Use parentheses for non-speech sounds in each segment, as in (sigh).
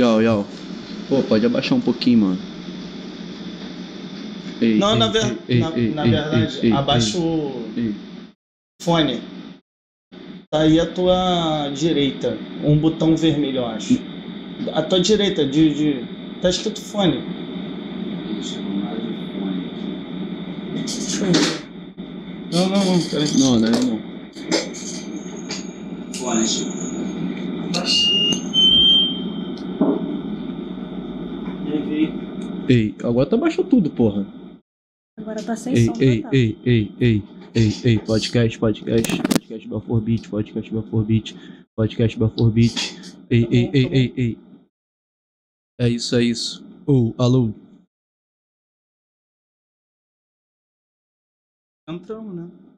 Yo, yo. Pô, pode abaixar um pouquinho, mano. Ei, Não, ei, na, ver- ei, na, na verdade, abaixa o fone. Tá aí a tua direita. Um botão vermelho, eu acho. A tua direita, de. de... Tá escrito fone. Não, não, não, peraí. Não, não, é não. Ei, agora tu abaixou tudo, porra. Agora tá sem Ei, som ei, total. ei, ei, ei, ei, ei, podcast, podcast, podcast Belfort Beat, podcast Belfort Beat, podcast Belfort Beat. Ei, Tá ei, bom, ei, tá ei, ei. É isso, é isso. Ô, alô. Entramos, né?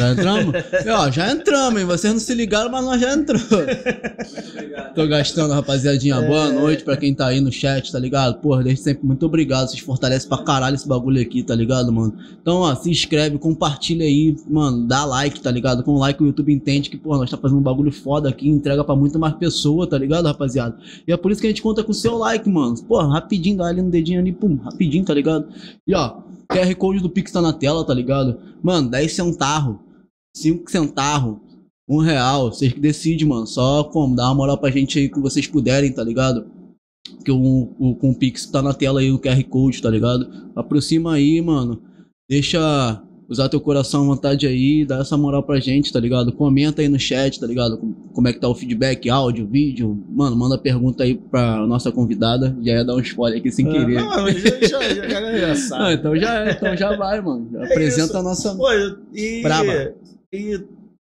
Já entramos? Ó, já entramos, hein? Vocês não se ligaram, mas nós já entramos. (laughs) Tô gastando, rapaziadinha. Boa noite pra quem tá aí no chat, tá ligado? Porra, desde sempre, muito obrigado. Vocês fortalecem pra caralho esse bagulho aqui, tá ligado, mano? Então, ó, se inscreve, compartilha aí, mano. Dá like, tá ligado? Com like o YouTube entende que, porra, nós tá fazendo um bagulho foda aqui, entrega pra muito mais pessoa, tá ligado, rapaziada? E é por isso que a gente conta com o seu like, mano. Porra, rapidinho, dá ali no dedinho ali, pum, rapidinho, tá ligado? E ó, QR Code do Pix tá na tela, tá ligado? Mano, 10 centavos, 5 centavos, 1 real, vocês que decidem, mano. Só como, dá uma moral pra gente aí que vocês puderem, tá ligado? Porque o, o, com o Pix tá na tela aí o QR Code, tá ligado? Aproxima aí, mano. Deixa usar teu coração à vontade aí, dá essa moral pra gente, tá ligado? Comenta aí no chat, tá ligado? Com- Como é que tá o feedback, áudio, vídeo. Mano, manda pergunta aí pra nossa convidada. Já ia dar um spoiler aqui sem querer. Não, mas já, já, já, já Ah, (laughs) sabe. então já é, então já vai, mano. Já É apresenta isso. a nossa. Pô, e, Braba. E,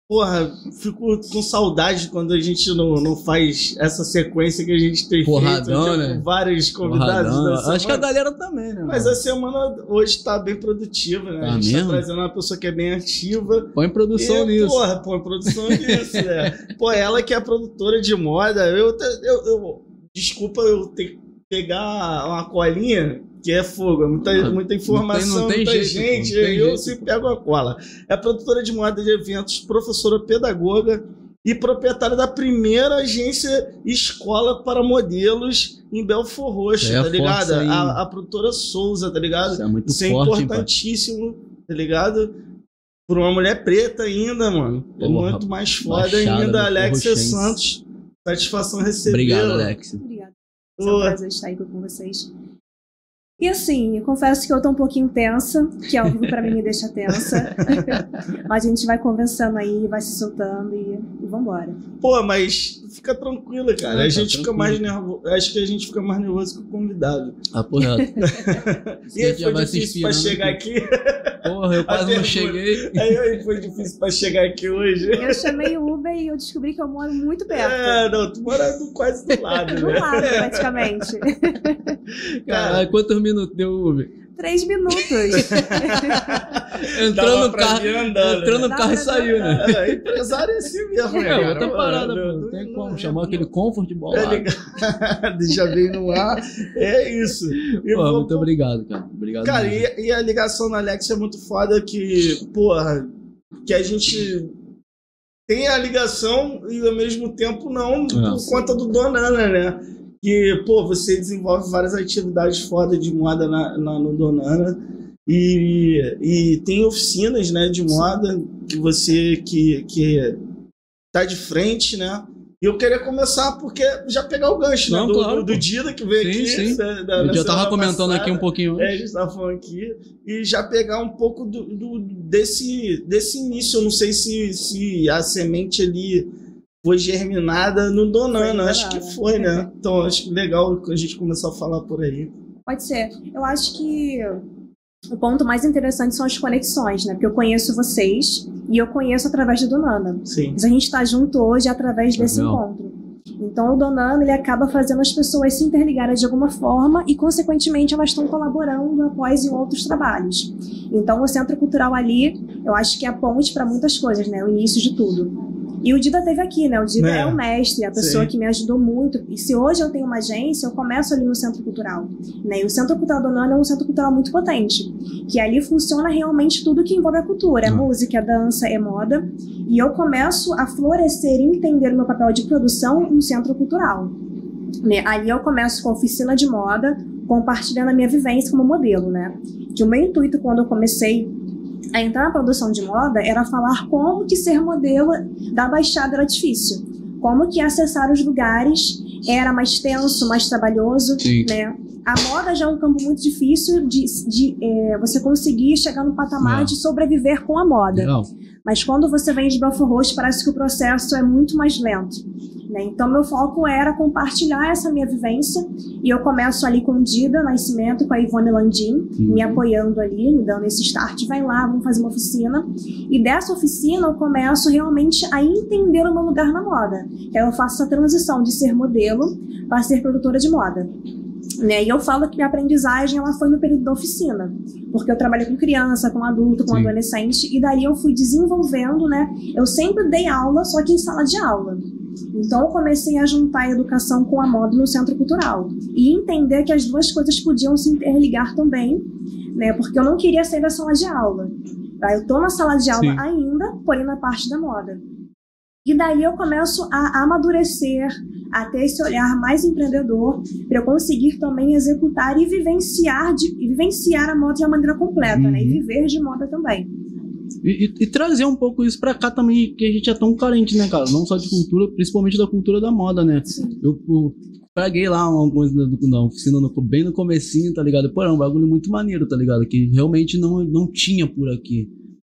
porra, fico com saudade quando a gente não, não faz essa sequência que a gente tem Porradão, feito né? com vários convidados Porradão. da Acho que a galera também, né? Mas mano? a semana hoje tá bem produtiva, né? Tá a gente mesmo? tá trazendo uma pessoa que é bem ativa. Põe produção e, nisso. Porra, pô, produção (laughs) nisso, né? Pô, ela que é produtora de moda, eu, eu, eu- desculpa eu ter pegar uma colinha, que é fogo, é muita, muita informação, não tem muita jeito, gente, pô, não tem eu jeito, se pô. pego a cola. É produtora de moda de eventos, professora pedagoga e proprietária da primeira agência escola para modelos em Belfor Roxo, É, tá ligado? A, a produtora Souza, tá ligado? Isso é muito Isso é forte, hein, pai? importantíssimo, tá ligado? Por uma mulher preta ainda, mano. É Porra, muito mais foda Baixada ainda. Alexia. Santos. Satisfação receber. Obrigado, Alex. Obrigada. É um prazer estar aqui com vocês. E assim, eu confesso que eu tô um pouquinho tensa, que ao vivo pra mim me deixa tensa. (laughs) Mas a gente vai conversando aí, vai se soltando e, e vambora. Pô, mas fica tranquila, cara. Ah, a tá gente fica mais nervoso. Acho que a gente fica mais nervoso que o convidado. Ah, porra. (laughs) E aí já foi difícil pra chegar aqui. Porra, eu quase não cheguei. Aí, aí foi difícil pra chegar aqui hoje. Eu chamei o Uber e eu descobri que eu moro muito perto. É, não, tu mora do- quase do lado, (laughs) Do né? lado, praticamente. Caralho, quantos minutos deu Uber? Três minutos. (laughs) Entrou no carro. andando, Entrou no né? carro e saiu, né? É, empresário é assim mesmo, né? É, cara? outra parada, pô. Não tem como. Chamar não- aquele comfort de bola. É ligado. Já veio no ar. É isso. E Pô, vou- muito obrigado, cara. Obrigado. Cara, e, e a ligação na Alex é muito foda que, porra, que a gente tem a ligação e ao mesmo tempo não, por Nossa. conta do Donana, né? Que, pô, você desenvolve várias atividades foda de moda na, na- no Donana. E, e tem oficinas, né, de moda que você que, que tá de frente, né? E eu queria começar porque já pegar o gancho, Não, né? Do, claro, do. Dida que veio Sim, aqui. sim. da- da- Eu já tava comentando aqui passada. um pouquinho É, a antes. gente tava falando aqui. E já pegar um pouco do, do- desse, desse início. Eu não sei se, se a semente ali foi germinada no Donana. Acho que foi, né? Então acho que legal a gente começar a falar por aí. Pode ser. Eu acho que o ponto mais interessante são as conexões, né? Porque eu conheço vocês e eu conheço através do Donana. Sim. Mas a gente está junto hoje através desse Legal. encontro. Então o Donana ele acaba fazendo as pessoas se interligarem de alguma forma e consequentemente elas estão colaborando após em outros trabalhos. Então o Centro Cultural ali, eu acho que é a ponte para muitas coisas, né? O início de tudo. E o Dida teve aqui, né? O Dida É. é, o mestre, a pessoa Sim. que me ajudou muito. E se hoje eu tenho uma agência, eu começo ali no Centro Cultural. Né? E o Centro Cultural do Nana é um centro cultural muito potente. Que ali funciona realmente tudo que envolve a cultura. É música, é dança, é moda. E eu começo a florescer e entender o meu papel de produção no centro cultural. Né? Ali eu começo com oficina de moda, compartilhando a minha vivência como modelo, né? Que o meu intuito quando eu comecei a entrar na produção de moda era falar como que ser modelo da Baixada era difícil, como que acessar os lugares era mais tenso, mais trabalhoso, Sim. né? A moda já é um campo muito difícil de, de é, você conseguir chegar no patamar É. de sobreviver com a moda. Legal. Mas quando você vem de Belfort Roxo, parece que o processo é muito mais lento. Né? Então, meu foco era compartilhar essa minha vivência. E eu começo ali com Dida Nascimento, com a Ivone Landim, me apoiando ali, me dando esse start. Vai lá, vamos fazer uma oficina. E dessa oficina, eu começo realmente a entender o meu lugar na moda. Aí eu faço essa transição de ser modelo para ser produtora de moda. Né? E eu falo que minha aprendizagem ela foi no período da oficina, porque eu trabalhei com criança, com adulto, com Sim. adolescente, e daí eu fui desenvolvendo, né? Eu sempre dei aula, só que em sala de aula. Então eu comecei a juntar a educação com a moda no centro cultural e entender que as duas coisas podiam se interligar também, né? Porque eu não queria sair da sala de aula. Tá? Eu tô na sala de aula Sim. ainda, porém na parte da moda. E daí eu começo a amadurecer, a ter esse olhar mais empreendedor, para eu conseguir também executar e vivenciar, de, e vivenciar a moda de uma maneira completa, né? E Uhum. viver de moda também. E, e- e trazer um pouco isso pra cá também, que a gente é tão carente, né, cara? Não só de cultura, principalmente da cultura da moda, né? Eu, eu peguei lá algumas na, na oficina no, bem no comecinho, tá ligado? Pô, é um bagulho muito maneiro, tá ligado? Que realmente não, não tinha por aqui.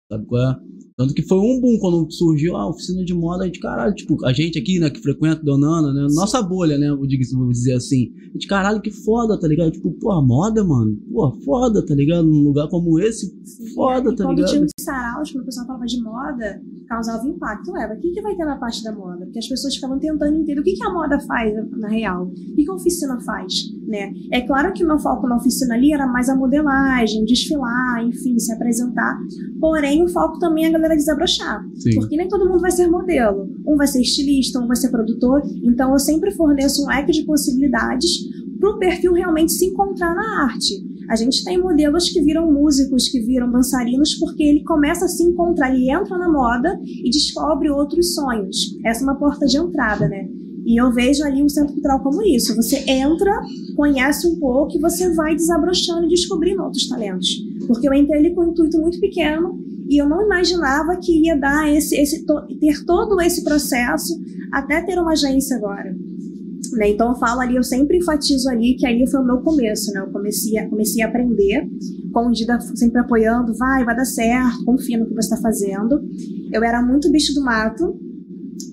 Sabe qual é? Tanto que foi um boom quando surgiu a oficina de moda, a gente, caralho, tipo, a gente aqui, né, que frequenta Donana, né, nossa bolha, né, vou dizer, assim, a gente, caralho, que foda, tá ligado? Tipo, porra, moda, mano, porra, foda, tá ligado? Num lugar como esse, foda, tá quando ligado? tinha saraus, quando o pessoal falava de moda, causava impacto. Ué, o que, que vai ter na parte da moda? Porque as pessoas ficavam tentando entender o que, que a moda faz na real, o que, que a oficina faz, né? É claro que o meu foco na oficina ali era mais a modelagem, desfilar, enfim, se apresentar. Porém, o foco também é a galera desabrochar. Sim. Porque nem todo mundo vai ser modelo. Um vai ser estilista, um vai ser produtor. Então, eu sempre forneço um leque de possibilidades para o perfil realmente se encontrar na arte. A gente tem modelos que viram músicos, que viram dançarinos, porque ele começa a se encontrar, ele entra na moda e descobre outros sonhos. Essa é uma porta de entrada, né? E eu vejo ali o Centro Cultural como isso. Você entra, conhece um pouco e você vai desabrochando e descobrindo outros talentos. Porque eu entrei ali com um intuito muito pequeno e eu não imaginava que ia dar esse, esse ter todo esse processo até ter uma agência agora. Né? Então eu falo ali, eu sempre enfatizo ali que ali foi o meu começo, né? Eu comecei a, comecei a aprender, com o Dida sempre apoiando, vai, vai dar certo, confia no que você está fazendo. Eu era muito bicho do mato,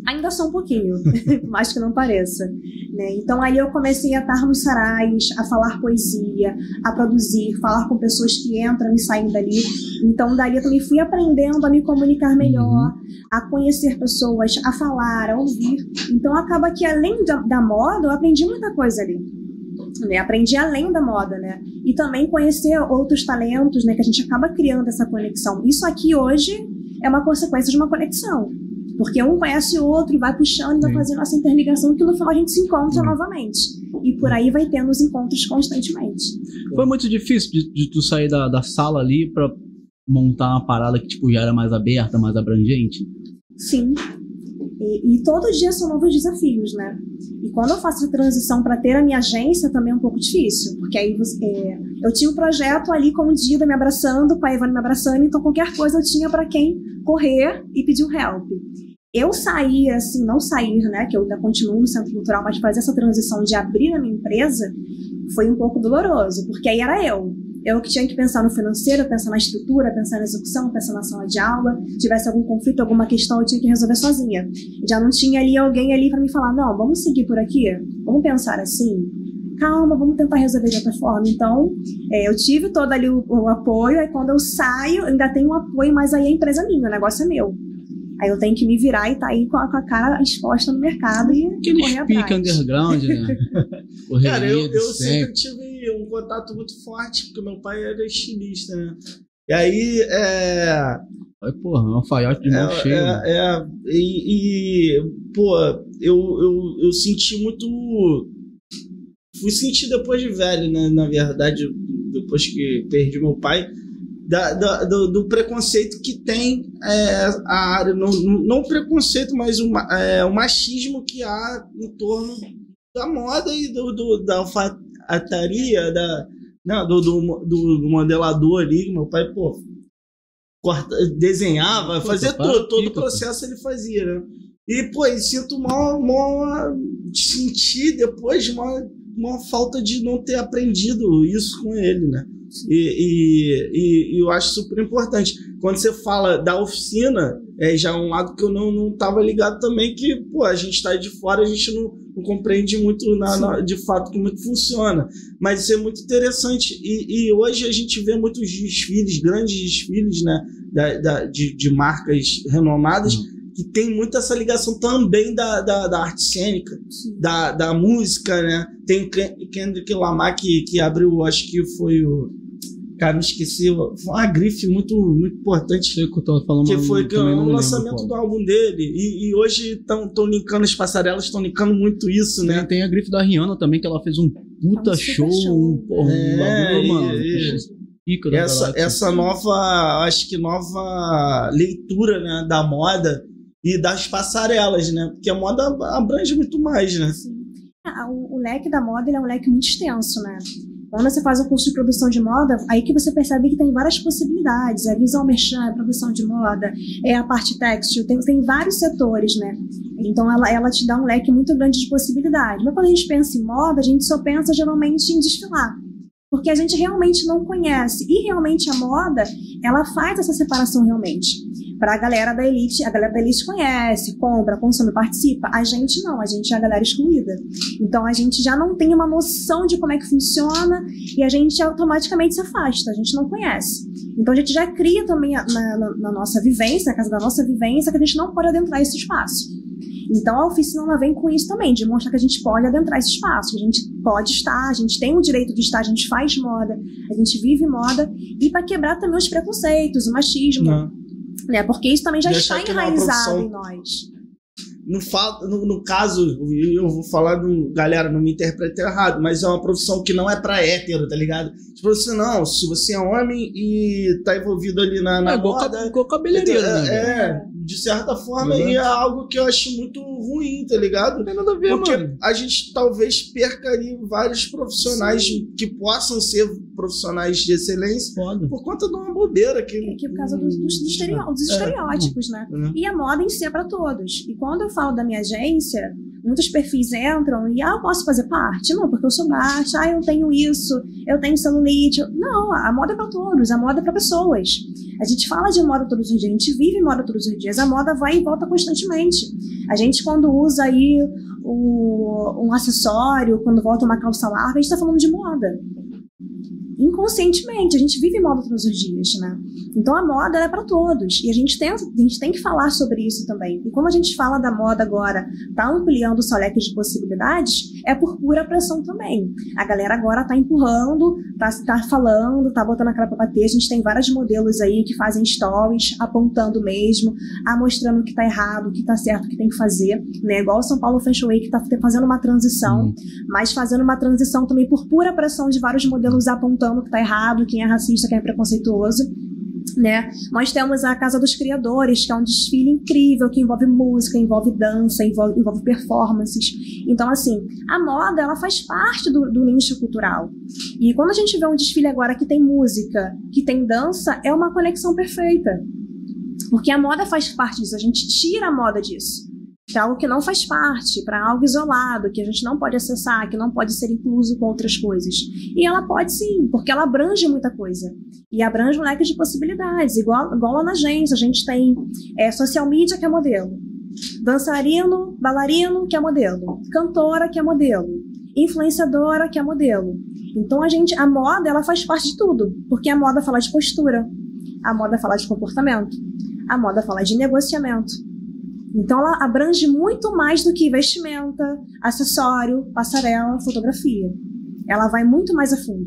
ainda sou um pouquinho, (laughs) mais que não pareça. Né? Então aí eu comecei a estar nos sarais, a falar poesia, a produzir, falar com pessoas que entram e saem dali. Então dali eu também fui aprendendo a me comunicar melhor, a conhecer pessoas, a falar, a ouvir. Então acaba que além da, da moda, eu aprendi muita coisa ali. Né? Aprendi além da moda, né? E também conhecer outros talentos, né? Que a gente acaba criando essa conexão. Isso aqui hoje é uma consequência de uma conexão. Porque um conhece o outro e vai puxando e vai fazendo essa interligação que no final a gente se encontra novamente. E por aí vai tendo os encontros constantemente. Foi muito difícil de, de tu sair da, da sala ali pra montar uma parada que, tipo, já era mais aberta, mais abrangente. Sim. E, e todo dia são novos desafios, né? E quando eu faço a transição para ter a minha agência, também é um pouco difícil. Porque aí você, é, eu tinha um projeto ali com o Dida me abraçando, com a Ivana me abraçando, então qualquer coisa eu tinha para quem correr e pedir um help. Eu sair, assim, não sair, né? Que eu ainda continuo no Centro Cultural, mas fazer essa transição de abrir a minha empresa foi um pouco doloroso, porque aí era eu. Eu que tinha que pensar no financeiro, pensar na estrutura, pensar na execução, pensar na sala de aula. Se tivesse algum conflito, alguma questão, eu tinha que resolver sozinha. Já não tinha ali alguém ali para me falar, não, vamos seguir por aqui, vamos pensar assim. Calma, vamos tentar resolver de outra forma. Então, é, eu tive todo ali o, o apoio, aí quando eu saio, ainda tenho um apoio, mas aí a empresa é minha, o negócio é meu. Aí eu tenho que me virar e tá aí com a, com a cara exposta no mercado e Aquele correr atrás. underground, né? (laughs) Correria Cara, eu, eu sempre sempre. Tive um contato muito forte, porque meu pai era estilista, né? E aí, é. Aí, porra, um alfaiate de mão é, é, é, e, e, pô, eu, eu, eu senti muito. Fui sentir depois de velho, né? Na verdade, depois que perdi meu pai, da, da- do, do preconceito que tem é, a área. Não, não preconceito, mas o, é, o machismo que há em torno da moda e do, do da alfaiataria, da, não, do, do, do, do modelador ali. Meu pai, pô, corta, desenhava, Puta, fazia tudo, todo o processo ele fazia, né? E, pô, eu sinto uma, uma sentir depois uma, uma falta de não ter aprendido isso com ele, né? E, e, e, eu acho super importante. Quando você fala da oficina, é já um lado que eu não, não tava ligado também, que, pô, a gente tá de fora, a gente não, não compreende muito na, na, de fato como que funciona. Mas isso é muito interessante. E, e hoje a gente vê muitos desfiles, grandes desfiles, né, da, da de, de marcas renomadas, uhum que tem muito essa ligação também da, da, da arte cênica, da, da música, né? Tem o Kendrick Lamar que, que abriu, acho que foi o. Cara, me esqueci. Foi uma grife muito, muito importante. Sei que eu tava falando Que foi que, o lançamento do álbum dele. E, e hoje estão linkando as passarelas, estão linkando muito isso, né? Tem a grife da Rihanna também, que ela fez um puta show, show. Um, porra, é, um bagulho, mano. E, essa, essa nova, acho que nova leitura né, da moda e das passarelas, né? Porque a moda abrange muito mais, né? Ah, o, o, leque da moda é um leque muito extenso, né? Quando você faz um curso de produção de moda, aí que você percebe que tem várias possibilidades. É visual merchan, é produção de moda, é a parte têxtil, tem, tem vários setores, né? Então ela, ela te dá um leque muito grande de possibilidades. Mas quando a gente pensa em moda, a gente só pensa geralmente em desfilar. Porque a gente realmente não conhece. E realmente a moda, ela faz essa separação realmente para a galera da elite, a galera da elite conhece, compra, consome, participa. A gente não, a gente é a galera excluída. Então a gente já não tem uma noção de como é que funciona e a gente automaticamente se afasta, a gente não conhece. Então a gente já cria também na, na, na nossa vivência, na casa da nossa vivência, que a gente não pode adentrar esse espaço. Então a oficina ela vem com isso também, de mostrar que a gente pode adentrar esse espaço, que a gente pode estar, a gente tem o direito de estar, a gente faz moda, a gente vive moda, e para quebrar também os preconceitos, o machismo. Não né? Porque isso também já está enraizado em nós. No, no, no, caso, eu vou falar do. Galera, não me interprete errado, mas é uma profissão que não é pra hétero, tá ligado? Tipo assim, não, se você é homem e tá envolvido ali na, na é, moda. Igual cabeleireiro, é, né? É, de certa forma, uhum. e é algo que eu acho muito ruim, tá ligado? Não tem nada a ver, Porque mano. a gente talvez perca ali vários profissionais Sim. que possam ser profissionais de excelência Foda. por conta de uma bobeira que. É que por causa dos, dos, dos, dos é. estereótipos, né? Uhum. E a moda em si é pra todos. E quando eu falo da minha agência, muitos perfis entram e, ah, eu posso fazer parte? Não, porque eu sou baixa, ah, eu tenho isso, eu tenho celulite. Não, a moda é para todos, a moda é para pessoas. A gente fala de moda todos os dias, a gente vive moda todos os dias, a moda vai e volta constantemente. A gente, quando usa aí o, um acessório, quando volta uma calça larga, a gente está falando de moda inconscientemente. A gente vive moda todos os dias, né? Então a moda é para todos e a gente tem a gente tem que falar sobre isso também. E como a gente fala da moda agora, tá ampliando o seu leque de possibilidades, é por pura pressão também. A galera agora tá empurrando, tá, tá falando, tá botando a cara para bater. A gente tem vários modelos aí que fazem stories apontando mesmo, a mostrando o que tá errado, o que tá certo, o que tem que fazer, né? Igual o São Paulo Fashion Week que tá fazendo uma transição, hum. mas fazendo uma transição também por pura pressão de vários modelos apontando apontando que está errado, quem é racista, quem é preconceituoso. Né? Nós temos a Casa dos Criadores, que é um desfile incrível que envolve música, envolve dança, envolve, envolve performances. Então, assim, a moda ela faz parte do, do nicho cultural. E quando a gente vê um desfile agora que tem música, que tem dança, é uma conexão perfeita. Porque a moda faz parte disso, a gente tira a moda disso para algo que não faz parte, para algo isolado, que a gente não pode acessar, que não pode ser incluso com outras coisas. E ela pode sim, porque ela abrange muita coisa. E abrange um leque de possibilidades, igual, igual lá na agência, a gente tem é, social media, que é modelo, dançarino, bailarino, que é modelo, cantora, que é modelo, influenciadora, que é modelo. Então a gente, a moda, ela faz parte de tudo, porque a moda fala de postura, a moda fala de comportamento, a moda fala de negociamento, então ela abrange muito mais do que vestimenta, acessório, passarela, fotografia. Ela vai muito mais a fundo.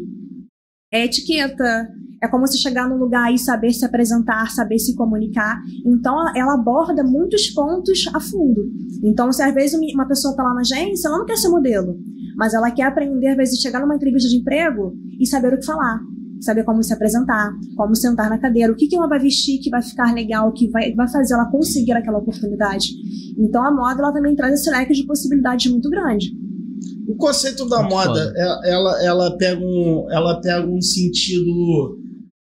É etiqueta, é como você chegar num lugar e saber se apresentar, saber se comunicar. Então, ela aborda muitos pontos a fundo. Então, se às vezes uma pessoa está lá na agência, ela não quer ser modelo, mas ela quer aprender, às vezes, chegar numa entrevista de emprego e saber o que falar saber como se apresentar, como sentar na cadeira, o que, que ela vai vestir que vai ficar legal, que vai, vai fazer ela conseguir aquela oportunidade. Então a moda ela também traz esse leque de possibilidades muito grande. O conceito da Muito moda, foda. é- ela, ela, pega um, ela pega um sentido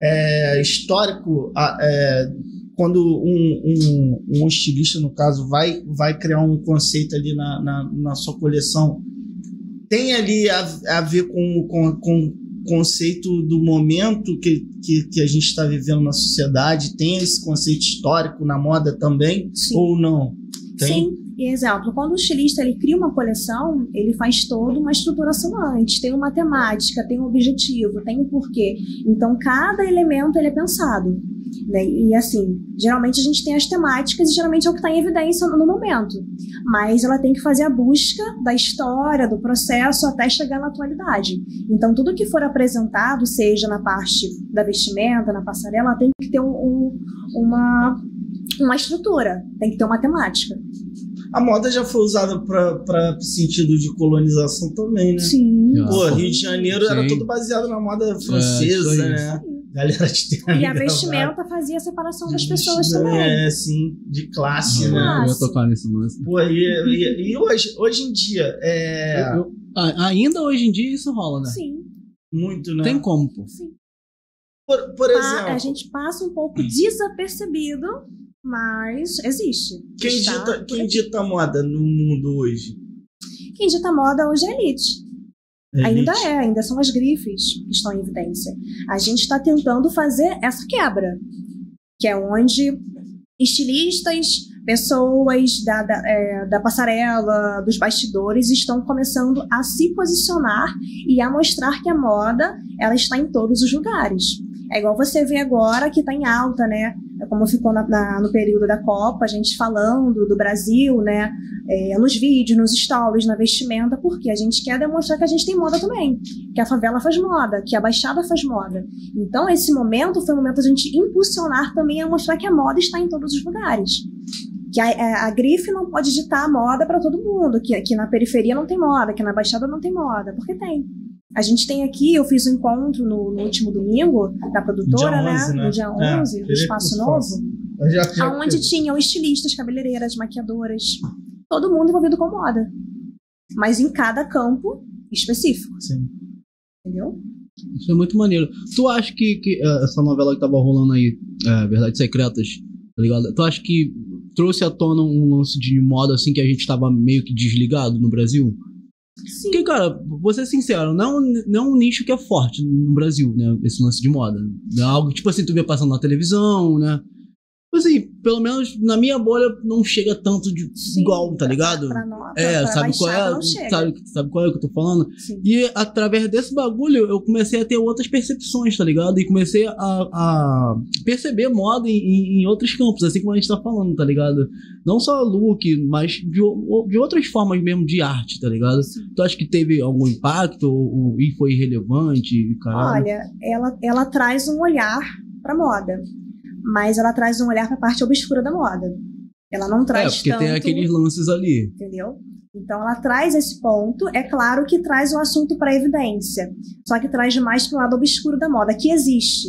é, histórico. é, quando um, um, um estilista, no caso, vai, vai criar um conceito ali na, na, na sua coleção, tem ali a, a ver com, com, com conceito do momento que, que, que a gente está vivendo na sociedade? Tem esse conceito histórico na moda também? Sim. Ou não? Tem? Sim, exemplo, quando o estilista ele cria uma coleção, ele faz toda uma estruturação antes, tem uma temática, tem um objetivo, tem um porquê. Então, cada elemento ele é pensado. Né? E assim, geralmente a gente tem as temáticas e geralmente é o que está em evidência no momento. Mas ela tem que fazer a busca da história, do processo até chegar na atualidade. Então, tudo que for apresentado, seja na parte da vestimenta, na passarela, tem que ter um- um- uma, uma estrutura, tem que ter uma temática. A moda já foi usada para sentido de colonização também, né? Sim. Ah, Pô. Rio de Janeiro era Sim. todo baseado na moda É, francesa, aí. né? Galera de terno E a vestimenta fazia a separação das de pessoas vestido, também. É, sim, de classe, Eu, né? Ah, eu ia tocar nesse lance. Pô, e, e- e hoje, hoje em dia, é Eu- eu- ainda hoje em dia isso rola, né? Sim, muito, né? Tem como, pô. sim. Por, por exemplo, a gente passa um pouco desapercebido, mas existe. quem, Está dita, quem dita moda no mundo hoje? Quem dita moda hoje é a elite. Ainda Elite? é, ainda são as grifes que estão em evidência. A gente está tentando fazer essa quebra, que é onde estilistas, pessoas da, da, é, da passarela, dos bastidores estão começando a se posicionar e a mostrar que a moda ela está em todos os lugares. É igual você vê agora que está em alta, né? É Como ficou na- na- no período da Copa, a gente falando do Brasil, né? É, nos vídeos, nos stories, na vestimenta, porque a gente quer demonstrar que a gente tem moda também, que a favela faz moda, que a Baixada faz moda. Então, esse momento foi o momento da gente impulsionar também a mostrar que a moda está em todos os lugares. Que a, a- a grife não pode ditar a moda para todo mundo, que aqui na periferia não tem moda, que na Baixada não tem moda, porque tem. A gente tem aqui, eu fiz um encontro no, no último domingo da produtora, Dia 11, né? né? No dia É, 11, do queria que Espaço Novo já- já- aonde tinham estilistas, cabeleireiras, maquiadoras, todo mundo envolvido com moda. Mas em cada campo específico, Sim. entendeu? Isso é muito maneiro. Tu acha que, que eh, essa novela que tava rolando aí, é, Verdades Secretas, tá ligado? Tu acha que trouxe à tona um lance de moda assim que a gente tava meio que desligado no Brasil? Sim. Porque, cara, vou ser sincero, não, não é um nicho que é forte no Brasil, né? Esse lance de moda. É algo tipo assim, tu vê passando na televisão, né? Tipo Assim, pelo menos na minha bolha não chega tanto de Sim, igual, tá pra- ligado? Pra, nós, é, pra sabe qual é? Sabe, sabe qual é o que eu tô falando? Sim. E através desse bagulho eu comecei a ter outras percepções, tá ligado? E comecei a, a perceber moda em, em- outros campos, assim como a gente tá falando, tá ligado? Não só look, mas de, de outras formas mesmo de arte, tá ligado? Tu acha que teve algum impacto ou, ou- e foi irrelevante? e Caralho? Olha, ela, ela traz um olhar pra moda, mas ela traz um olhar pra parte obscura da moda. Ela não é, traz porque tanto, tem aqueles lances ali. entendeu? Então ela traz esse ponto, é claro que traz o assunto para evidência, só que traz mais pro lado obscuro da moda, que existe,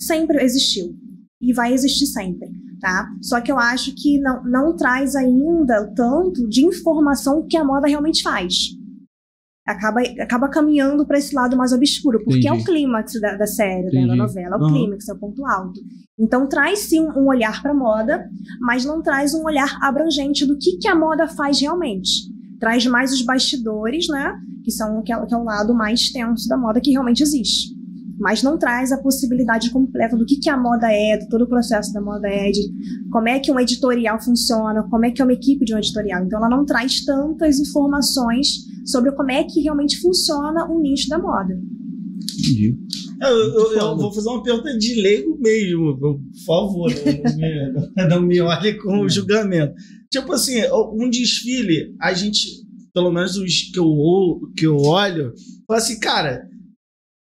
sempre existiu e vai existir sempre, tá? Só que eu acho que não, não traz ainda o tanto de informação que a moda realmente faz. Acaba, acaba caminhando para esse lado mais obscuro, porque é o Entendi. clímax da, da série, né, da Entendi. novela, é o Aham. clímax, é o ponto alto. Então traz sim um, um olhar para moda, mas não traz um olhar abrangente do que, que a moda faz realmente. Traz mais os bastidores, né? Que são que é, que é o lado mais tenso da moda que realmente existe. Mas não traz a possibilidade completa do que, que a moda é, de todo o processo da moda é, de como é que um editorial funciona, como é que é uma equipe de um editorial. Então ela não traz tantas informações sobre como é que realmente funciona o nicho da moda. Entendi. Eu, eu- eu vou fazer uma pergunta de leigo mesmo, por favor, não me, não me olhe com julgamento. Tipo assim, um desfile, a gente, pelo menos os que eu, ou- que eu olho, fala assim, cara,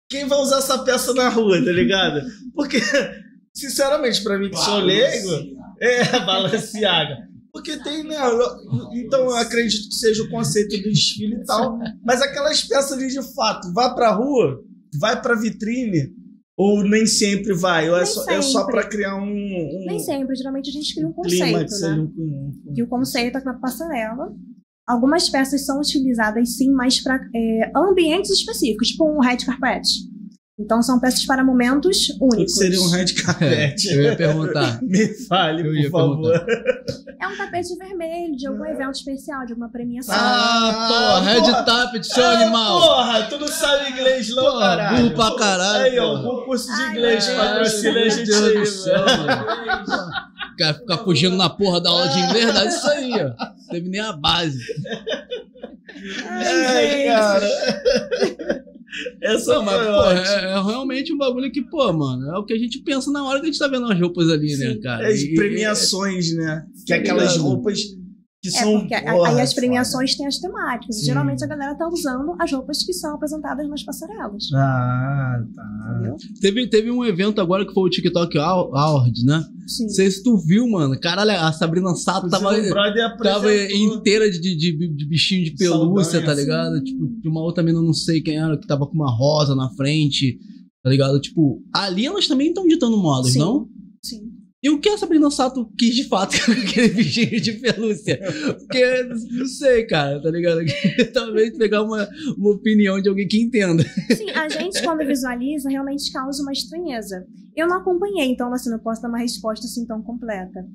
quem vai usar essa peça na rua, tá ligado? Porque, sinceramente, pra mim que sou leigo, é (laughs) Balenciaga. Porque tem, né? Então eu acredito que seja o conceito do desfile e tal. Mas aquelas peças ali de fato, vai pra rua, vai pra vitrine, ou nem sempre vai? Ou é Nem só, é só sempre. pra criar um. um Nem sempre, geralmente a gente cria um clima conceito, seja né? um- um- E o conceito é na passarela. Algumas peças são utilizadas sim, mas para é, ambientes específicos, tipo um red carpet. Então são peças para momentos únicos. seria um red carpet? Eu ia perguntar. (laughs) Me fale, Eu por ia favor. É um tapete vermelho de algum evento especial, de alguma premiação. Ah, porra, Red porra. Tapet, seu Ah, animal. Porra, tu não sabe inglês não, Porra, caralho. burro pra caralho, Aí, ó, curso de inglês, ai, patrocina a meu gente Deus aí, do céu. Quer ficar fugindo na porra da aula de inglês? Dá isso aí, ó. Não Teve nem a base. Ai, cara. Essa Não, mas, pô, é, é realmente um bagulho que, pô, mano, é o que a gente pensa na hora que a gente tá vendo as roupas ali, né, Sim. cara? As E- premiações, né? Que é aquelas ligado? roupas que É, são. porque a- porra, aí as premiações têm as temáticas. Sim. E geralmente a galera tá usando as roupas que são apresentadas nas passarelas. Ah, tá. Entendeu? Teve, teve um evento agora que foi o TikTok Aw- Awards, né? Sim. Não sei se tu viu, mano. Caralho, a Sabrina Sato tava, tava inteira de, de, de- de bichinho de pelúcia, Saldanha, tá ligado? sim. Tipo, de uma outra menina, não sei quem era, que tava com uma rosa na frente, tá ligado? Tipo, ali elas também estão ditando modas, Sim. não? E o que a Sabrina Sato quis de fato (laughs) com aquele bichinho de pelúcia? Porque, não sei, cara, tá ligado? (laughs) Talvez pegar uma, uma opinião de alguém que entenda. Sim, a gente, quando visualiza, realmente causa uma estranheza. Eu não acompanhei, então, assim, não posso dar uma resposta assim tão completa.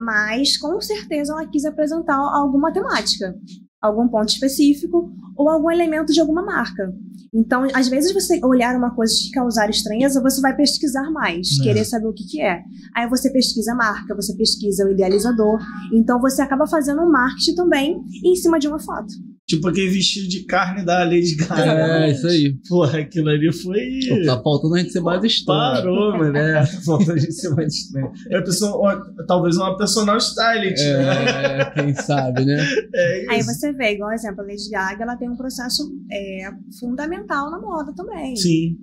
Mas, com certeza, ela quis apresentar alguma temática, algum ponto específico ou algum elemento de alguma marca. Então, às vezes, você olhar uma coisa e causar estranheza, você vai pesquisar mais, É. querer saber o que, que é. Aí você pesquisa a marca, você pesquisa o idealizador. Então, você acaba fazendo um marketing também em cima de uma foto. Tipo aquele vestido de carne da Lady Gaga. É, isso aí. Porra, aquilo ali foi. Pô, Tá faltando a gente ser mais estranho. Parou, (laughs) mano. É, falta a gente ser mais estranho. É a pessoa, talvez uma personal stylist, né? É, quem sabe, né? É Aí isso. você vê, igual exemplo, a Lady Gaga, ela tem um processo é, fundamental na moda também. Sim.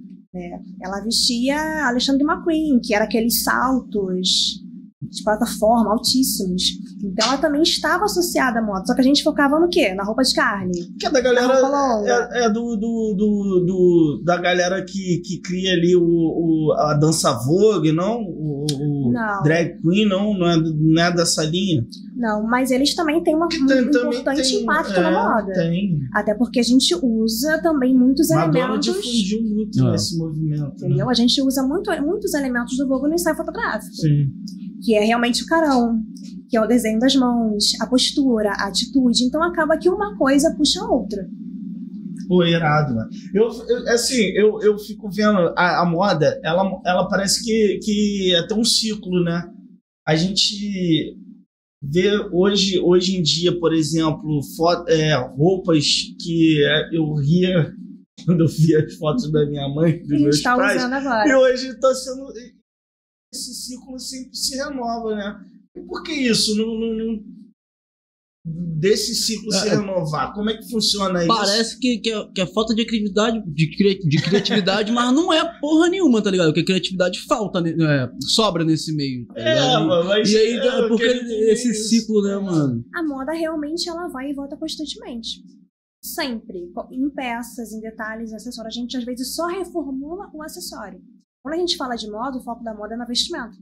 Ela vestia Alexandre McQueen, que era aqueles saltos de plataforma altíssimos. Então ela também estava associada à moda, só que a gente focava no quê? Na roupa de carne, Que é da galera. longa. É, é do, do, do, do- da galera que, que cria ali o, o- a dança Vogue, não? O, o Não. drag queen, não? Não é, não é dessa linha? Não, mas eles também têm uma, um Tem- também importante tem- impacto é, na moda. Tem. Até porque a gente usa também muitos Madonna elementos. difundiu muito É. nesse movimento. né? Entendeu? A gente usa muito, muitos elementos do Vogue no ensaio fotográfico. Sim. que é realmente o carão, que é o desenho das mãos, a postura, a atitude. Então acaba que uma coisa puxa a outra. Pô, irado, mano. Eu, eu- assim, eu, eu fico vendo a, a moda, ela, ela parece que, que é até um ciclo, né? A gente vê hoje, hoje em dia, por exemplo, fo- é, roupas que é, eu ria (laughs) quando eu via as fotos da minha mãe, dos Que a gente meus está pais, e hoje está sendo. Esse ciclo sempre se renova, né? E por que isso? Não, não- não- desse ciclo se É. renovar? Como é que funciona isso? Parece que, que, é, que é falta de criatividade, de, cri- de criatividade, mas não é porra nenhuma, tá ligado? Porque criatividade falta, né? É, sobra nesse meio. Tá É, mano, mas. E aí, é, eu porque esse isso. ciclo, né, mano? A moda realmente ela vai e volta constantemente. Sempre. Em peças, em detalhes, em acessórios. A gente às vezes só reformula o acessório. Quando a gente fala de moda, o foco da moda é na vestimenta.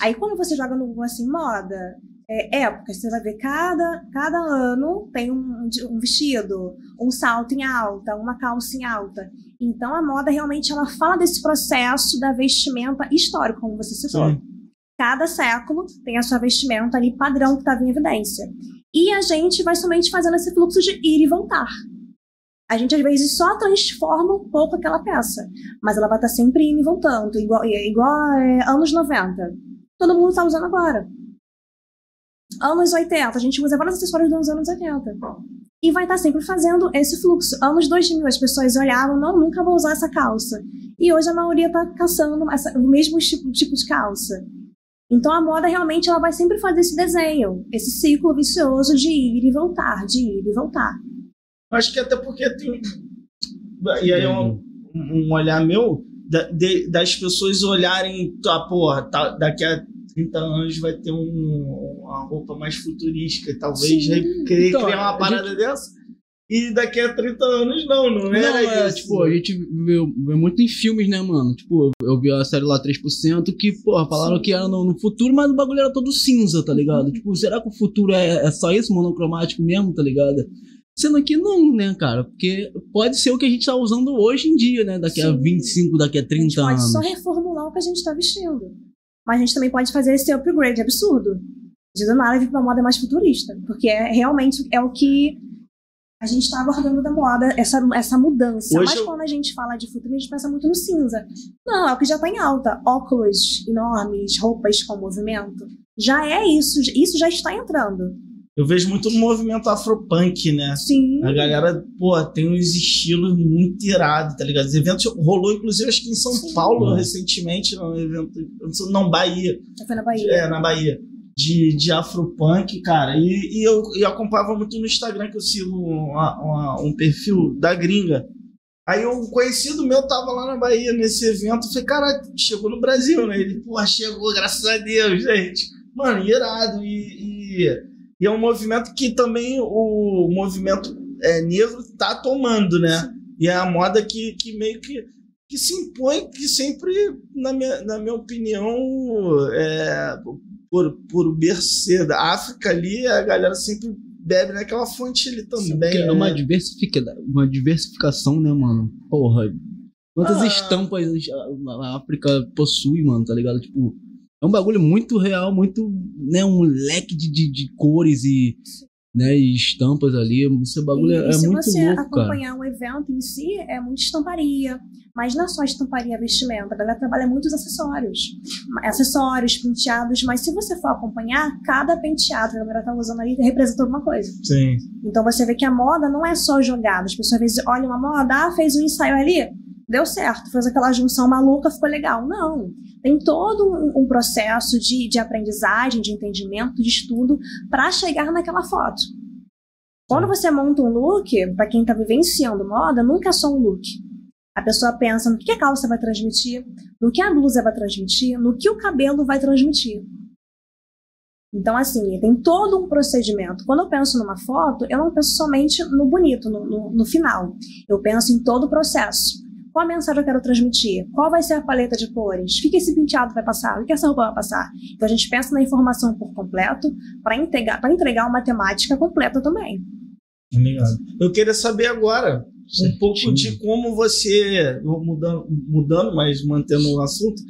Aí quando você joga no Google assim, moda, é, época, você vai ver cada, cada ano tem um, um vestido, um salto em alta, uma calça em alta. Então a moda realmente ela fala desse processo da vestimenta histórico, como você citou. Sim. Cada século tem a sua vestimenta ali padrão que estava em evidência. E a gente vai somente fazendo esse fluxo de ir e voltar. A gente às vezes só transforma um pouco aquela peça, mas ela vai estar sempre indo e voltando, igual, igual é, anos 90. Todo mundo está usando agora. Anos 80, a gente usa vários acessórios dos anos 80. E vai estar sempre fazendo esse fluxo. Anos 2000, as pessoas olhavam, não, nunca vou usar essa calça. E hoje a maioria está caçando essa- o mesmo tipo, tipo de calça. Então a moda realmente ela vai sempre fazer esse desenho, esse ciclo vicioso de ir e voltar, de ir e voltar. Acho que até porque tem. E aí é um, um olhar meu da- de- das pessoas olharem, tá, porra, tá, daqui a 30 anos vai ter um- uma roupa mais futurística, talvez Sim. re- querer Então, criar uma a parada dessa. e daqui a 30 anos não, não, Não, era é, isso. tipo, a gente vê, vê muito em filmes, né, mano? Tipo, eu vi a série lá 3%, que, porra, falaram Sim. que era no, no futuro, mas o bagulho era todo cinza, tá ligado? Tipo, será que o futuro é, é só isso, monocromático mesmo, tá ligado? Sendo que não, né, cara? Porque pode ser o que a gente tá usando hoje em dia, né? Daqui a Sim. 25, daqui a A gente 30 pode anos. só reformular o que a gente tá vestindo. Mas a gente também pode fazer esse upgrade absurdo. De do nada vir pra uma moda mais futurista. Porque é realmente é o que a gente tá abordando da moda, essa, essa mudança. Hoje Mas eu- quando a gente fala de futuro, a gente pensa muito no cinza. Não, é o que já tá em alta. Óculos enormes, roupas com movimento. Já é isso, isso já está entrando. Eu vejo muito no movimento afropunk, né? Sim. A galera, pô, tem uns estilos muito irados, tá ligado? Os eventos rolou, inclusive, acho que em São Sim. Paulo, Uhum. recentemente, num evento. Não, Bahia. Já foi na Bahia. É, na Bahia. De, de afropunk, cara. E, e eu, eu acompanhava muito no Instagram, que eu sigo uma- uma- um perfil da gringa. Aí um conhecido meu tava lá na Bahia nesse evento. Falei, cara, chegou no Brasil, né? Ele, pô, chegou, graças a Deus, gente. Mano, irado. E, e, e é um movimento que também o movimento é, negro tá tomando, né? E é a moda que, que meio que, que se impõe, que sempre, na minha, na minha opinião, é, por, por bercer da África ali, a galera sempre bebe naquela fonte ali também. Porque é uma, né? diversifica, uma diversificação, né, mano? Porra. Quantas Ah. estampas a- a África possui, mano, tá ligado? Tipo, é um bagulho muito real, muito, né, um leque de, de, de cores e, né, e estampas ali. Esse bagulho E, é, e é se muito você louco, cara. acompanhar um evento em si, é muita estamparia. Mas não é só estamparia vestimenta, a galera trabalha muitos acessórios. Acessórios, penteados, mas se você for acompanhar, cada penteado que a galera tá usando ali representa alguma coisa. Sim. Então você vê que a moda não é só jogada. As pessoas às vezes olham uma moda, ah, fez um ensaio ali, deu certo, fez aquela junção maluca, ficou legal. Não. Tem todo um, um processo de, de aprendizagem, de entendimento, de estudo para chegar naquela foto. Quando você monta um look, para quem tá vivenciando moda, nunca é só um look. A pessoa pensa no que a calça vai transmitir, no que a blusa vai transmitir, no que o cabelo vai transmitir. Então, assim, tem todo um procedimento. Quando eu penso numa foto, eu não penso somente no bonito, no, no, no final. Eu penso em todo o processo. Qual a mensagem eu quero transmitir? Qual vai ser a paleta de cores? O que esse penteado vai passar? O que essa roupa vai passar? Então a gente pensa na informação por completo para entregar, pra entregar uma temática completa também. Obrigado. Eu queria saber agora um pouco de como você, mudando, mudando, mas mantendo o assunto,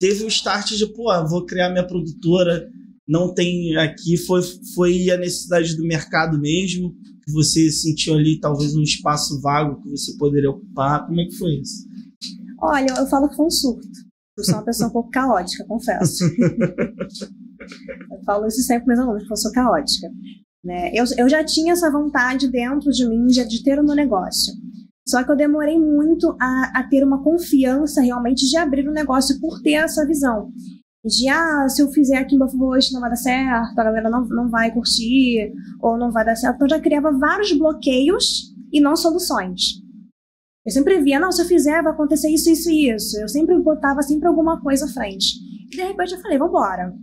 teve o start de, pô, vou criar minha produtora, não tem aqui, foi, foi a necessidade do mercado mesmo, que você sentiu ali talvez um espaço vago que você poderia ocupar, como é que foi isso? Olha, eu falo que foi um surto. Eu sou uma pessoa um pouco caótica, confesso. (laughs) eu falo isso sempre para meus alunos, que eu sou caótica. Né? Eu, eu já tinha essa vontade dentro de mim de, de ter o meu negócio. Só que eu demorei muito a, a ter uma confiança realmente de abrir o negócio por ter essa visão. De, ah, se eu fizer aqui em Bafo Roxo não vai dar certo, a galera não, não vai curtir, ou não vai dar certo. Então eu já criava vários bloqueios e não soluções. Eu sempre via, não, se eu fizer vai acontecer isso, isso e isso. Eu sempre botava sempre alguma coisa à frente. E de repente eu falei, vambora.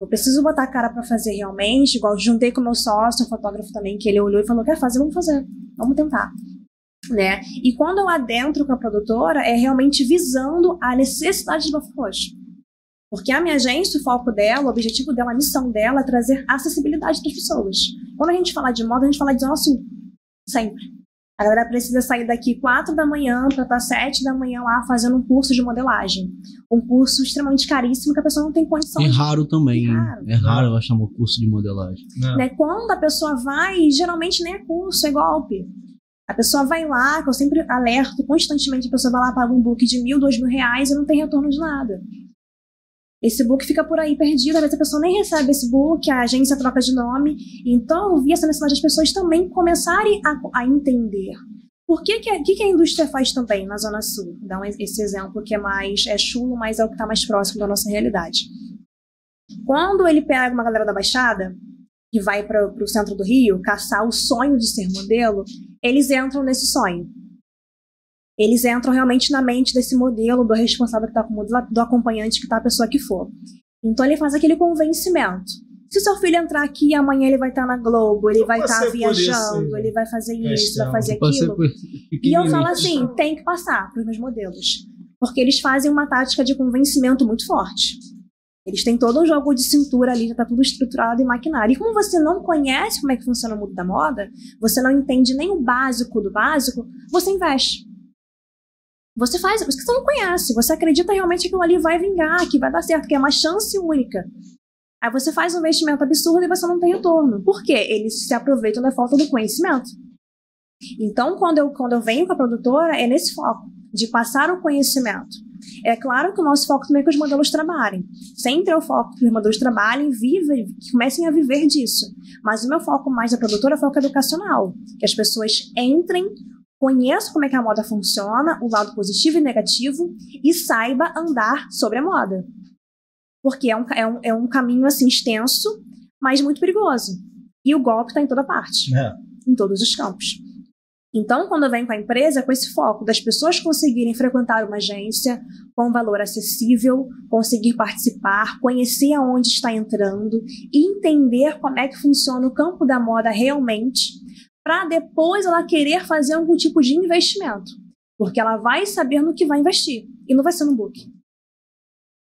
Eu preciso botar a cara pra fazer realmente, igual juntei com meu sócio, um fotógrafo também, que ele olhou e falou, quer fazer, vamos fazer, vamos tentar. Né? E quando eu adentro com a produtora, é realmente visando a necessidade de Bafo Roxo. Porque a minha agência, o foco dela, o objetivo dela, a missão dela é trazer acessibilidade para as pessoas. Quando a gente fala de moda, a gente fala de Zona Sul. Sempre. A galera precisa sair daqui 4 da manhã para estar 7 da manhã lá fazendo um curso de modelagem. Um curso extremamente caríssimo que a pessoa não tem condição É de raro também, hein? Raro. É raro eu achar um curso de modelagem. né? Quando a pessoa vai, geralmente nem é curso, é golpe. A pessoa vai lá, que eu sempre alerto constantemente, a pessoa vai lá, paga um book de mil, dois mil reais e não tem retorno de nada. Esse book fica por aí perdido, às vezes a pessoa nem recebe esse book, a agência troca de nome. Então eu vi essa necessidade das pessoas também começarem a, a entender. Por que, que, a- que, que a indústria faz também na Zona Sul? Dá um, esse exemplo que é mais é chulo, mas é o que está mais próximo da nossa realidade. Quando ele pega uma galera da Baixada, que vai para o centro do Rio, caçar o sonho de ser modelo, eles entram nesse sonho. Eles entram realmente na mente desse modelo, do responsável que está com o modelo, do acompanhante que está a pessoa que for. Então ele faz aquele convencimento. Se seu filho entrar aqui, amanhã ele vai estar na Globo, ele Eu vai estar por viajando, isso, ele vai fazer isso, questão. vai fazer aquilo. por E eu falo assim, tem que passar para os meus modelos. Porque eles fazem uma tática de convencimento muito forte. Eles têm todo um jogo de cintura ali, já tá tudo estruturado e maquinário. E como você não conhece como é que funciona o mundo da moda, você não entende nem o básico do básico, você investe. Você faz, porque você não conhece, você acredita realmente que aquilo ali vai vingar, que vai dar certo, que é uma chance única. Aí você faz um investimento absurdo e você não tem retorno. Por quê? Eles se aproveitam da falta do conhecimento. Então, quando eu, quando eu venho com a produtora, é nesse foco, de passar o conhecimento. É claro que o nosso foco também é que os modelos trabalhem. Sempre é o foco que os modelos trabalhem, vivem, que comecem a viver disso. Mas o meu foco mais da produtora é o foco educacional. Que as pessoas entrem, conheçam como é que a moda funciona, o lado positivo e negativo, e saiba andar sobre a moda. Porque é um, é um, é um caminho assim extenso, mas muito perigoso. E o golpe está em toda parte É. em todos os campos. Então, quando eu venho com a empresa, com esse foco das pessoas conseguirem frequentar uma agência com valor acessível, conseguir participar, conhecer aonde está entrando e entender como é que funciona o campo da moda realmente, para depois ela querer fazer algum tipo de investimento. Porque ela vai saber no que vai investir. E não vai ser no book.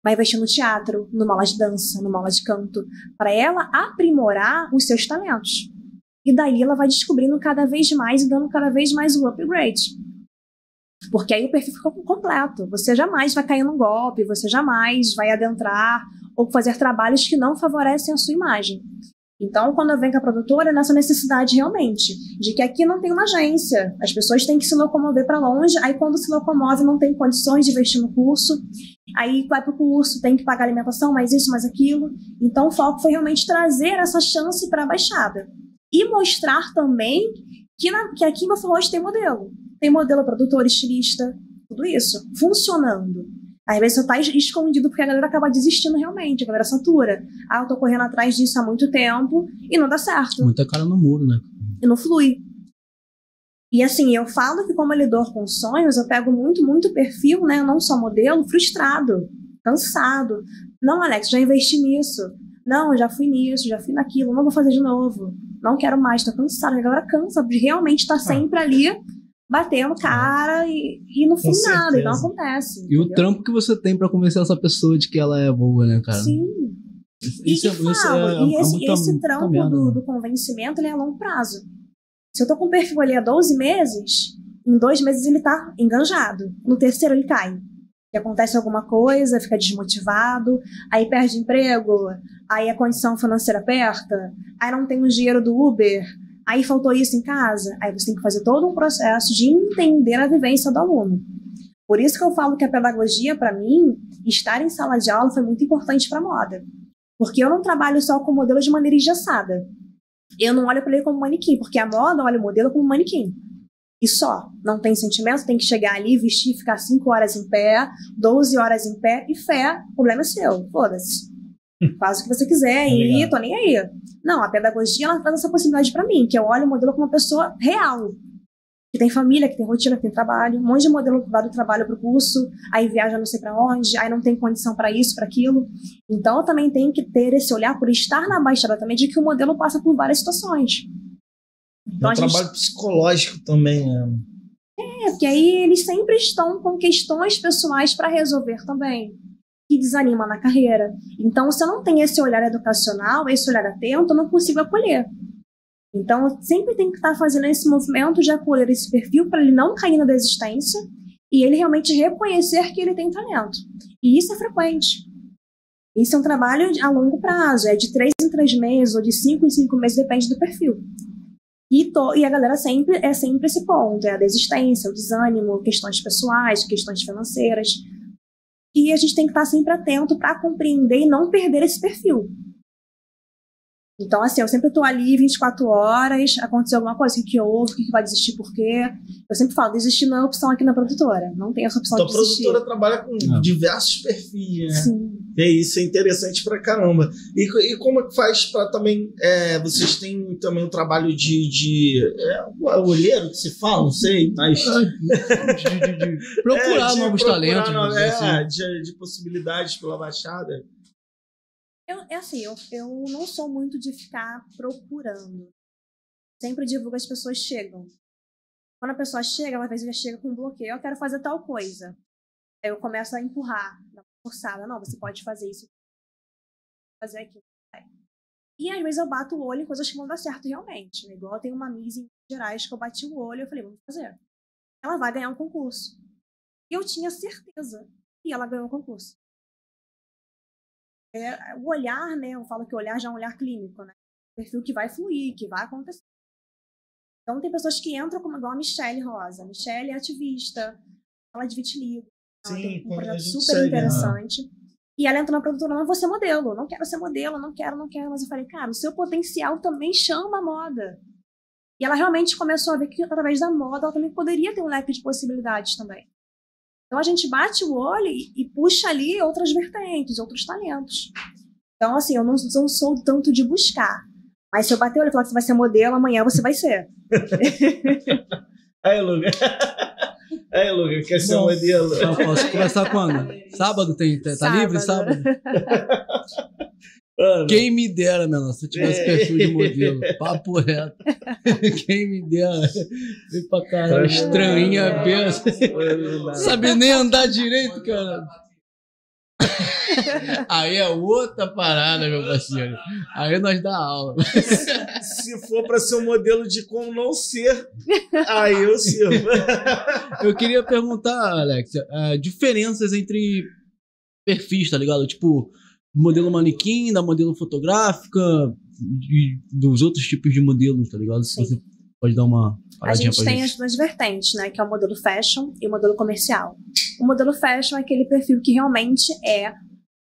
Vai investir no teatro, numa aula de dança, numa aula de canto, para ela aprimorar os seus talentos. E daí ela vai descobrindo cada vez mais e dando cada vez mais o upgrade. Porque aí o perfil fica completo. Você jamais vai cair num golpe, você jamais vai adentrar ou fazer trabalhos que não favorecem a sua imagem. Então, quando eu venho com a produtora, é nessa necessidade realmente de que aqui não tem uma agência, as pessoas têm que se locomover para longe, aí quando se locomove não tem condições de investir no curso, aí vai para o curso, tem que pagar alimentação, mais isso, mais aquilo. Então, o foco foi realmente trazer essa chance para a Baixada e mostrar também que, na, que aqui em Roxo tem modelo. Tem modelo, produtor, estilista, tudo isso funcionando. Às vezes você tá es- escondido porque a galera acaba desistindo realmente, a galera satura. Ah, eu tô correndo atrás disso há muito tempo e não dá certo, Muita cara no muro, né? e não flui. E assim, eu falo que como lidor com sonhos, eu pego muito, muito perfil, né? Não só modelo, frustrado, cansado. Não, Alex, já investi nisso. Não, já fui nisso, já fui naquilo, não vou fazer de novo. Não quero mais, tô cansado. A galera cansa de realmente estar sempre ali batendo cara e, e no fim nada, e não acontece. E o trampo que você tem pra convencer essa pessoa de que ela é boa, né, cara? Sim. E, Isso é- e isso falo, é- e é esse, muita- esse trampo merda, do, né? do convencimento ele é a longo prazo. Se eu tô com o perfil ali há 12 meses, em dois meses ele tá enganjado. No terceiro ele cai. Que acontece alguma coisa, fica desmotivado, aí perde emprego, aí a condição financeira aperta, aí não tem o dinheiro do Uber, aí faltou isso em casa. Aí você tem que fazer todo um processo de entender a vivência do aluno. Por isso que eu falo que a pedagogia, para mim, estar em sala de aula foi muito importante para moda. Porque eu não trabalho só com modelo de maneira engessada. Eu não olho para ele como manequim, porque a moda olha o modelo como manequim. E só. Não tem sentimento, tem que chegar ali, vestir, ficar 5 horas em pé, 12 horas em pé, e fé, problema é seu. Foda-se. Faz o que você quiser Tá e ligado. tô nem aí. Não, a pedagogia ela traz essa possibilidade para mim, que eu olho o modelo como uma pessoa real. Que tem família, que tem rotina, que tem trabalho. Um monte de modelo que vai do trabalho pro curso, aí viaja não sei para onde, aí não tem condição para isso, para aquilo. Então eu também tenho que ter esse olhar por estar na baixada também de que o modelo passa por várias situações. É Então um a gente trabalho psicológico também, né? é, porque aí eles sempre estão com questões pessoais para resolver também, que desanima na carreira. Então, se eu não tenho esse olhar educacional, esse olhar atento, eu não consigo acolher. Então, eu sempre tenho que estar fazendo esse movimento de acolher esse perfil para ele não cair na desistência e ele realmente reconhecer que ele tem talento. E isso é frequente. Isso é um trabalho a longo prazo, é de três em três meses ou de cinco em cinco meses, depende do perfil. E, to- e a galera sempre é sempre esse ponto, é a desistência, o desânimo, questões pessoais, questões financeiras. E a gente tem que estar sempre atento para compreender e não perder esse perfil. Então, assim, eu sempre estou ali 24 horas, aconteceu alguma coisa, o que, que houve, o que, que vai desistir, por quê? Eu sempre falo, desistir não é opção aqui na produtora. Não tem essa opção Tua de desistir. produtora trabalha com Não. diversos perfis, né? Sim. É isso, é interessante pra caramba. E, e como é que faz pra também. é, vocês têm também um trabalho de. de é, o olheiro que se fala, não sei, mas. De- de- de (laughs) procurar É, de novos procurar talentos. no- é, assim. de, de possibilidades pela Baixada. Eu, é assim, eu, eu não sou muito de ficar procurando. Sempre divulgo as pessoas chegam. Quando a pessoa chega, ela às vezes já chega com um bloqueio. Eu quero fazer tal coisa. Aí eu começo a empurrar, forçada. Não, você pode fazer isso. Fazer aquilo. E às vezes eu bato o olho em coisas que vão dar certo realmente. Né? Igual tem uma Miss em Gerais que eu bati o olho e falei, vamos fazer. Ela vai ganhar um concurso. E eu tinha certeza. E ela ganhou o concurso. É, o olhar, né? Eu falo que o olhar já é um olhar clínico, né? Perfil que vai fluir, que vai acontecer. Então tem pessoas que entram como igual a Michelle Rosa. Michelle é ativista, fala de vitiligo. Ela Sim, tem um projeto super segue, interessante. Né? E ela entrou na produtora, não vou ser modelo, não quero ser modelo, não quero, não quero. Mas eu falei, cara, o seu potencial também chama a moda. E ela realmente começou a ver que através da moda ela também poderia ter um leque de possibilidades também. Então a gente bate o olho e, e puxa ali outras vertentes, outros talentos. Então, assim, eu não, não sou tanto de buscar. Mas se eu bater o olho e falar que você vai ser modelo, amanhã você vai ser. (laughs) Aí, Lucas. (laughs) Aí, Lucas, quer ser modelo? Eu posso começar quando? (laughs) Sábado tem, tá sábado. livre sábado? Mano. Quem me dera, meu se eu tivesse é. perfil de modelo. Papo reto. (laughs) Quem me dera. Vem pra caralho, estranhinha, benção. Sabe nem andar direito, cara. Aí é outra parada, meu parceiro. Aí nós dá aula. Se for para ser um modelo de como não ser, aí eu sirvo. Eu queria perguntar, Alex, uh, diferenças entre perfis, tá ligado? Tipo, modelo manequim, da modelo fotográfica, e dos outros tipos de modelos, tá ligado? Se você pode dar uma a gente tem gente. as duas vertentes, né? Que é o modelo fashion e o modelo comercial. O modelo fashion é aquele perfil que realmente é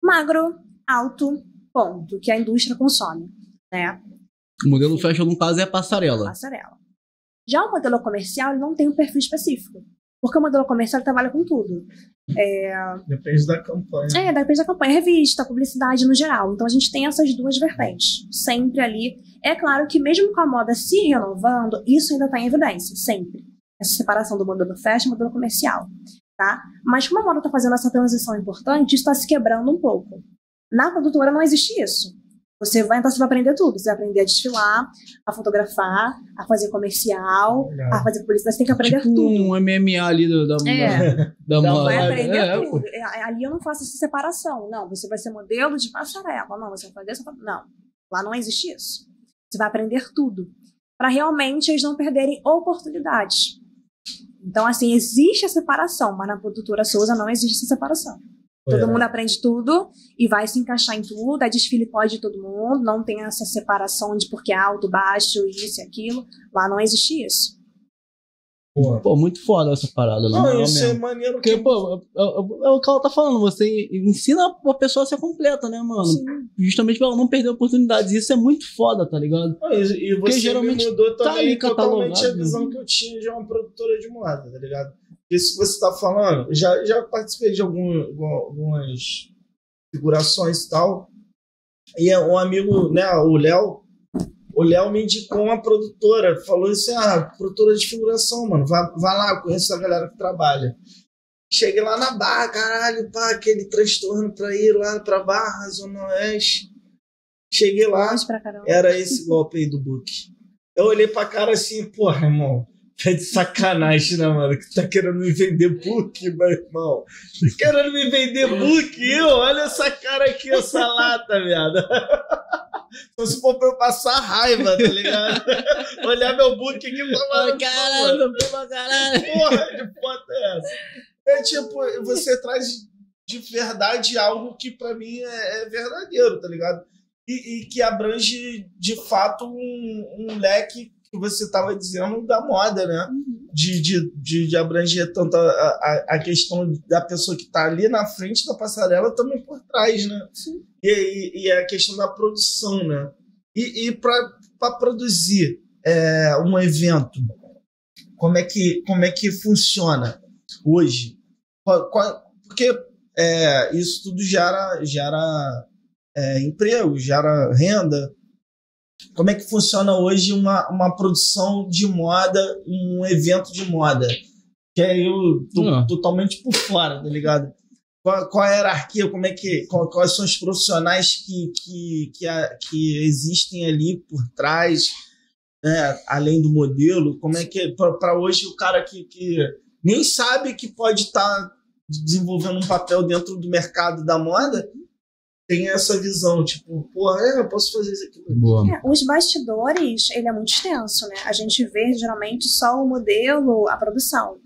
magro, alto, ponto, que a indústria consome, né? O modelo fashion, no caso, é a passarela. Passarela. Já o modelo comercial, ele não tem um perfil específico. Porque o modelo comercial trabalha com tudo. É... Depende da campanha. É, depende da campanha. Revista, publicidade no geral. Então a gente tem essas duas vertentes. Sempre ali. É claro que mesmo com a moda se renovando, isso ainda está em evidência. Sempre. Essa separação do modelo fashion e modelo comercial. Tá? Mas como a moda está fazendo essa transição importante, isso está se quebrando um pouco. Na produtora não existe isso. Você vai, então, você vai aprender tudo. Você vai aprender a desfilar, a fotografar, a fazer comercial, Legal. a fazer publicidade. Você tem que aprender tipo tudo. um MMA ali da, da, é. (laughs) da, da Vai aprender é, tudo. É, ali eu não faço essa separação. Não, você vai ser modelo de passarela. Não, você vai fazer essa. Não, lá não existe isso. Você vai aprender tudo. Para realmente eles não perderem oportunidades. Então, assim, existe a separação, mas na produtora Souza não existe essa separação. Todo é. mundo aprende tudo e vai se encaixar em tudo. A desfile pode todo mundo, não tem essa separação de porque é alto, baixo, isso e aquilo. Lá não existe isso. Pô, pô, muito foda essa parada, não, não isso é mesmo. é maneiro. Porque, que... pô, é, é, é, o que ela tá falando, você ensina a pessoa a ser completa, né, mano? Sim. Justamente pra ela não perder oportunidades. Isso é muito foda, tá ligado? Ah, e, e você Porque geralmente mudou tá também tá totalmente a visão que eu tinha de uma produtora de moda, tá ligado? Isso que você tá falando, já, já participei de algum, algumas figurações e tal. E um amigo, né, o Léo, o Léo me indicou uma produtora, falou assim: ah, produtora de figuração, mano, vai, vai lá, eu conheço a galera que trabalha. Cheguei lá na Barra, caralho, pá, aquele transtorno pra ir lá pra Barra, Zona Oeste. Cheguei lá, era esse golpe aí do book. Eu olhei pra cara assim, porra, irmão, Tá de sacanagem, né, mano? Que tá querendo me vender book, meu irmão. Tá querendo me vender book? Eu? Olha essa cara aqui, essa lata, viado. Só se for pra eu passar raiva, tá ligado? Olhar meu book aqui e falar. Caralho, porra, caralho. Porra, de foto é essa? É tipo, você traz de verdade algo que para mim é, é, verdadeiro, tá ligado? E, e, que abrange de fato um, um leque que você estava dizendo da moda, né? Uhum. De, de, de, de, abranger tanto a, a, a, questão da pessoa que está ali na frente da passarela também por trás, né? Sim. E, e, e a questão da produção, né? E, e para produzir é, um evento, como é que, como é que funciona hoje? Qual, qual, porque é, isso tudo gera, gera é, emprego, gera renda, como é que funciona hoje uma, uma produção de moda, um evento de moda. Que é eu tô ah. totalmente por fora, tá ligado? qual, qual, a hierarquia, como é que, qual, quais são os profissionais que, que, que, a, que existem ali por trás, né, além do modelo, como é que para hoje o cara que, que nem sabe que pode estar tá desenvolvendo um papel dentro do mercado da moda, tem essa visão, tipo, pô, é, eu posso fazer isso aqui. É, os bastidores, ele é muito extenso, né? A gente vê geralmente só o modelo, a produção.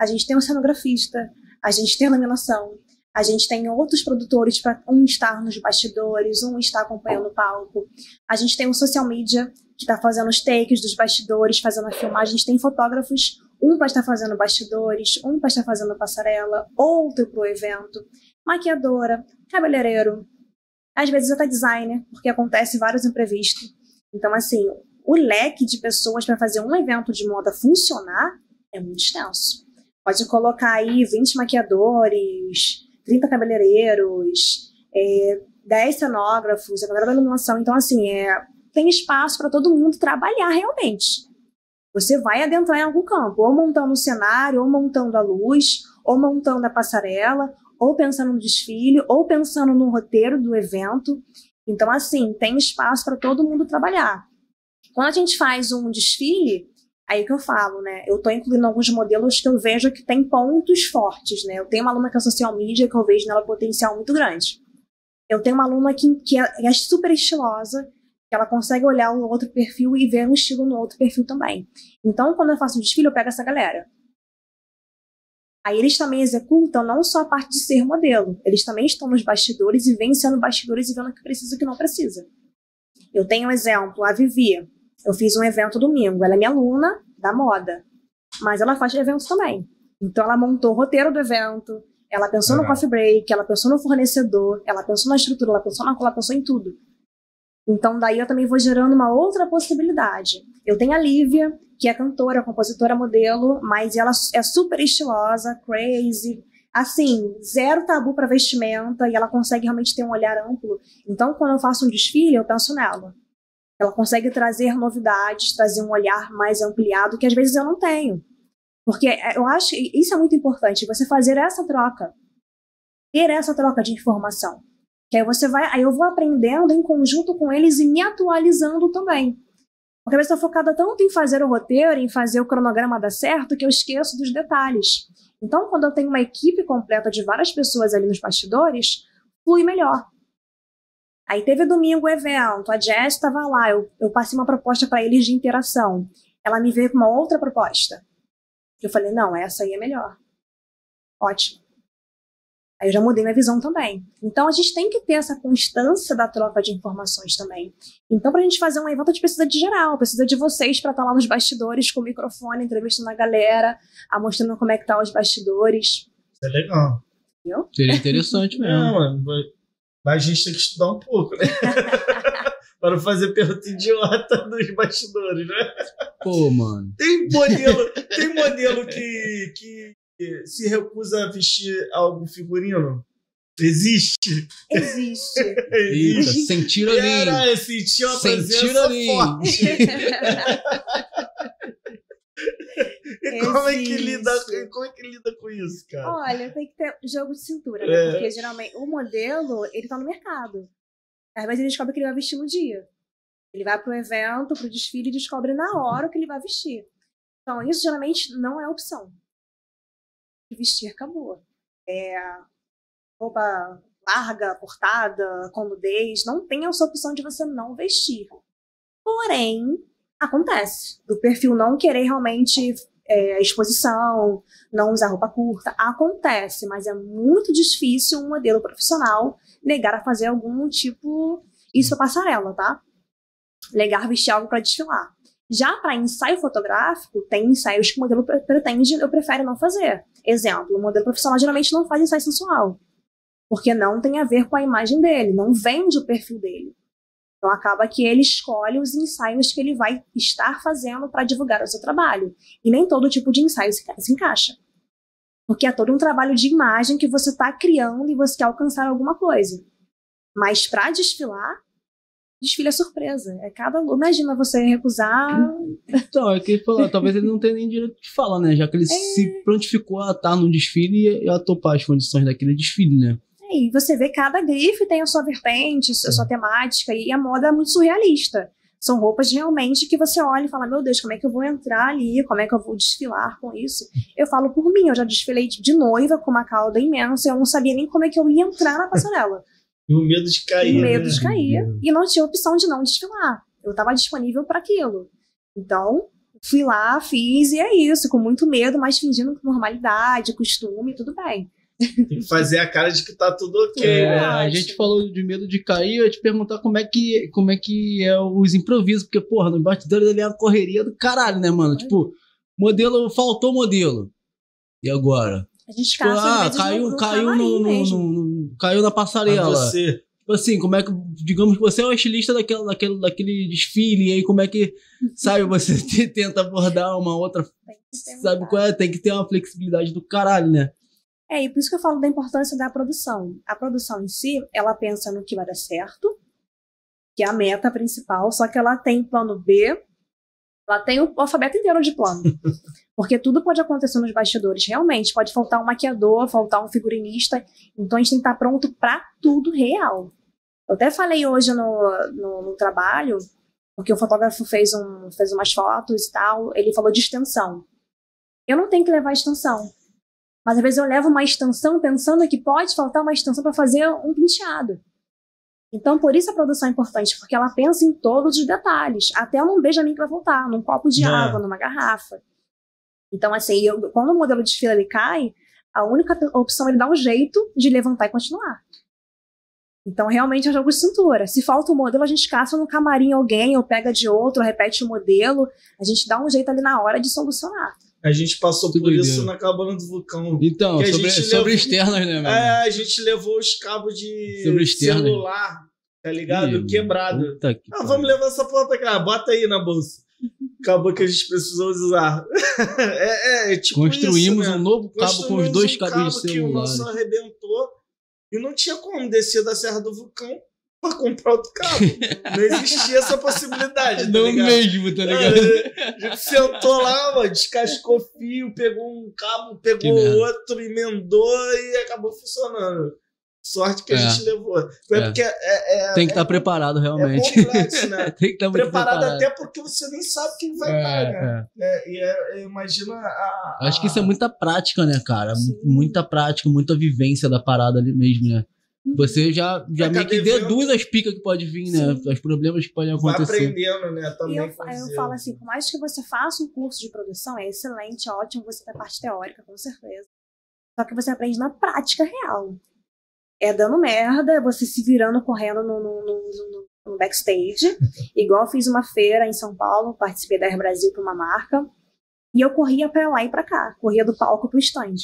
A gente tem um cenografista, a gente tem a laminação, a gente tem outros produtores para um estar nos bastidores, um estar acompanhando o palco. A gente tem um social media que está fazendo os takes dos bastidores, fazendo a filmagem. A gente tem fotógrafos, um para estar fazendo bastidores, um para estar fazendo passarela, outro para o evento. Maquiadora, cabeleireiro, às vezes até designer, porque acontece vários imprevistos. Então, assim, o leque de pessoas para fazer um evento de moda funcionar é muito extenso. Pode colocar aí 20 maquiadores, 30 cabeleireiros, é, 10 cenógrafos, a galera da iluminação. Então, assim, é, tem espaço para todo mundo trabalhar realmente. Você vai adentrar em algum campo, ou montando o cenário, ou montando a luz, ou montando a passarela, ou pensando no desfile, ou pensando no roteiro do evento. Então, assim, tem espaço para todo mundo trabalhar. Quando a gente faz um desfile, Aí que eu falo, né? Eu estou incluindo alguns modelos que eu vejo que tem pontos fortes, né? Eu tenho uma aluna que é social media que eu vejo nela potencial muito grande. Eu tenho uma aluna que, que é, é super estilosa, que ela consegue olhar um outro perfil e ver um estilo no outro perfil também. Então, quando eu faço um desfile, eu pego essa galera. Aí eles também executam não só a parte de ser modelo, eles também estão nos bastidores e vêm sendo bastidores e vendo o que precisa e o que não precisa. Eu tenho um exemplo, a Vivi. Eu fiz um evento domingo. Ela é minha aluna da moda, mas ela faz eventos também. Então ela montou o roteiro do evento, ela pensou no coffee break, ela pensou no fornecedor, ela pensou na estrutura, ela pensou na ela pensou em tudo. Então daí eu também vou gerando uma outra possibilidade. Eu tenho a Lívia, que é cantora, compositora, modelo, mas ela é super estilosa, crazy, assim, zero tabu para vestimenta e ela consegue realmente ter um olhar amplo. Então quando eu faço um desfile, eu penso nela. Ela consegue trazer novidades, trazer um olhar mais ampliado que às vezes eu não tenho. Porque é, eu acho isso é muito importante, você fazer essa troca. Ter essa troca de informação. Que aí você vai, aí eu vou aprendendo em conjunto com eles e me atualizando também. Porque eu estou focada tanto em fazer o roteiro, em fazer o cronograma dar certo, que eu esqueço dos detalhes. Então, quando eu tenho uma equipe completa de várias pessoas ali nos bastidores, flui melhor. Aí teve domingo o evento, a Jess estava lá, eu, eu passei uma proposta para eles de interação. Ela me veio com uma outra proposta. Eu falei, não, essa aí é melhor. Ótimo. Aí eu já mudei minha visão também. Então a gente tem que ter essa constância da troca de informações também. Então, para a gente fazer um evento, a gente precisa de geral, precisa de vocês para estar tá lá nos bastidores com o microfone, entrevistando a galera, mostrando como é que tá os bastidores. Isso é legal. Entendeu? Seria interessante (laughs) mesmo. Mano, mas a gente tem que estudar um pouco, né? (laughs) para não fazer pergunta idiota nos bastidores, né? Pô, mano. Tem modelo, tem modelo que, que se recusa a vestir algum figurino? Existe? Existe. (laughs) Eita, sentir ali. Sentir uma sentir presença ali. forte. (laughs) (laughs) E como é, que lida, como é que lida com isso, cara? Olha, tem que ter jogo de cintura, né? É. Porque geralmente o modelo, ele tá no mercado. Às vezes ele descobre que ele vai vestir no dia. Ele vai pro evento, pro desfile e descobre na hora o que ele vai vestir. Então, isso geralmente não é opção. Vestir acabou. É roupa larga, cortada, com nudez, não tem essa opção de você não vestir. Porém, acontece. Do perfil não querer realmente é, exposição, não usar roupa curta. Acontece, mas é muito difícil um modelo profissional negar a fazer algum tipo. Isso é passarela, tá? Negar vestir algo para desfilar. Já para ensaio fotográfico, tem ensaios que o modelo pretende, eu prefiro não fazer. Exemplo, o modelo profissional geralmente não faz ensaio sensual. Porque não tem a ver com a imagem dele, não vende o perfil dele. Então acaba que ele escolhe os ensaios que ele vai estar fazendo para divulgar o seu trabalho. E nem todo tipo de ensaio se, se encaixa. Porque é todo um trabalho de imagem que você está criando e você quer alcançar alguma coisa. Mas para desfilar, Desfile é surpresa. É cada. Imagina você recusar. Então, é que ele falou, talvez ele não tenha nem direito de falar, né? Já que ele É. se prontificou a estar no desfile e a topar as condições daquele desfile, né? É, E você vê cada grife tem a sua vertente, a sua temática, e a moda é muito surrealista. São roupas realmente que você olha e fala: Meu Deus, como é que eu vou entrar ali? Como é que eu vou desfilar com isso? Eu falo por mim, eu já desfilei de noiva com uma cauda imensa, eu não sabia nem como é que eu ia entrar na passarela. E o medo de cair. com medo né? de cair. E não tinha opção de não desfilar. Eu estava disponível para aquilo. Então, fui lá, fiz, e é isso, com muito medo, mas fingindo com normalidade, costume, tudo bem. Tem que fazer a cara de que tá tudo ok, É, né? a gente falou de medo de cair, eu ia te perguntar como é que, como é, que é os improvisos, porque, porra, no bastidores ali é uma correria do caralho, né, mano? Tipo, modelo, faltou modelo. E agora? A gente Tipo, às ah, caiu, no, caiu no, no- no- caiu na passarela. você. Tipo assim, como é que, digamos que você é o estilista daquele, daquele, daquele desfile, e aí como é que, sabe, você (laughs) te- tenta abordar uma outra, Tem que ter sabe qual é? Tem que ter uma flexibilidade do caralho, né? É, e por isso que eu falo da importância da produção. A produção em si, ela pensa no que vai dar certo, que é a meta principal, só que ela tem plano B, ela tem o alfabeto inteiro de plano. (laughs) Porque tudo pode acontecer nos bastidores, realmente. Pode faltar um maquiador, faltar um figurinista. Então a gente tem que estar pronto para tudo real. Eu até falei hoje no, no, no trabalho, porque o fotógrafo fez, um, fez umas fotos e tal, ele falou de extensão. Eu não tenho que levar extensão. Mas às vezes eu levo uma extensão pensando que pode faltar uma extensão para fazer um penteado. Então, por isso a produção é importante, porque ela pensa em todos os detalhes, até num beijamim que vai voltar, num copo de É. água, numa garrafa. Então, assim, eu- quando o modelo de fila ele cai, a única opção é ele dar um jeito de levantar e continuar. Então, realmente é jogo de cintura. Se falta o modelo, a gente caça no camarim alguém, ou pega de outro, repete o modelo. A gente dá um jeito ali na hora de solucionar. A gente passou por isso na cabana do vulcão. Então, sobre, gente sobre levou- externas, né, mano? É, a gente levou os cabos de celular, tá ligado? Ih, Quebrado. que Ah, vamos levar essa porra pra cá, bota aí na bolsa. Acabou que a gente precisou usar. (laughs) é, é, é tipo Construímos isso, né? um novo cabo com os dois um cabos cabo de que o nosso celular. arrebentou e não tinha como descer da Serra do Vulcão pra comprar outro cabo. (laughs) não existia essa possibilidade, tá Não ligado? mesmo, tá ligado? É, a gente sentou lá, mano, descascou fio, pegou um cabo, pegou outro, emendou e acabou funcionando. Sorte que a É. gente levou. Foi É. porque é, é, Tem que estar é, preparado, é realmente. complexo, né? (laughs) Tem que estar muito preparado, preparado. até porque você nem sabe quem vai É, estar, né? é. É, e é, é, imagina a, a- Acho que isso é muita prática, né, cara? Sim. Muita prática, muita vivência da parada ali mesmo, né? Você já, já É, meio que evento- deduz as picas que pode vir, né? Os problemas que podem Vai acontecer. aprendendo, né? Também eu, eu falo assim, por mais que você faça um curso de produção, é excelente, é ótimo você ter parte teórica, com certeza. Só que você aprende na prática real. É dando merda, é você se virando correndo no, no- no- no- backstage. Igual eu fiz uma feira em São Paulo, participei da Air Brasil para uma marca. E eu corria pra lá e pra cá. Corria do palco pro stand.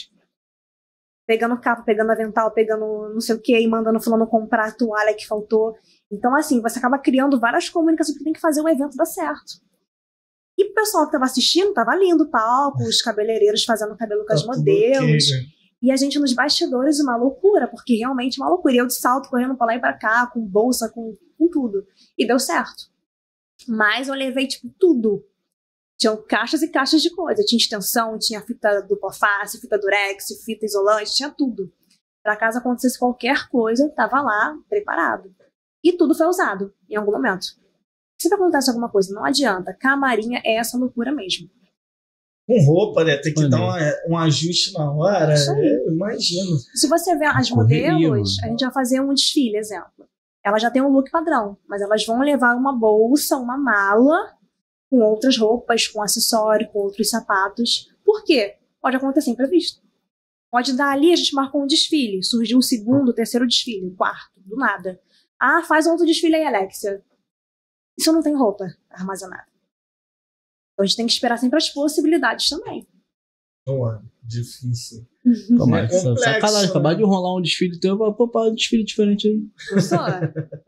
Pegando capa, pegando avental, pegando não sei o que, e mandando fulano comprar a toalha que faltou. Então, assim, você acaba criando várias comunicações porque tem que fazer o evento dar certo. E o pessoal que tava assistindo tava lindo o palco, os cabeleireiros fazendo cabelo com Tá as tudo modelos. E a gente nos bastidores, uma loucura, porque realmente uma loucura. E eu de salto, correndo pra lá e pra cá, com bolsa, com, com tudo. E deu certo. Mas eu levei, tipo, tudo. Tinham caixas e caixas de coisa. Tinha extensão, tinha fita dupla face, fita durex, fita isolante, tinha tudo. Pra caso acontecesse qualquer coisa, tava lá, preparado. E tudo foi usado, em algum momento. Se acontece alguma coisa, não adianta. Camarinha é essa loucura mesmo. Com roupa, né? Tem que dar uma- um ajuste na hora. Isso aí. É, eu imagino. Se você ver as Correria, modelos, mano. a gente vai fazer um desfile, exemplo. Elas já têm um look padrão, mas elas vão levar uma bolsa, uma mala, com outras roupas, com acessório, com outros sapatos. Por quê? Pode acontecer imprevisto. Pode dar ali, a gente marcou um desfile, surgiu o segundo, o terceiro desfile, o quarto, do nada. Ah, faz outro desfile aí, Alexia. Isso não tem roupa armazenada. Então a gente tem que esperar sempre as possibilidades também. Não é difícil. Calma, É essa- complexo, sacanagem, né? acabar de rolar um desfile teu, vai pô, um desfile diferente aí. Gostou?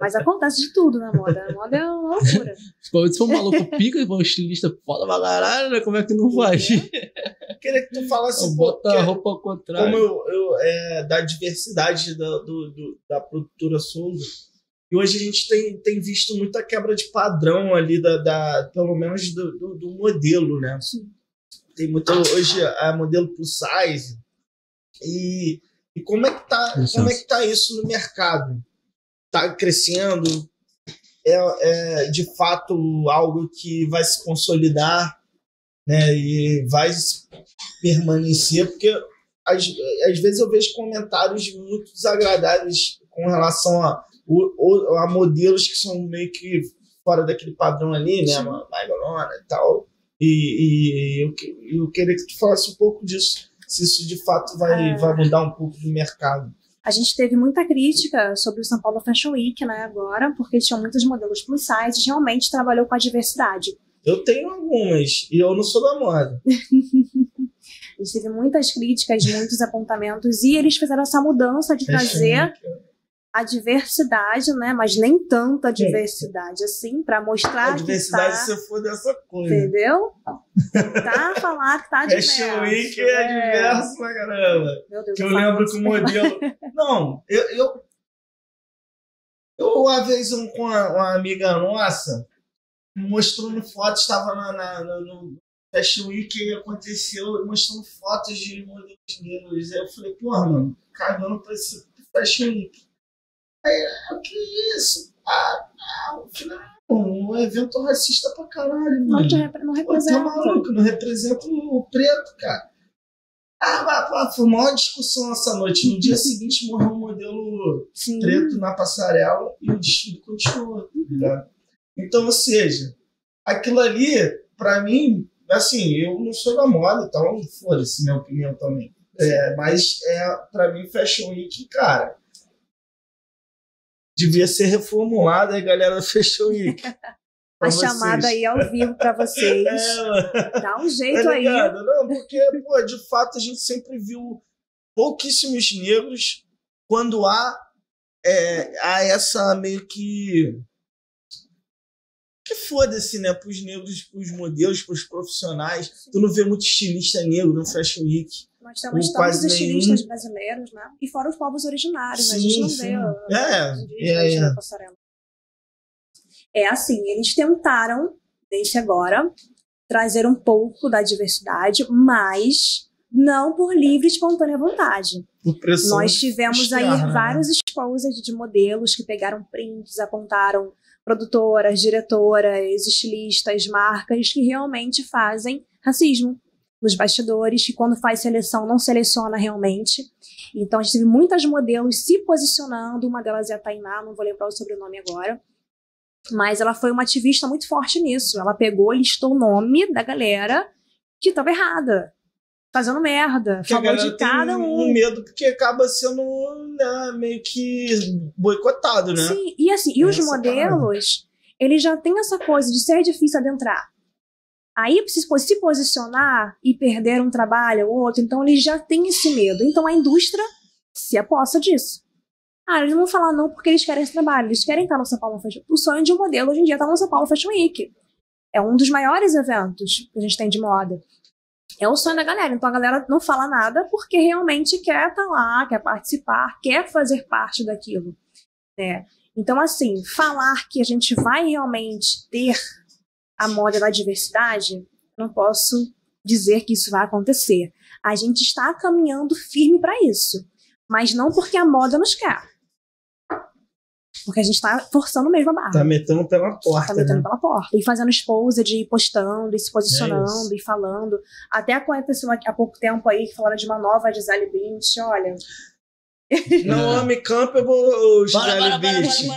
Mas acontece de tudo na moda. A moda é uma loucura. (laughs) Se for um maluco pica, um estilista foda pra caralho, né? Como é que não faz? (laughs) Queria que tu falasse um Bota pouco a roupa ao como contrário. eu, eu, é, da diversidade da, do, do- da produtora Souza. E hoje a gente tem, tem visto muita quebra de padrão ali, da, da pelo menos do, do, do modelo, né? Sim. Tem muito hoje a modelo plus size. E, e como, é que tá, como é que tá isso no mercado? Tá crescendo? É, é de fato algo que vai se consolidar né, e vai permanecer, porque às, às vezes eu vejo comentários muito desagradáveis com relação a, a modelos que são meio que fora daquele padrão ali, né, Maigolona e tal. E, e eu, eu queria que tu falasse um pouco disso, se isso de fato vai, é. vai mudar um pouco do mercado. A gente teve muita crítica sobre o São Paulo Fashion Week, né, agora, porque tinham muitos modelos plus size, realmente trabalhou com a diversidade. Eu tenho algumas, e eu não sou da moda. (laughs) a gente teve muitas críticas, muitos apontamentos, e eles fizeram essa mudança de trazer a diversidade, né? Mas nem tanta diversidade assim, para mostrar a diversidade que tá, se for dessa coisa. Entendeu? Tentar falar que tá (laughs) diverso. Fashion Week é, é diverso pra caramba. Meu Deus, que eu lembro que o modelo... (laughs) Não, eu... eu... Eu, uma vez, um, com uma, uma amiga nossa, mostrando fotos, estava na, na, no Fashion Week e aconteceu, mostrando fotos de modelos negros. Aí eu falei, porra, mano, cagando pra esse Fashion Week. Aí, o que é isso? Ah, não. falei, um evento racista pra caralho, mano. Não, não representa. Pô, tá maluco, não representa o preto, cara. Ah, mas, foi uma discussão essa noite. No dia seguinte morreu um modelo Sim. preto na passarela e o desfile continuou. Tá? Então, ou seja, aquilo ali, para mim, assim, eu não sou da moda, então foda-se minha opinião também. É, mas é, para mim, Fashion Week, cara, devia ser reformulada aí, galera, Fashion (laughs) Week. a vocês. chamada aí ao vivo para vocês. (laughs) É, Dá um jeito tá aí. Não, porque, pô, de fato, a gente sempre viu pouquíssimos negros quando há, é, há essa meio que que foda-se, né, pros negros, pros modelos, pros profissionais. Tu não vê muito estilista negro no Fashion Week. Nós temos tantos estilistas nenhum. brasileiros, né? E fora os povos originários, sim, né? A gente não sim. vê é, é, é. passarela. É assim, eles tentaram, desde agora, trazer um pouco da diversidade, mas não por livre e espontânea vontade. Nós tivemos externa, aí né? vários exposed de modelos que pegaram prints, apontaram produtoras, diretoras, estilistas, marcas que realmente fazem racismo nos bastidores, que quando faz seleção não seleciona realmente. Então a gente teve muitas modelos se posicionando, uma delas é a Tainá, não vou lembrar o sobrenome agora, mas ela foi uma ativista muito forte nisso. Ela pegou, listou o nome da galera que estava errada fazendo merda. Que falou de cada um. um medo porque acaba sendo né, meio que boicotado, né? Sim, e assim, e os modelos, eles já têm essa coisa de ser difícil adentrar. Aí se, posicionar e perder um trabalho ou outro, então eles já têm esse medo. Então a indústria se aposta disso. Ah, eles não vão falar não porque eles querem esse trabalho, eles querem estar no São Paulo Fashion O sonho de um modelo hoje em dia estar no São Paulo Fashion Week. É um dos maiores eventos que a gente tem de moda é o sonho da galera. Então a galera não fala nada porque realmente quer estar tá lá, quer participar, quer fazer parte daquilo. Né? Então, assim, falar que a gente vai realmente ter a moda da diversidade, não posso dizer que isso vai acontecer. A gente está caminhando firme para isso, mas não porque a moda nos quer. Porque a gente tá forçando mesmo a barra. Tá metendo pela porta. Tá metendo né? pela porta. E fazendo esposa de ir postando, e se posicionando, é e falando. Até aconteceu há pouco tempo aí que falaram de uma nova Gisele Bündchen, olha. (laughs) Naomi Campbell ou Gisele Bündchen?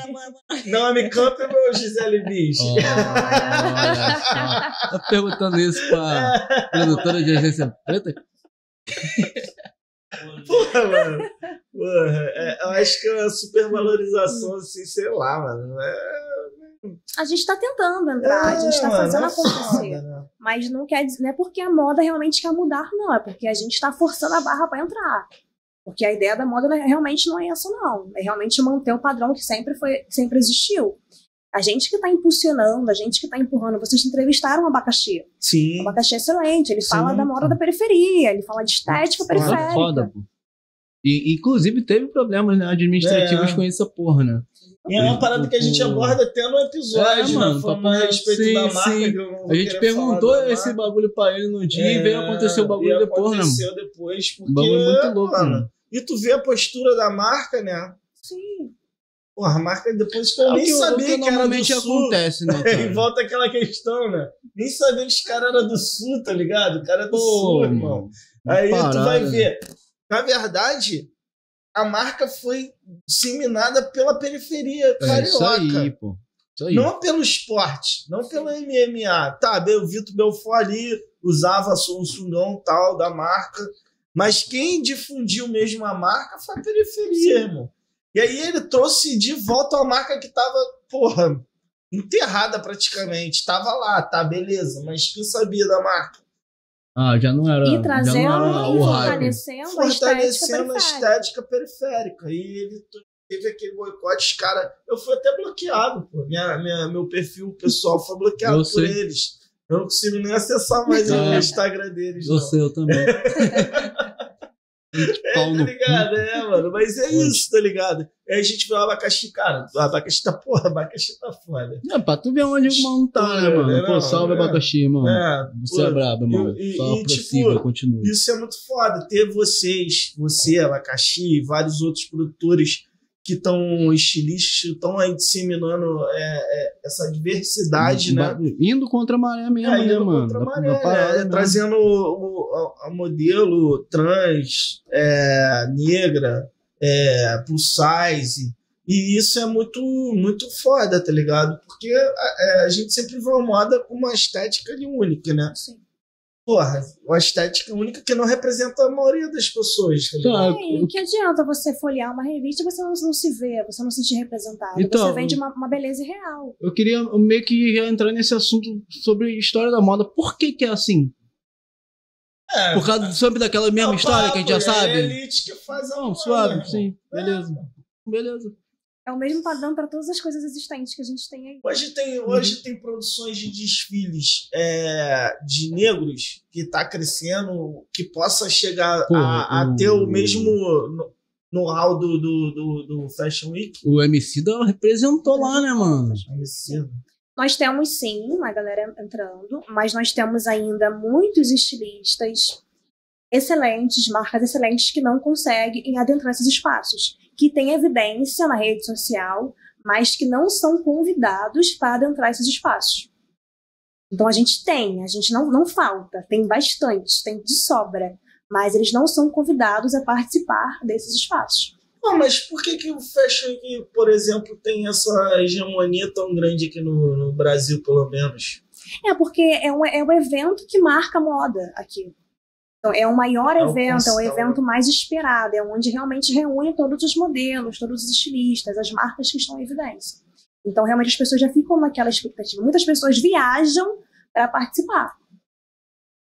Naomi Campbell ou Gisele Bündchen? Oh, tá perguntando isso pra produtora de agência preta? Porra, mano. Porra, é, eu acho que é uma supervalorização, assim, sei lá, mano. É... A gente tá tentando entrar, é, a gente tá fazendo mano, é acontecer. Foda, né? Mas não quer dizer, não é porque a moda realmente quer mudar, não. É porque a gente tá forçando a barra para entrar. Porque a ideia da moda realmente não é essa, não. É realmente manter o padrão que sempre foi, sempre existiu. A gente que está impulsionando, a gente que está empurrando. Vocês entrevistaram o abacaxi. Sim. O abacaxi é excelente. Ele Sim. fala da moda da periferia, ele fala de estética foda, periférica. Foda, pô. E, inclusive, teve problemas né, administrativos é. com essa porra, né? E é uma parada que a gente aborda até no episódio, É, mano, né? Falando papai, a respeito sim, da marca. sim. A gente perguntou esse marca. bagulho pra ele no dia e veio acontecer o bagulho e depois, né, mano? aconteceu depois, porque, bagulho muito louco, mano. E tu vê a postura da marca, né? Sim. Porra, a marca depois que eu É o nem que, o sabia que que, era do normalmente sul. acontece, né, (laughs) E cara? volta aquela questão, né? Nem sabia que os caras eram do sul, tá ligado? O cara é do sul, Pô, irmão. mano. Aí tu parada, vai né? ver. Na verdade, a marca foi disseminada pela periferia É isso carioca. aí, pô. Isso aí. Não pelo esporte, não pelo MMA. Tá, o Vitor Belfort ali usava o sungão tal da marca, mas quem difundiu mesmo a marca foi a periferia, irmão. E aí ele trouxe de volta uma marca que tava, porra, enterrada praticamente. Tava lá, tá, beleza, mas quem sabia da marca? Ah, já não era. E já trazendo não era e o hype. fortalecendo, a estética Fortalecendo a periférica. estética periférica. E ele teve aquele boicote, os caras. Eu fui até bloqueado, pô. Minha, minha, meu perfil pessoal foi bloqueado por eles. Eu não consigo nem acessar mais o É. Instagram deles. Eu não. sei, eu também. (laughs) É, tá ligado? É, mano. Mas é isso, tá ligado? Aí a gente vê o abacaxi, cara. O abacaxi tá, porra, o abacaxi tá foda. É, pra tu ver onde o mano tá, né, mano? É, Pô, salve é. abacaxi, mano. É, Você é brabo, irmão. e- Só e, prossiga, tipo, continua. Isso é muito foda. Ter vocês, você, Abacaxi e vários outros produtores que estão estilistas, estão aí disseminando é, é, essa diversidade, né? Indo contra a maré mesmo, É, né, indo mano? contra a Da- maré, da parada né? mesmo. Trazendo o, o- modelo trans, é, negra, é, plus size. E isso é muito, muito foda, tá ligado? Porque a, é, a gente sempre vê uma moda com uma estética ali única, né? Sim. Porra, uma estética única que não representa a maioria das pessoas, tá ligado? Tá, É, e que adianta você folhear uma revista e você não, não se vê, você não se sentir representado. Então, você vende uma, uma beleza real. Eu queria meio que já entrar nesse assunto sobre história da moda. Por que que é assim? É, Por causa sempre daquela mesma é história que a gente já papo, É a sabe? elite que faz a Não, moda, suave, sim. Beleza. Beleza. É o mesmo padrão para todas as coisas existentes que a gente tem aí. Hoje tem, Uhum. hoje tem produções de desfiles é, de negros que está crescendo, que possa chegar Pô, a, a o- ter o mesmo no- know-how do, do, do, do Fashion Week. O MC da representou lá, né, mano? Nós temos sim uma galera entrando, mas nós temos ainda muitos estilistas excelentes, marcas excelentes que não conseguem adentrar esses espaços, que têm evidência na rede social, mas que não são convidados para adentrar esses espaços. Então a gente tem, a gente não, não falta, tem bastante, tem de sobra, mas eles não são convidados a participar desses espaços. Não, mas por que, que o Fashion Week, por exemplo, tem essa hegemonia tão grande aqui no, no Brasil, pelo menos? É, porque é um, é um evento que marca a moda aqui. Então, é o maior É evento, é o evento mais esperado, é onde realmente reúne todos os modelos, todos os estilistas, as marcas que estão em evidência. Então, realmente, as pessoas já ficam naquela expectativa. Muitas pessoas viajam para participar.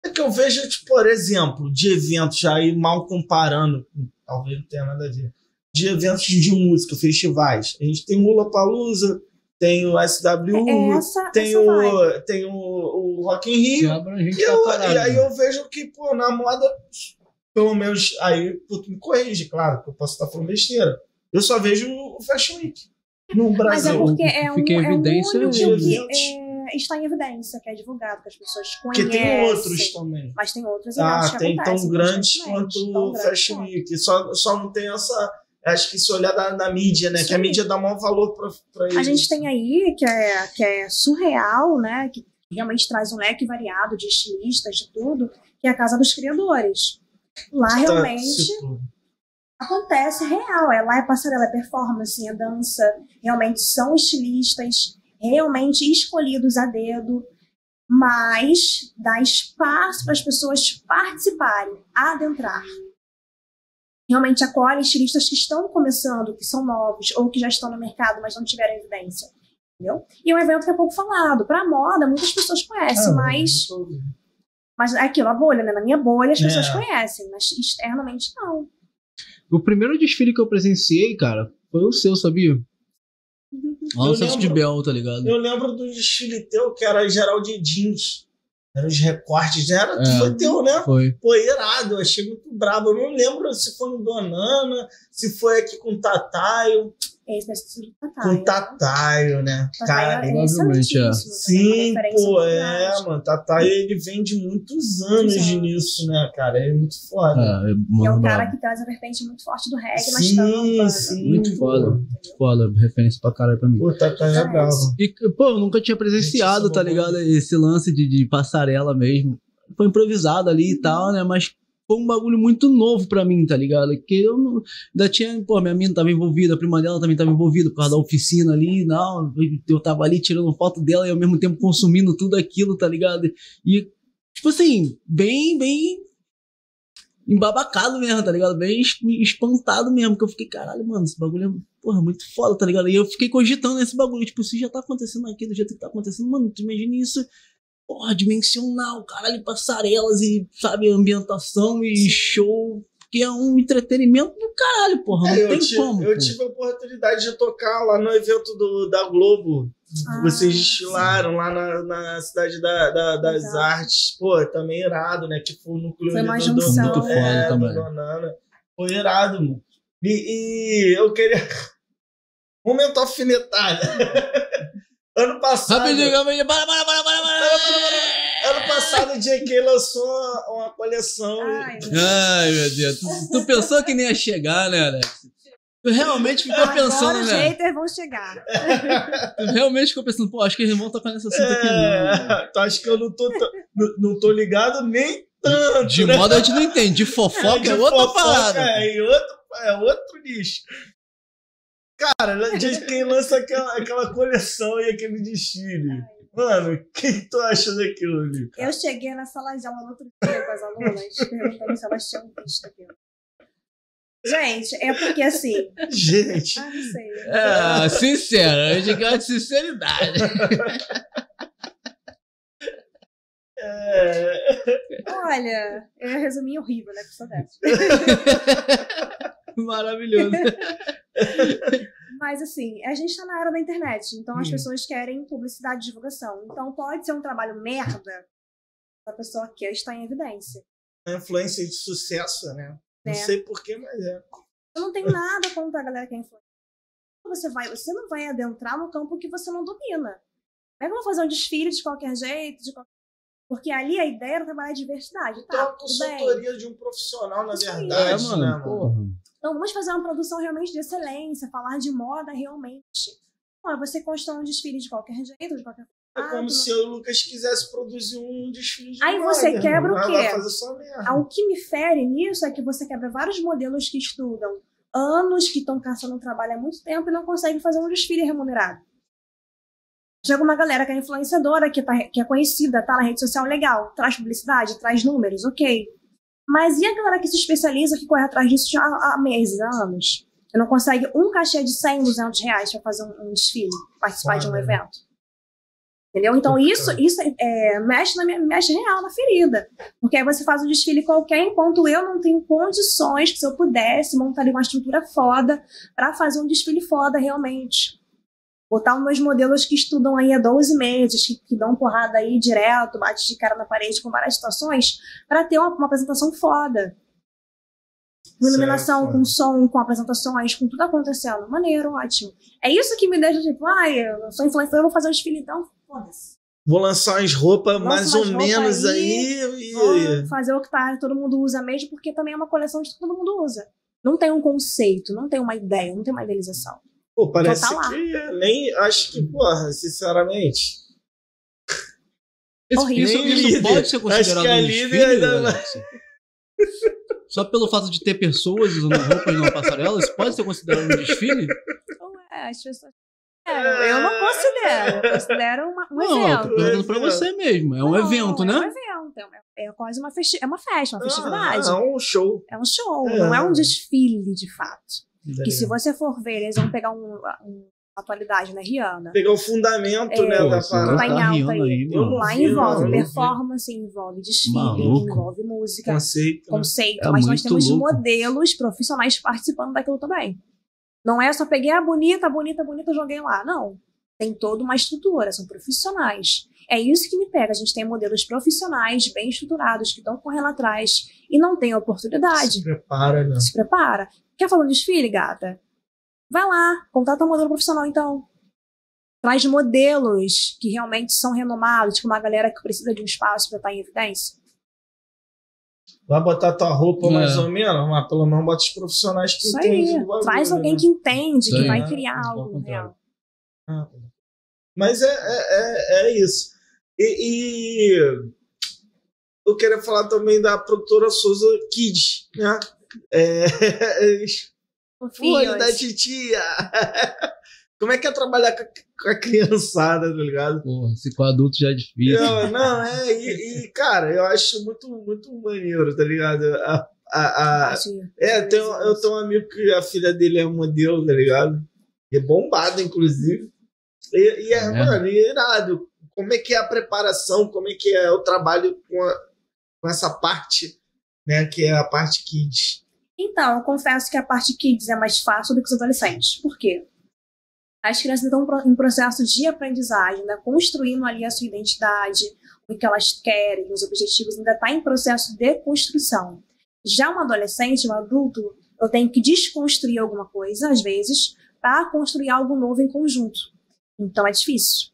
É que eu vejo, tipo, por exemplo, de eventos aí mal comparando, talvez não tenha nada a ver, de eventos de música, festivais. A gente tem o Lula Palusa, tem o SW, É essa, tem, essa vibe. o, tem o, o Rock in Rio. E, pra eu- caralho. e aí né? eu vejo que, pô, na moda, pelo menos, aí tu me corrige, claro, que eu posso estar falando besteira. Eu só vejo o Fashion Week no Mas é Brasil. porque é um, Fica em é um evidência único de que é, está em evidência, que é divulgado, que as pessoas Porque conhecem. tem outros também. Mas tem outros eventos Ah, que tem acontecem tão grandes quanto o Fashion. Week. Só, só não tem essa. Acho que se olhar da, da mídia, né? Que a Sim. mídia dá maior valor pra eles. A gente tem aí, que é, que é surreal, né? Que realmente traz um leque variado de estilistas, de tudo, que é a Casa dos Criadores. Lá Tá, realmente acontece real. É, lá é passarela, é performance, é dança. Realmente são estilistas realmente escolhidos a dedo, mas dá espaço para as pessoas participarem, adentrar. Realmente acolhe estilistas que estão começando, que são novos, ou que já estão no mercado, mas não tiveram evidência. Entendeu? E é um evento que é pouco falado. Para moda, muitas pessoas conhecem, Ah, mas, mas é aquilo, a bolha, né? Na minha bolha as pessoas É. conhecem, mas externamente não. O primeiro desfile que eu presenciei, cara, foi o seu, sabia? No Eu Celso de. Bel, tá ligado? Eu lembro do desfile teu, que era geral de jeans. Eram os recortes, né? Era, É. Foi teu, né? Foi. Pô, irado, eu achei muito brabo. Eu não lembro se foi no Donana, se foi aqui com o Tataio. Esse deve ser do Com Tataio. Tataio, né? Tataio Cara, é provavelmente, é. excelentíssimo, Sim, também, pô, é, mano. Tataio, ele vem de muitos anos de nisso, né, cara? É muito foda. É, é, E é um cara que traz a vertente muito forte do reggae, mas tampa. sim. Muito foda, muito foda, referência pra caralho pra mim. Pô, Tataio é bravo. E, pô, eu nunca tinha presenciado, Gente, tá é ligado? Esse lance de, de passarela mesmo. Foi improvisado ali e tal, né? Mas foi um bagulho muito novo pra mim, tá ligado? Que eu não. Ainda tinha, pô, minha mina tava envolvida, a prima dela também tava envolvida por causa da oficina ali, não. Eu tava ali tirando foto dela e ao mesmo tempo consumindo tudo aquilo, tá ligado? E, tipo assim, bem, bem. Embabacado mesmo, tá ligado? Bem es- espantado mesmo, que eu fiquei, caralho, mano, esse bagulho é porra, muito foda, tá ligado? E eu fiquei cogitando esse bagulho, tipo, se já tá acontecendo aqui do jeito que tá acontecendo, mano, tu imagina isso, porra, dimensional, caralho, passarelas e, sabe, ambientação e show, que é um entretenimento do caralho, porra, não É, eu tem tive, como. eu pô. tive a oportunidade de tocar lá no evento do, da Globo. Ah, Vocês desfilaram lá na, na cidade da, da- das Legal. artes. Pô, também irado, né? Que foi o núcleo Foi uma do, do, Muito é, do também. Donana. Foi irado, mano. E, e eu queria. (laughs) Momento alfinetada. Ano passado. Rapidinho, rapidinho, para, para, para, para, para. Ano passado o JK lançou uma, uma coleção. Ai, Ai, meu Deus, tu, tu pensou que nem ia chegar, né, Alex? Tu realmente ficou Agora pensando, os né? haters vão chegar. (laughs) Tu realmente ficou pensando, pô, acho que eles vão tocar nesse assunto aqui, não. É, tu acha que eu não tô, não, não tô ligado nem tanto. De né? moda a gente não entende, de fofoca De é outra fofoca parada. É, outro, é outro nicho. Cara, de quem lança aquela, aquela coleção e aquele desfile. Mano, o que tu acha daquilo ali? Eu cheguei na sala de aula no outro dia com as alunas, perguntando se elas tinham visto aquilo. Gente, é porque assim. Gente, Ah, não sei. É, sincero, a gente gosta de sinceridade. é, Olha, eu ia resumir horrível, né? Pessoa dessa. (laughs) (laughs) Maravilhoso. Mas assim, a gente tá na era da internet, então as Hum. pessoas querem publicidade e divulgação. Então pode ser um trabalho merda, a pessoa quer estar em evidência. uma influência de sucesso, né? Não É. sei porquê, mas é. Eu não tenho nada contra a galera que é influencer. Você, vai, você não vai adentrar no campo que você não domina. Não é que eu vou fazer um desfile de qualquer jeito, de qualquer... porque ali a ideia era trabalhar a diversidade. Então, Tá, a bem. consultoria de um profissional, na verdade, É, mano, né, mano? porra. Então vamos fazer uma produção realmente de excelência, falar de moda realmente. Olha, você constrói um desfile de qualquer jeito, de qualquer É como se o Lucas quisesse produzir um desfile de Aí moda, você quebra o quê? O que me fere nisso é que você quebra vários modelos que estudam anos, que estão caçando trabalho há muito tempo e não conseguem fazer um desfile remunerado. Chega uma galera que é influenciadora, que, tá, que é conhecida, tá na rede social legal, traz publicidade, traz números, ok. Mas e a galera que se especializa, que corre atrás disso já há, meses, há anos? E não consegue um cachê de 100, 200 reais para fazer um, um desfile, participar de um evento. Entendeu? Então isso, isso é, mexe, na minha, mexe real na ferida. Porque aí você faz um desfile qualquer, enquanto eu não tenho condições que se eu pudesse montar ali uma estrutura foda para fazer um desfile foda realmente. Botar os meus modelos que estudam aí há 12 meses, que, que dão porrada aí direto, bate de cara na parede com várias situações, para ter uma, uma apresentação foda. Com iluminação, Certo. com som, com apresentações, com tudo acontecendo. Maneiro, ótimo. É isso que me deixa tipo, ai, eu sou influencer, eu vou fazer um desfile então, foda-se. Vou lançar umas roupas Lança mais ou menos aí, aí. Vou fazer o que tá, todo mundo usa mesmo, porque também é uma coleção de que todo mundo usa. Não tem um conceito, não tem uma ideia, não tem uma idealização. Pô, parece tá lá. que nem. Acho que, porra, sinceramente. Isso, Horrível. isso, Nem isso pode ser Acho considerado que a um líder desfile, ainda- Alex? Só pelo fato de ter pessoas usando roupas numa passarela, isso pode ser considerado um desfile? Então, é, as pessoas. É, eu não considero, eu considero uma- um não, eu tô evento. perguntando pra você mesmo. É um Não, evento, é né? um evento, é, é quase uma, festi é uma festa, uma festividade. Ah, um show. É um show, É. não é um desfile de fato. Que se você for ver, eles vão pegar um, um- uma atualidade, né? Rihanna. Pegar o fundamento, É. né, da parada. Tá em tá alta rindo aí. aí. Lá envolve mano, performance, envolve desfile, Maluco. envolve música, Conceito. né? conceito, É mas nós temos louco. modelos profissionais participando daquilo também. Não é só peguei a bonita, bonita, bonita, joguei lá. Não. Tem toda uma estrutura, são profissionais. É isso que me pega. A gente tem modelos profissionais, bem estruturados, que estão correndo atrás e não tem oportunidade. Se prepara, né? Se prepara. Quer falar um desfile, gata? Vai lá, contrata um modelo profissional então. Traz modelos que realmente são renomados, tipo uma galera que precisa de um espaço para estar em evidência. Vai botar tua roupa é. mais ou menos, mas pelo menos bota os profissionais que entendem. Traz alguém né? que entende, que vai criar algo real. Ah, mas é, é, é, é isso. E, e, eu queria falar também da produtora Souza Kids, né? (laughs) É, Folha da titia! (laughs) Como é que é trabalhar com a, com a criançada, tá ligado? Porra, se com adulto já é difícil. Não, não é, e, e, cara, eu acho muito, muito maneiro, tá ligado? A, a, a, é, tem, eu tenho um amigo que a filha dele é modelo, tá ligado? E é bombado, inclusive. E, e é, é, mano, é irado. Como é que é a preparação, como é que é o trabalho com, a, com essa parte, né, que é a parte kids? Então, eu confesso que a parte kids é mais fácil do que os adolescentes. Por quê? As crianças estão em processo de aprendizagem, né, construindo ali a sua identidade, o que elas querem, os objetivos, ainda está em processo de construção. Já um adolescente, um adulto, eu tenho que desconstruir alguma coisa, às vezes, para construir algo novo em conjunto. Então é difícil.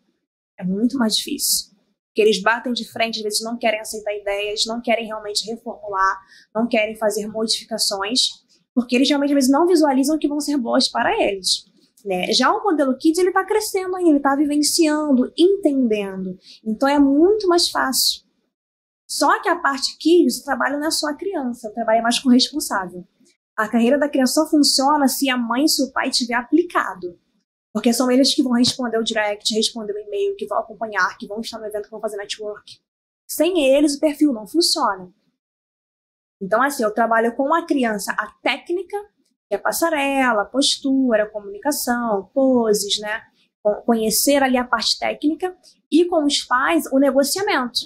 É muito mais difícil. Porque eles batem de frente, às vezes não querem aceitar ideias, não querem realmente reformular, não querem fazer modificações, porque eles realmente às vezes não visualizam que vão ser boas para eles. Né? Já o modelo Kids ele está crescendo ainda, ele está vivenciando, entendendo. Então é muito mais fácil. Só que a parte Kids, o trabalho não é só a criança, o trabalho é mais com o responsável. A carreira da criança só funciona se a mãe e se o pai tiver aplicado. Porque são eles que vão responder o direct, responder o e-mail, que vão acompanhar, que vão estar no evento, que vão fazer network. Sem eles, o perfil não funciona. Então, assim, eu trabalho com a criança a técnica, que é passarela, postura, comunicação, poses, né? Conhecer ali a parte técnica e com os pais o negociamento.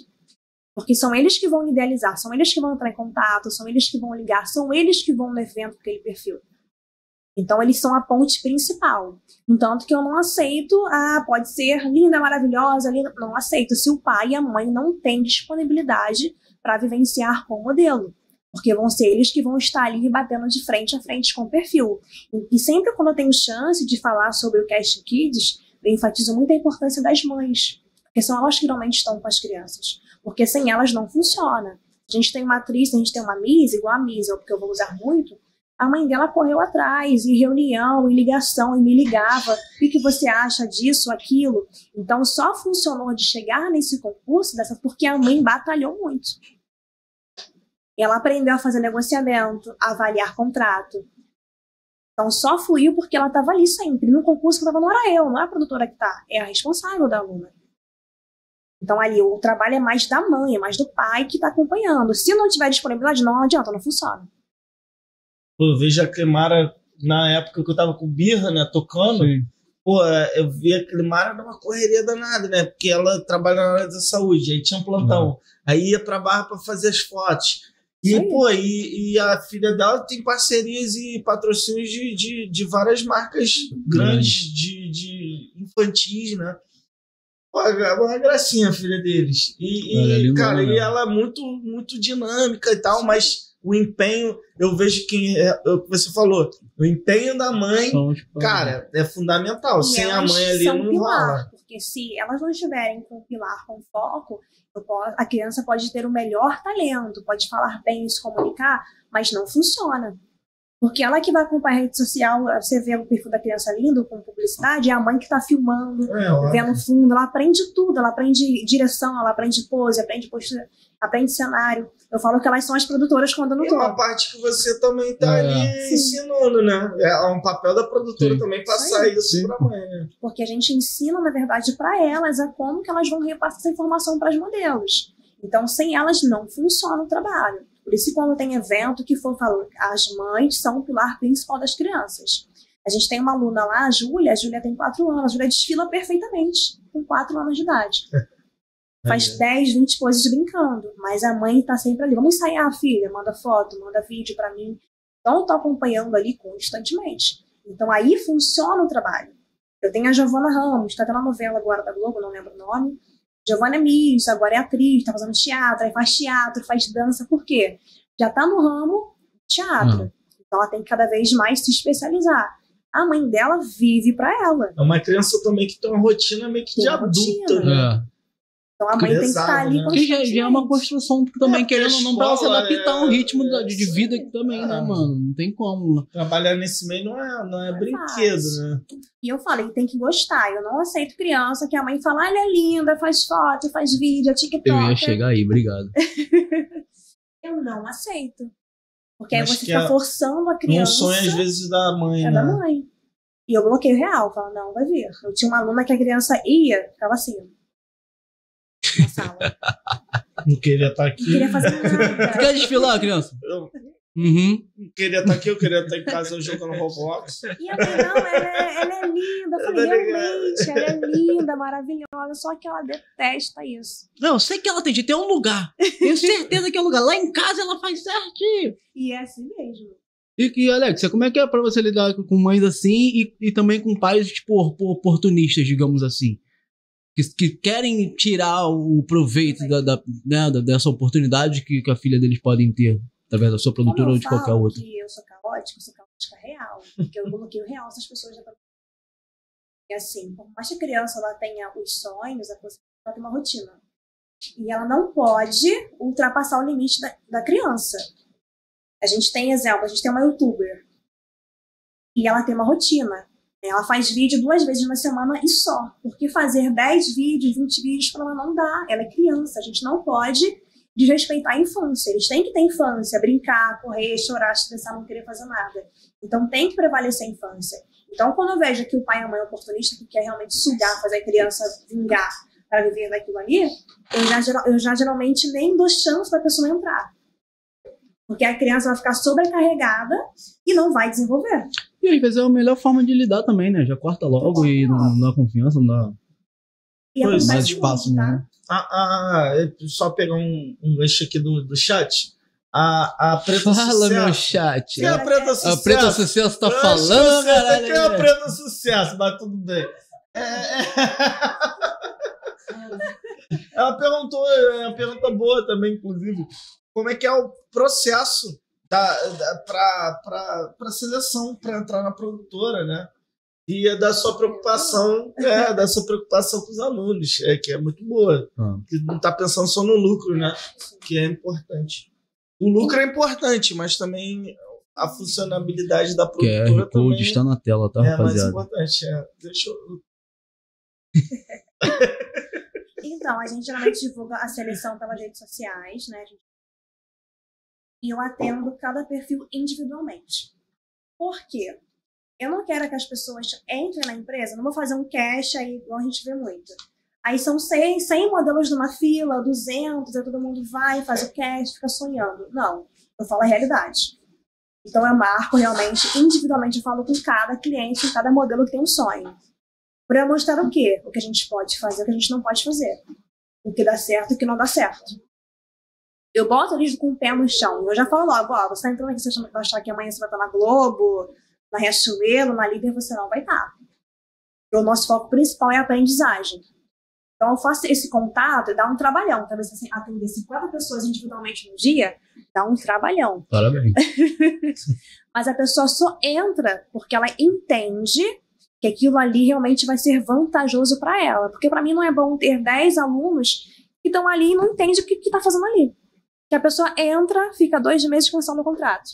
Porque são eles que vão idealizar, são eles que vão entrar em contato, são eles que vão ligar, são eles que vão no evento aquele perfil. Então, eles são a ponte principal. Entanto que eu não aceito, ah, pode ser linda, maravilhosa, linda. Não aceito se o pai e a mãe não têm disponibilidade para vivenciar com o modelo. Porque vão ser eles que vão estar ali batendo de frente a frente com o perfil. E, e sempre quando eu tenho chance de falar sobre o Cast Kids, eu enfatizo muito a importância das mães. Porque são elas que realmente estão com as crianças. Porque sem elas não funciona. A gente tem uma atriz, a gente tem uma Miss, igual a Miss, porque eu vou usar muito, a mãe dela correu atrás, em reunião, em ligação, e me ligava. O que, você acha disso, aquilo? Então, só funcionou de chegar nesse concurso dessa porque a mãe batalhou muito. Ela aprendeu a fazer negociamento, a avaliar contrato. Então, só fluiu porque ela estava ali sempre. No concurso que estava não era eu, não é a produtora que está, é a responsável da aluna. Então, ali, o trabalho é mais da mãe, é mais do pai que está acompanhando. Se não tiver disponibilidade, não adianta, não funciona. Pô, eu vejo a Clemara na época que eu tava com Birra, né, tocando. Sim. Pô, eu vi a Clemara numa correria danada, né? Porque ela trabalha na área da saúde, aí tinha um plantão. Uhum. Aí ia pra barra pra fazer as fotos. E, Sim. pô, e, e, a filha dela tem parcerias e patrocínios de, de, de várias marcas grandes de, de infantis, né? Pô, é uma gracinha a filha deles. E, e cara, e ela é muito, muito dinâmica e tal, mas o empenho, eu vejo que é, é, o que você falou, o empenho da mãe, cara, é fundamental. E Sem a mãe ali não pilar, rola. Porque se elas não estiverem com o pilar, com foco, posso, a criança pode ter o melhor talento, pode falar bem, se comunicar, mas não funciona. Porque ela que vai acompanhar a rede social, você vê o perfil da criança lindo com publicidade, é a mãe que está filmando, é, vendo fundo, ela aprende tudo, ela aprende direção, ela aprende pose, aprende postura, aprende cenário. Eu falo que elas são as produtoras quando eu não tô. É uma parte que você também tá é. ali ensinando, né? É um papel da produtora Sim. também passar isso, isso pra mãe, né? Porque a gente ensina, na verdade, para elas a como que elas vão repassar essa informação para as modelos. Então, sem elas não funciona o trabalho. Por isso, quando tem evento que for falando, as mães são o pilar principal das crianças. A gente tem uma aluna lá, a Júlia, a Júlia tem quatro anos, a Júlia desfila perfeitamente, com quatro anos de idade. (laughs) Faz é. 10, 20 poses brincando, mas a mãe tá sempre ali. Vamos ensaiar, filha, manda foto, manda vídeo para mim. Então, eu tô acompanhando ali constantemente. Então, aí funciona o trabalho. Eu tenho a Giovana Ramos, tá na novela agora da Globo, não lembro o nome. Giovanna é Miss, agora é atriz, tá fazendo teatro, aí faz teatro, faz dança, por quê? Já tá no ramo teatro. Hum. Então ela tem que cada vez mais se especializar. A mãe dela vive pra ela. É uma criança também que tem uma rotina meio que Tem de adulta, rotina. né? É. Então a mãe tem que estar ali né? Que já, já é uma construção também, É, querendo ou não, pra escola adaptar um é- ritmo da- de, de é, vida aqui também, né, é. mano? Não tem como. Trabalhar nesse meio não é, não é é brinquedo, fácil. né? E eu falei, tem que gostar. Eu não aceito criança que a mãe fala, ela é linda, faz foto, faz vídeo, é TikTok. Eu ia chegar aí, obrigado. (laughs) Eu não aceito. Porque aí Acho você que está é forçando a criança. sonho às vezes da mãe, É né? da mãe. E eu bloqueio real, falo, não, vai vir. Eu tinha uma aluna que a criança ia, ficava assim. Na sala. Não queria estar Não aqui. queria fazer nada. (laughs) Quer desfilar, criança? Eu Uhum. não queria estar aqui, eu queria estar em casa jogando Roblox. E a não, ela é, ela é linda. Eu falei, Ela é realmente, ela é linda, maravilhosa, só que ela detesta isso. Não, eu sei que ela tem de ter um lugar. Tenho certeza que é um lugar. Lá em casa ela faz certinho. E é assim mesmo. E, e Alex, como é que é pra você lidar com mães assim e, e também com pais, tipo, op- oportunistas, digamos assim? Que, que querem tirar o proveito da, da- né, dessa oportunidade que, que a filha deles podem ter através da sua produtora ou de qualquer outra. eu sou caótica, eu sou caótica real. Porque eu bloqueio real essas pessoas já E assim, por mais que a criança ela tenha os sonhos, a possibilidade, ela tem uma rotina. E ela não pode ultrapassar o limite da, da criança. A gente tem exemplo, a gente tem uma youtuber. E ela tem uma rotina. Ela faz vídeo duas vezes na semana e só. Porque fazer 10 vídeos, 20 vídeos para ela não dá. Ela é criança. A gente não pode desrespeitar a infância. Eles têm que ter infância, brincar, correr, chorar, estressar, não querer fazer nada. Então tem que prevalecer a infância. Então quando eu vejo que o pai e a mãe é oportunista que quer realmente sugar, fazer a criança vingar para viver daquilo ali, eu já, eu já geralmente nem dou chance da pessoa entrar. Porque a criança vai ficar sobrecarregada e não vai desenvolver. E às vezes é a melhor forma de lidar também, né? Já corta logo e não, não dá confiança, não dá E Pois, acontece mais espaço, tá? né? Ah, ah, é só pegar um, um gancho aqui do, do chat. A, a Preta Fala, meu Sucesso. chat. Quem é a Preta A Sucesso? Preta Sucesso tá falando, caralho. Quem é a Preta Sucesso, mas tudo bem. É, é... (laughs) Ela perguntou, é uma pergunta boa também, inclusive. Como é que é o processo da, da, para a seleção, para entrar na produtora, né? E é da sua preocupação, é, da sua preocupação com os alunos, é, que é muito boa. Ah. Que não está pensando só no lucro, né? Que é importante. O lucro é importante, mas também a funcionabilidade da produtora QR Code também está na tela, tá, é mais rapaziada? importante. É. Deixa eu... (laughs) Então, a gente geralmente divulga a seleção pelas redes sociais, né? A gente- E eu atendo cada perfil individualmente. Por quê? Eu não quero que as pessoas entrem na empresa, não vou fazer um cash aí, igual a gente vê muito. Aí são 100, 100 modelos numa fila, 200, aí todo mundo vai, faz o cash, fica sonhando. Não, eu falo a realidade. Então eu marco realmente, individualmente, eu falo com cada cliente, cada modelo que tem um sonho. Para mostrar o quê? O que a gente pode fazer, o que a gente não pode fazer. O que dá certo e o que não dá certo. Eu boto eles com o pé no chão. Eu já falo logo, ó, você tá entrando aqui, você vai achar que amanhã você vai estar na Globo, na Riachuelo, na Líder, você não vai estar. O nosso foco principal é a aprendizagem. Então eu faço esse contato e dá um trabalhão. Talvez assim, atender 50 pessoas individualmente no dia, dá um trabalhão. Parabéns. (laughs) Mas a pessoa só entra porque ela entende que aquilo ali realmente vai ser vantajoso para ela. Porque para mim não é bom ter 10 alunos que estão ali e não entendem o que está fazendo ali. Que a pessoa entra, fica dois meses cansando o contrato.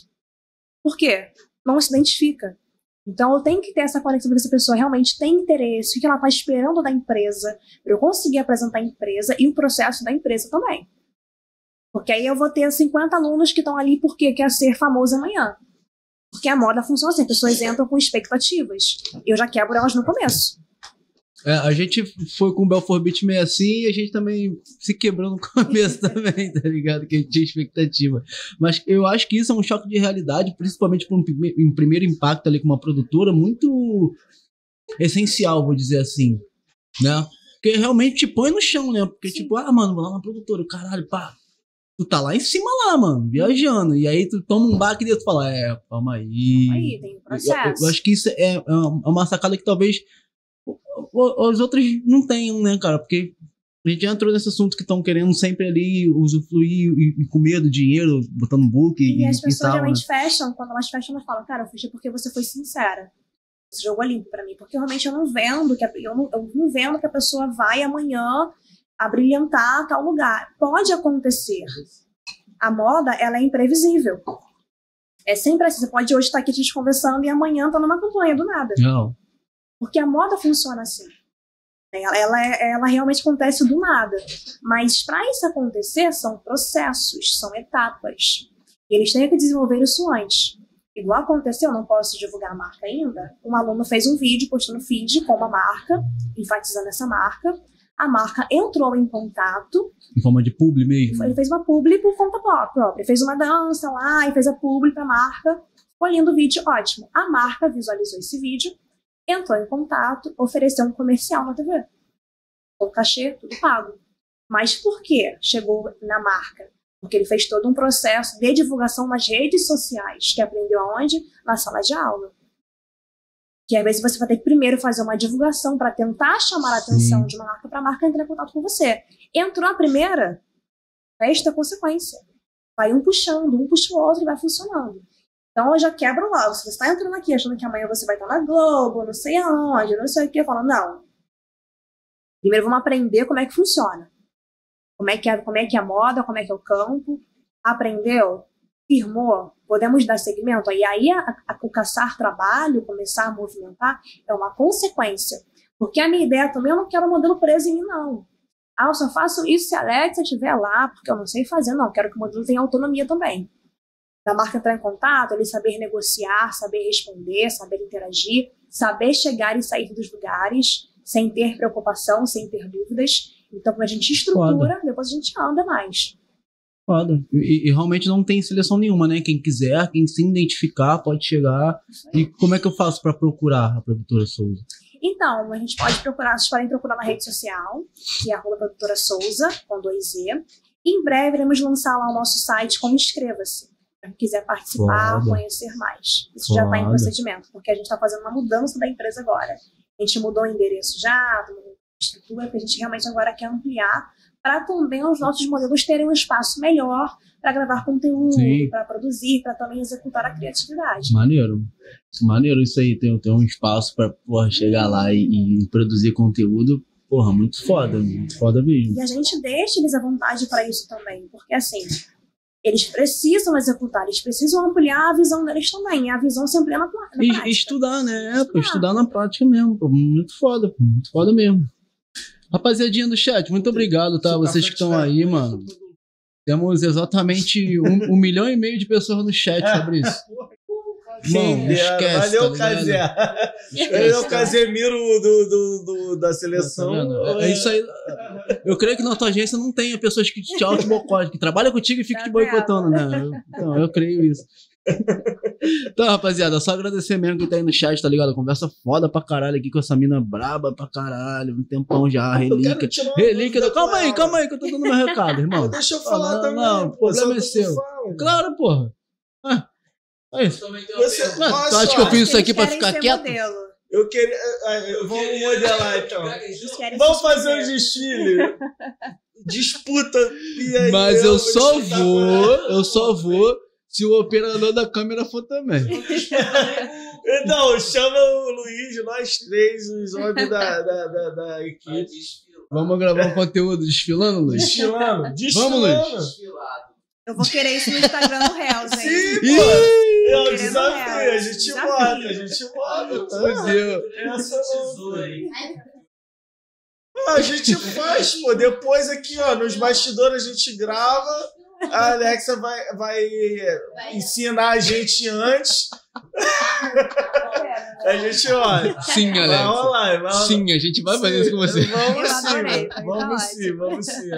Por quê? Não se identifica. Então eu tenho que ter essa conexão para essa pessoa realmente tem interesse, o que ela está esperando da empresa, para eu conseguir apresentar a empresa e o processo da empresa também. Porque aí eu vou ter 50 alunos que estão ali porque quer ser famoso amanhã. Porque a moda funciona assim, as pessoas entram com expectativas. Eu já quebro elas no começo. É, a gente foi com o Belfort Beat meio assim e a gente também se quebrou no (laughs) começo também, tá ligado? Que a gente tinha expectativa. Mas eu acho que isso é um choque de realidade, principalmente para um, prime- um primeiro impacto ali com uma produtora, muito essencial, vou dizer assim, né? Porque realmente te põe no chão, né? Porque, Sim. tipo, ah, mano, vou lá na produtora, caralho, pá. Tu tá lá em cima lá, mano, viajando. E aí tu toma um baque e tu fala, é, calma aí. Aí tem o Eu, processo. eu acho que isso é, é uma sacada que talvez os outros não tenham, né, cara? Porque a gente já entrou nesse assunto que estão querendo sempre ali usufruir e, e com medo, dinheiro, botando book e, E as e pessoas tal, né? realmente fecham, quando elas fecham, elas falam, cara, eu fechei porque você foi sincera. Esse jogo é limpo para mim, porque realmente eu não vendo que a, eu, não, eu não vendo que a pessoa vai amanhã abrilhantar tal lugar. Pode acontecer. A moda, ela é imprevisível. É sempre assim. Você pode hoje estar aqui a gente conversando e amanhã tá numa campanha do nada. Não. Porque a moda funciona assim. Ela, ela, ela realmente acontece do nada. Mas para isso acontecer, são processos, são etapas. E eles têm que desenvolver isso antes. Igual aconteceu, não posso divulgar a marca ainda. Um aluno fez um vídeo, postou no feed com uma marca, enfatizando essa marca. A marca entrou em contato, Em forma de publi mesmo. ele fez uma publi por conta pró- própria. Fez uma dança lá e fez a publi pra marca. Ficou lindo o vídeo, ótimo. A marca visualizou esse vídeo, entrou em contato, ofereceu um comercial na TV. Com cachê, tudo pago. Mas por que chegou na marca? Porque ele fez todo um processo de divulgação nas redes sociais, que aprendeu aonde? Na sala de aula. Que às vezes você vai ter que primeiro fazer uma divulgação para tentar chamar a atenção Sim. de uma marca para a marca entrar em contato com você. Entrou a primeira, resta consequência. Vai um puxando, um puxa o outro e vai funcionando. Então eu já quebro logo. Se você está entrando aqui achando que amanhã você vai estar na Globo, não sei aonde, não sei o que, eu falo, não. Primeiro vamos aprender como é que funciona. Como é que é, como é, que é a moda, como é que é o campo. Aprendeu? Firmou? Podemos dar segmento? E aí a, a, o caçar trabalho, começar a movimentar, é uma consequência. Porque a minha ideia também, eu não quero modelo preso em mim, não. Ah, eu só faço isso se a Alexa estiver lá, porque eu não sei fazer, não. Quero que o modelo tenha autonomia também. Da marca entrar em contato, ele saber negociar, saber responder, saber interagir, saber chegar e sair dos lugares sem ter preocupação, sem ter dúvidas. Então, quando a gente estrutura, depois a gente anda mais. Foda. E, e realmente não tem seleção nenhuma, né? Quem quiser, quem se identificar, pode chegar. E como é que eu faço pra procurar a produtora Souza? Então, a gente pode procurar, vocês podem procurar na rede social, que é arroba produtora Souza, com dois E. Em breve iremos lançar lá o nosso site como inscreva-se. Quiser participar, Foda. conhecer mais. Isso já está em procedimento, porque a gente está fazendo uma mudança da empresa agora. A gente mudou o endereço já, mudou a estrutura, porque a gente realmente agora quer ampliar para também os nossos modelos terem um espaço melhor para gravar conteúdo, para produzir, para também executar a criatividade. Maneiro. Maneiro isso aí, ter, ter um espaço pra porra, chegar lá e, e produzir conteúdo. Porra, muito foda, muito foda mesmo. E a gente deixa eles à vontade para isso também, porque assim, eles precisam executar, eles precisam ampliar a visão deles também. E a visão se amplia na, na E, prática. e estudar, né? É, pô, Estudar. estudar na prática mesmo. Pô, muito foda, pô, muito foda mesmo. Rapaziadinha do chat, muito obrigado, tá? Seu Vocês que estão aí, mano. Temos exatamente um, um milhão e meio de pessoas no chat, (laughs) Fabrício. Mano, Quem esquece. Valeu, tá ligado? Casé. Esquece, Valeu, tá? Casemiro do, do, do- da Tá seleção. vendo? É, é isso aí. Eu creio que na tua agência não tenha pessoas que te auto-boicotam, que trabalham contigo e ficam Tá te boicotando, né? Eu- Então, eu creio isso. (laughs) Então, rapaziada, só agradecer mesmo quem tá aí no chat, tá ligado? Conversa foda pra caralho aqui com essa mina braba pra caralho. Um tempão já, relíquia. Relíquia do... Calma aí, calma aí, que eu tô dando meu recado, irmão. (laughs) Deixa eu falar não, também. não, o pô, problema é seu. fala. Claro, porra. Ah, é isso. Você, Mano, tu acha só, que eu fiz isso aqui pra ficar quieto? modelo. Eu queria. ah, ah, Vamos modelar então. Vamos fazer um desfile. (laughs) Disputa. E aí, Mas eu só disputar vou, eu só vou se o operador da câmera for também. (laughs) Então, chama o Luiz, nós três, os homens da, da, da, da equipe. Vamos gravar um conteúdo desfilando, Luiz? Desfilando. Desfilando. Luiz. Eu vou querer isso no Instagram do Hells, hein? Sim, pô. É um Querendo desafio. ela. A gente bota, a gente bota. Fudeu. Essa não. Ah, A gente faz, pô. Depois aqui, ó, nos bastidores a gente grava. A Alexa vai, vai ensinar a gente antes. (laughs) A gente, ó. Sim, Vai Alex. rolar, vai. Sim, a gente vai fazer isso com você. Vamos sim, vamos sim, vamos sim.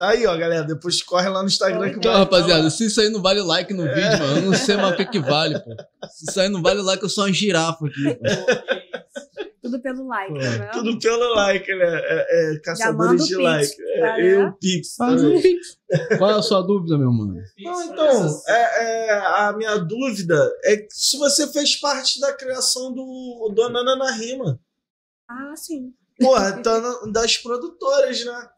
É, Aí, ó, galera, depois corre lá no Instagram que Então, vai- rapaziada, se isso aí não vale like no vídeo, mano, eu não sei mais o que, que vale, pô. Se isso aí não vale like, eu sou uma girafa aqui, pô. Tudo pelo like, tá vendo? Tudo pelo like, né? É, é, caçadores de Pix, like. tá, É, eu, né? Pix. Faz um pix. Qual é a sua dúvida, meu mano? Não, então, é, é, a minha dúvida é se você fez parte da criação do Dona Ana Rima. Ah, sim. Porra, tá na- das produtoras, né?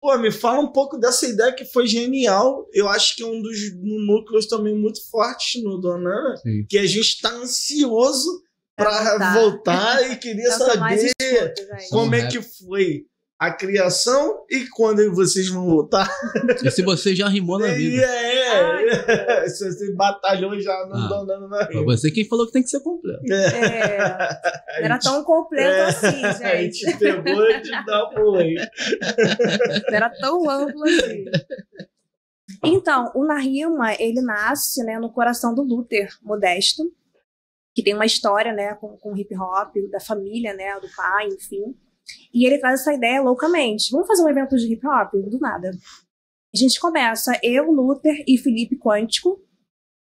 Pô, me fala um pouco dessa ideia que foi genial. Eu acho que é um dos núcleos também muito fortes no Dona Ana, Sim. que a gente tá ansioso pra voltar, e queria (laughs) mais saber como é que foi a criação e quando vocês vão voltar. E se você já rimou na E (laughs) vida? é, (laughs) se você batalhou já não Ah. donando na Foi você quem falou que tem que ser completo. É, não (laughs) era tão completo É, assim, A gente. gente pegou e te dá um aí. Não era tão amplo assim. Então, o Narima, ele nasce né, no coração do Luther Modesto, que tem uma história né, com, com hip hop, da família, né, do pai, enfim. E ele traz essa ideia loucamente. Vamos fazer um evento de hip hop? Do nada. A gente começa, eu, Luther e Felipe Quântico,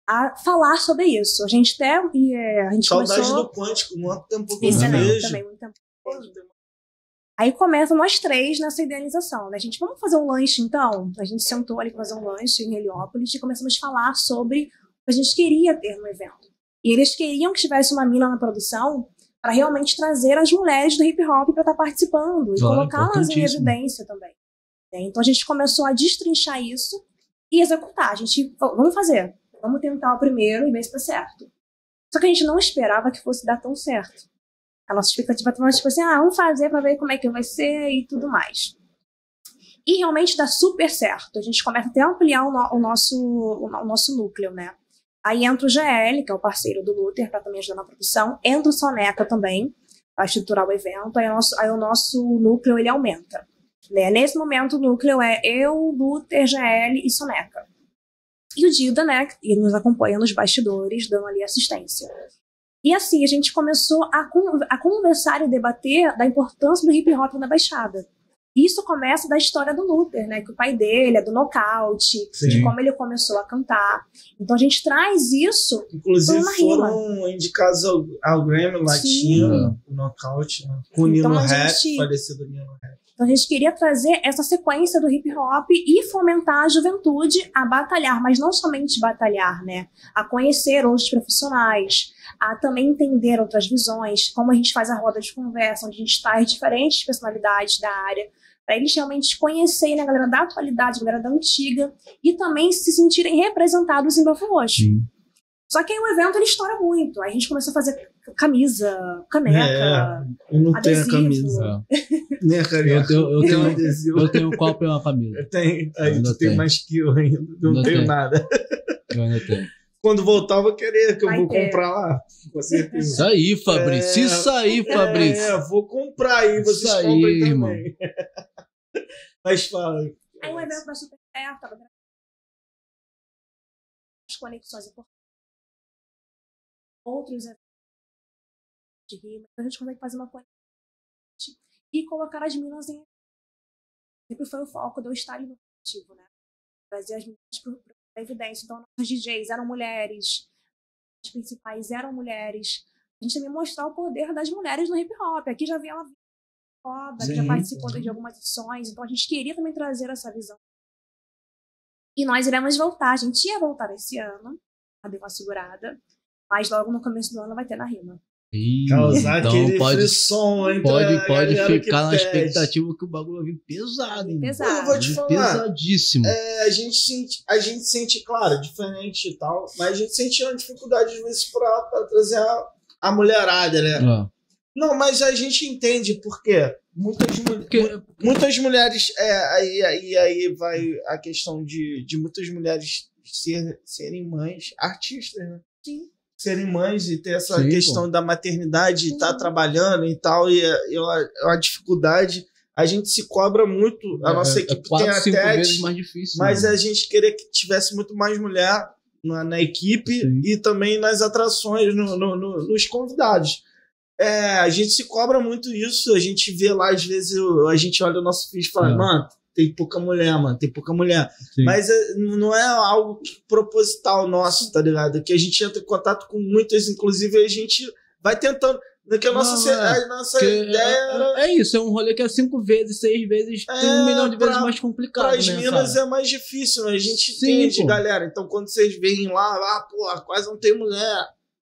a falar sobre isso. A gente até. e, é, a gente Saudade começou... do Quântico, muito tempo que eu vejo. também, muito tempo. Aí começa nós três nessa idealização, né? A gente, vamos fazer um lanche então? A gente sentou ali para fazer um lanche em Heliópolis e começamos a falar sobre o que a gente queria ter no evento. E eles queriam que tivesse uma mina na produção para realmente trazer as mulheres do hip hop para estar participando e Claro, colocá-las em evidência também. né? Então a gente começou a destrinchar isso e executar. A gente falou, vamos fazer, vamos tentar o primeiro e ver se dá certo. Só que a gente não esperava que fosse dar tão certo. A nossa expectativa estava tipo assim, ah, vamos fazer para ver como é que vai ser e tudo mais. E realmente dá super certo. A gente começa até a ampliar o, no- o nosso, o, o nosso núcleo, né? Aí entra o GL, que é o parceiro do Luther, para também ajudar na produção. Entra o Soneca também, para estruturar o evento. Aí o nosso, aí o nosso núcleo ele aumenta. Né? Nesse momento, o núcleo é eu, Luther, GL e Soneca. E o Dida, né, que nos acompanha nos bastidores, dando ali assistência. E assim, a gente começou a, con- a conversar e debater da importância do hip hop na Baixada. Isso começa da história do Luther, né? Que o pai dele é do nocaute, de como ele começou a cantar. Então a gente traz isso. Inclusive Uma rima. foram indicados ao, ao Grammy Latino, o Knockout, né? com o Então Nino a Rap, gente- falecido Nino Rap. Então a gente queria trazer essa sequência do hip hop e fomentar a juventude a batalhar, mas não somente batalhar, né? A conhecer outros profissionais, a também entender outras visões, como a gente faz a roda de conversa, onde a gente traz diferentes personalidades da área, para eles realmente conhecerem a galera da atualidade, a galera da antiga, e também se sentirem representados em Belfort Roxo. Sim. Só que aí o evento ele estoura muito. Aí a gente começou a fazer camisa, caneca, Eu não tenho a adesivo. camisa. Nem a Eu tenho, eu, Nem o tenho, adesivo. eu tenho um copo e uma camisa. Eu tenho. Aí Ainda tu tem tem. mais que eu ainda. Não Ainda tenho tem. nada. Eu ainda tenho. Quando voltar, eu vou querer, que eu Vai vou ter. comprar lá. Com certeza. Isso aí, Fabrício. É. Isso aí, Fabrício. É, vou comprar aí, vocês Isso aí, irmão. (laughs) (laughs) Mas fala. Aí o evento vai super certo, tava as conexões importantes. Outros eventos de rima. A gente consegue fazer uma conexão e colocar as minas em. Sempre foi o foco eu estar coletivo, né? Trazer as meninas para evidência. Então, nossas DJs eram mulheres, as principais eram mulheres. A gente também mostrar o poder das mulheres no hip hop. Aqui já vi ela foda, que já participou sim. de algumas edições, então a gente queria também trazer essa visão. E nós iremos voltar, a gente ia voltar esse ano, a deu uma segurada, mas logo no começo do ano vai ter na rima. Ih, Causar então aquele pode, entre pode, pode ficar na pede. expectativa que o bagulho vai vir pesado, hein? Pesado. Eu vou te falar. Pesadíssimo. É, a gente sente, a gente sente, claro, diferente e tal, mas a gente sente uma dificuldade às vezes pra, pra trazer a, a mulherada, né? Ó, Não, mas a gente entende por quê. Muitas, mu- porque, muitas mulheres, é, aí, aí, aí vai a questão de, de muitas mulheres ser, serem mães, artistas, né? Sim. Serem mães e ter essa Sim, questão da maternidade, estar Uhum. trabalhando e tal, e é, é uma, é uma dificuldade. A gente se cobra muito, a nossa é, equipe é quatro, tem até. vezes mais difícil. Mas né? a gente queria que tivesse muito mais mulher na, na equipe Sim. e também nas atrações, no- no- no- nos convidados. É, a gente se cobra muito isso, a gente vê lá, às vezes, a gente olha o nosso feed e fala, É. mano, tem pouca mulher, mano, tem pouca mulher. Sim. Mas é, não é algo que- proposital nosso, tá ligado? Que a gente entra em contato com muitas, inclusive a gente vai tentando. Que a nossa, Não, é. a nossa Porque ideia era. é, é isso, é um rolê que é cinco vezes, seis vezes, É, tem um milhão de vezes pra- mais complicado, Para as né, minas cara? é mais difícil, né? a gente Sim, entende, pô. galera. Então, quando vocês veem lá, ah, pô, quase não tem mulher.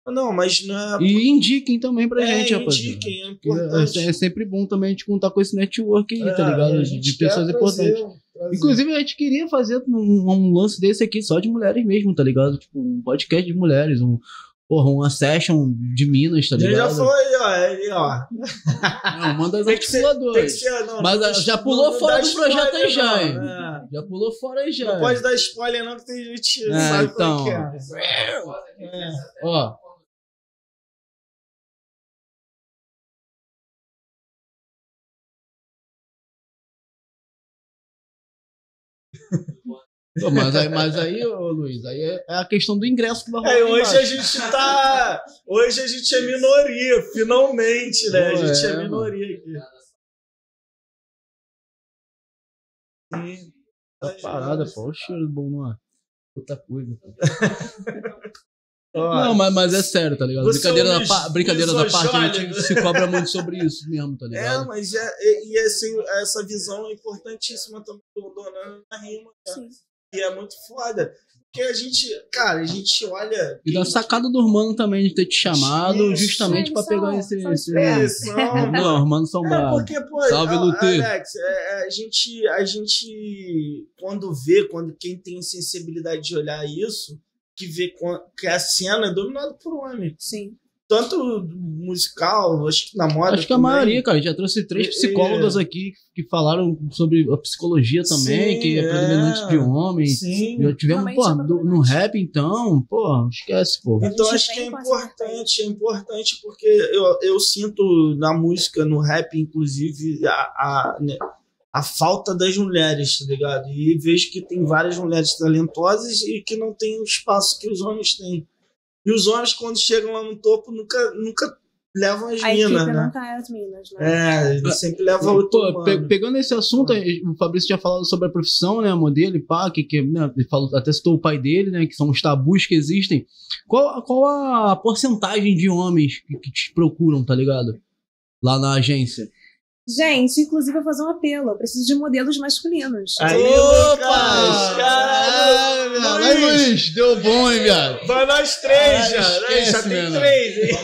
Não, mas não é. E indiquem também pra é, gente, rapaziada. indiquem, é importante. é- é sempre bom também a gente contar com esse network aí, tá É, ligado? De, pessoas importantes. trazer. Inclusive, a gente queria fazer um, um lance desse aqui só de mulheres mesmo, tá ligado? Tipo, um podcast de mulheres, um, Porra, uma session de Minas, tá ligado? já foi, ó. Aí, ó. Não, manda as articuladoras. Mas não, já pulou não fora do projeto aí já, hein? é. Já pulou fora aí já. Não pode dar spoiler, não, que tem gente É, sabe então. como é que é. É. Ó. Pô, mas aí, mas aí, ô, Luiz, aí é é a questão do ingresso que vai rolar. É, hoje a gente tá. Hoje a gente é minoria, finalmente, né? Pô, a gente é, é, minoria aqui. Sim. Tá parada, pô. Olha o cheiro bom numa puta coisa. (laughs) Não, mas, mas é sério, tá ligado? Brincadeira, é da, pa- brincadeira da parte, a gente misojólico. se cobra muito sobre isso mesmo, tá É, ligado? mas é, e, e assim, essa visão é importantíssima também do Donando na rima, cara. Sim. E é muito foda. Porque a gente, cara, a gente olha. E da sacada do Hermano também de ter te chamado, Isso. justamente pra São- pegar esse. esse... (laughs) São- Não, Hermano são É, bravos. porque, pô, Salve, Lutê. Alex, é, é, a, gente, a gente, quando vê, quando quem tem sensibilidade de olhar isso, que vê que a cena é dominada por homem. Sim. Tanto musical, acho que na moda. Acho que a também. maioria, cara, a gente já trouxe três psicólogas aqui que falaram sobre a psicologia também, Sim, que é é. predominante de homens. Sim. Já tivemos, pô, é no rap, então, pô, esquece, pô. A Então acho que é importante, é importante porque eu, eu sinto na música, no rap, inclusive, a, a, né, a falta das mulheres, tá ligado? E vejo que tem várias mulheres talentosas e que não tem o espaço que os homens têm. E os homens, quando chegam lá no topo, nunca, nunca levam as A minas, né? não tá as minas, né? É, ele sempre leva o Pô, pe- pegando esse assunto, o Fabrício tinha falado sobre a profissão, né, modelo e pá, que, que né, ele falou, até citou o pai dele, né, que são os tabus que existem. Qual, qual a porcentagem de homens que, que te procuram, tá ligado? Lá na agência. Gente, inclusive, eu vou fazer um apelo. Eu preciso de modelos masculinos. Aí, Opa! Caralho! viado. Aí, Luiz, deu bom, hein, viado? Vai nós três já, esquece, Já tem mano. três, hein?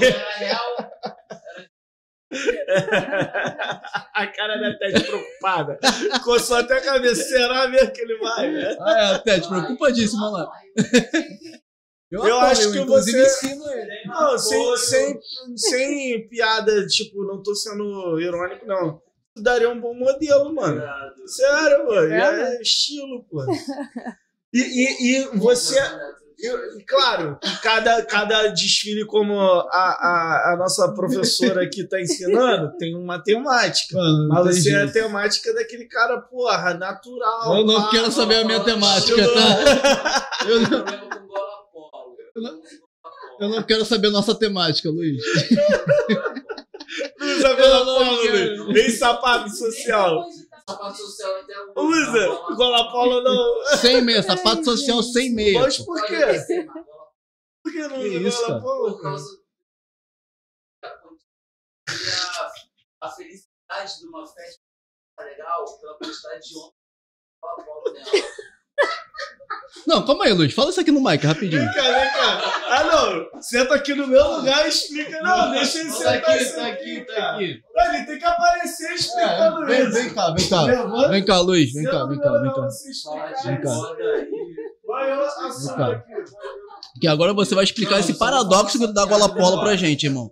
(laughs) A cara da Tete preocupada. Coçou até a cabeça. Será mesmo que ele vai? né? Ah, é, até, te preocupadíssimo, lá. Eu acho que você- ensino ele. Não, sem, sem, sem piada, tipo, não tô sendo irônico, não. Tu daria um bom modelo, mano. Sério, mano. É, É estilo, pô. (laughs) E, e, e você. e- e, claro, cada, cada desfile, como a, a, a nossa professora aqui tá ensinando, tem uma temática. Mano, Mas você é a temática daquele cara, porra, natural. Eu não pá, quero saber a minha pá, temática, tá? Eu não, eu não quero saber a nossa temática, Luiz. Não Polo, quero. Luiz. Nem sapato social. Sapato social até o. Usa, igual a Polo não. Sem meia, sapato social sem meia. Mas pô. por quê? Por que não usa isso, igual cara? a Polo? Por causa a, a felicidade de uma festa tá legal pela quantidade de homens que falam bola nela. Não, calma aí, Luiz. Fala isso aqui no mic, rapidinho. Vem cá, vem cá. Ah, não. Senta aqui no meu lugar e explica. Não, deixa ele sentar isso cara. Não, Ele tem que aparecer explicando É, vem, isso. vem cá, vem cá. Levanta, Vem cá, Luiz. Vem cá, vem cá, vem cá. moda e. Vai, eu assumo cá. aqui. Que agora você vai explicar Não, esse paradoxo vou da gola polo pra gente, irmão.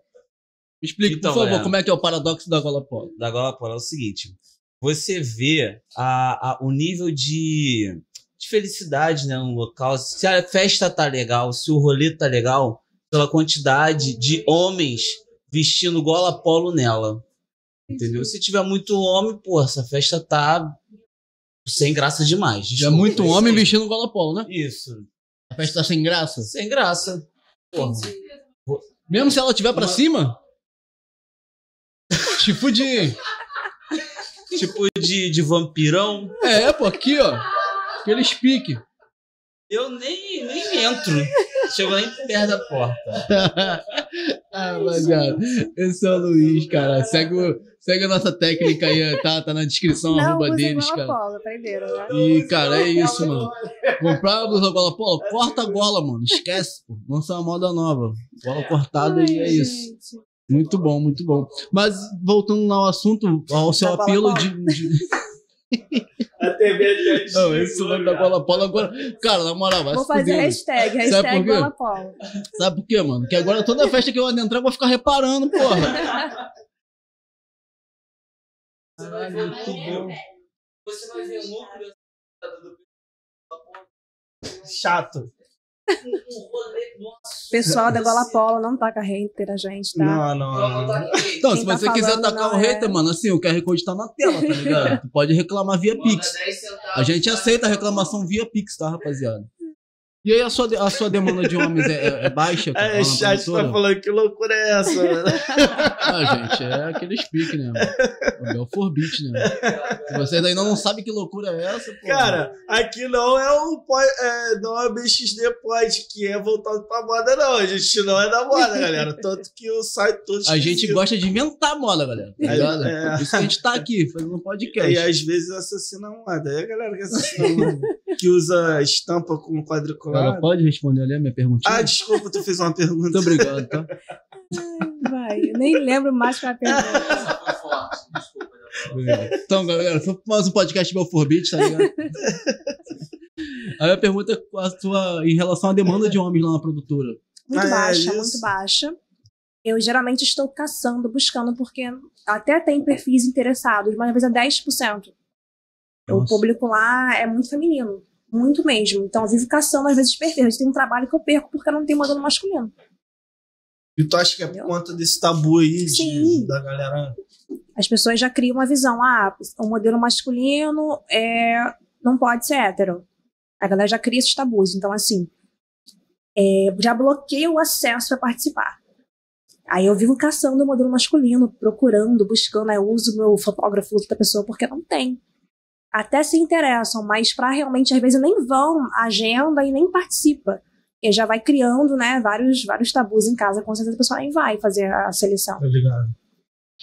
Explica, Então, por favor, é. como é que é o paradoxo da gola polo. da Gola Polo é o seguinte: você vê a, a- o nível de, de felicidade né, no local, se a festa tá legal, se o rolê tá legal, pela quantidade de homens vestindo gola polo nela. Entendeu? Se tiver muito homem, pô, essa festa tá sem graça demais. Já é muito homem vestindo gola polo, né? Isso. A festa tá sem graça. Sem graça. Porra. Mesmo se ela tiver pra Uma- cima? Tipo de. (laughs) Tipo de, de vampirão. É, pô, aqui, ó. Aquele pique. Eu nem, nem entro. Chego nem perto da porta. (laughs) ah, rapaziada. Esse é o Luiz, cara. Segue, o- segue a nossa técnica aí, tá, tá na descrição, Não, arroba deles, cara. Aprenderam, né? E, cara, é isso, mano. Comprar a blusa gola polo, corta a gola, mano. Esquece, pô. Lança uma moda nova. Gola cortada e é Ai, isso. gente. Muito bom, muito bom. Mas voltando ao assunto, ao seu Da gola apelo polo. de. de- A TV já Não, esse nome da bola polo agora. Cara, na moral, vai Vou fazer fuder. hashtag, Sabe hashtag quê? bola polo. Sabe por quê, mano? Que agora toda festa que eu adentrar eu vou ficar reparando, porra. Você vai ver o núcleo. Você vai ver o núcleo do Chato. Um. Pessoal da Gola Polo não taca hater a gente, tá? Não, não, Não, não tá. Então, Quem se tá você quiser falando atacar não o é. hater, mano, assim, o QR Code tá na tela, tá ligado? Tu pode reclamar via Pix. 10 centavos, A gente tá? aceita a reclamação via Pix, tá, rapaziada? E aí, a sua, a sua demanda de homens é, é- é baixa? (laughs) É, o chat tá falando que loucura é essa, mano. (laughs) Ah, gente, é aquele speak, né? mano? O Belfort Beat, né? Se vocês ainda não sabem que loucura é essa, pô. Cara, aqui não é o pod- é, não é BXD Pod que é voltado pra moda, não. A gente não é da moda, galera. Tanto que o site todo A gente gosta de inventar moda, galera. Tá É, ligado? é. Por isso que a gente tá aqui, fazendo um E podcast. às vezes assassina a moda. É a galera que assassina a moda. (laughs) que usa estampa com Ela quadriculado. pode responder ali a minha perguntinha? Ah, desculpa, tu fez uma pergunta. Muito obrigado, tá? Vai, eu nem lembro mais qual é a pergunta. Essa foi forte. Desculpa. Obrigado. Então, galera, foi mais um podcast Belfort Beat, tá ligado? Aí a pergunta é a sua, em relação à demanda de homens lá na produtora. Muito Ah, é baixa, isso. muito baixa. Eu geralmente estou caçando, buscando, porque até tem perfis interessados, mas às vezes é 10%. O Nossa. público lá é muito feminino. Muito mesmo. Então eu vivo caçando, às vezes, vezes Tem um trabalho que eu perco porque eu não tenho modelo masculino. E tu acha que é por Entendeu? conta desse tabu aí de, Sim. da galera. As pessoas já criam uma visão. Ah, o modelo masculino é, não pode ser hétero. A galera já cria esses tabus. Então, assim, é, já bloqueia o acesso para participar. Aí eu vivo caçando o modelo masculino, procurando, buscando. Aí eu uso meu fotógrafo da pessoa porque não tem. Até se interessam, mas para realmente, às vezes, nem vão à agenda e nem participa. E já vai criando, né, vários, vários tabus em casa. Com certeza a pessoa nem vai fazer a seleção. Tá ligado?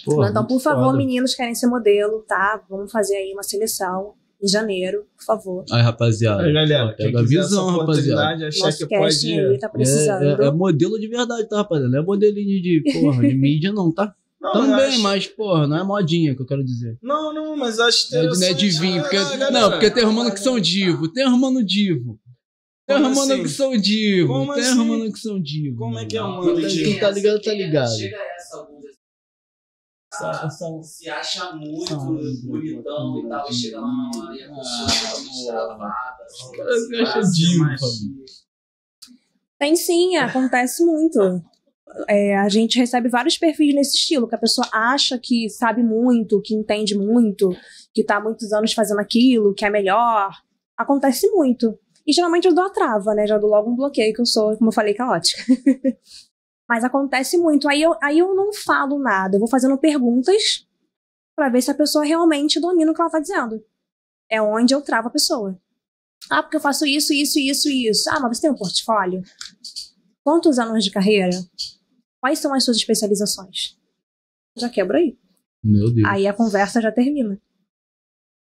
Porra, então, por favor, foda. meninos que querem ser modelo, tá? Vamos fazer aí uma seleção em janeiro, por favor. Aí, rapaziada. Aí, galera, Pega a visão, rapaziada. achar Nosso que casting pode. aí tá precisando. É, é- é modelo de verdade, tá, rapaziada? Não é modelinho de, porra, de (laughs) mídia, não, tá? Não, Também, acho- mas, porra, não é modinha que eu quero dizer. Não, não, mas acho é de, não é interessante. de vinho, porque, Ah, galera, não, porque tem romano que são divo, tem romano divo. Tem romano assim? que são divo, Como tem assim? romano que são divo. Como é que é mano. mano Quem tá- divo? Quem tá ligado, tá ligado. Chega essa essa- se acha muito Ah, bonitão e tal, e chega lá na hora e a pessoa tá muito destravada. Se acham divo. Tem sim, acontece muito. É, a gente recebe vários perfis nesse estilo, que a pessoa acha que sabe muito, que entende muito, que tá há muitos anos fazendo aquilo, que é melhor. Acontece muito. E geralmente eu dou a trava, né? Já dou logo um bloqueio, que eu sou, como eu falei, caótica. (laughs) Mas acontece muito. Aí eu, aí eu não falo nada, eu vou fazendo perguntas pra ver se a pessoa realmente domina o que ela tá dizendo. É onde eu travo a pessoa. Ah, porque eu faço isso, isso, isso isso. Ah, mas você tem um portfólio? Quantos anos de carreira? Quais são as suas especializações? Já quebra aí. Meu Deus. Aí a conversa já termina.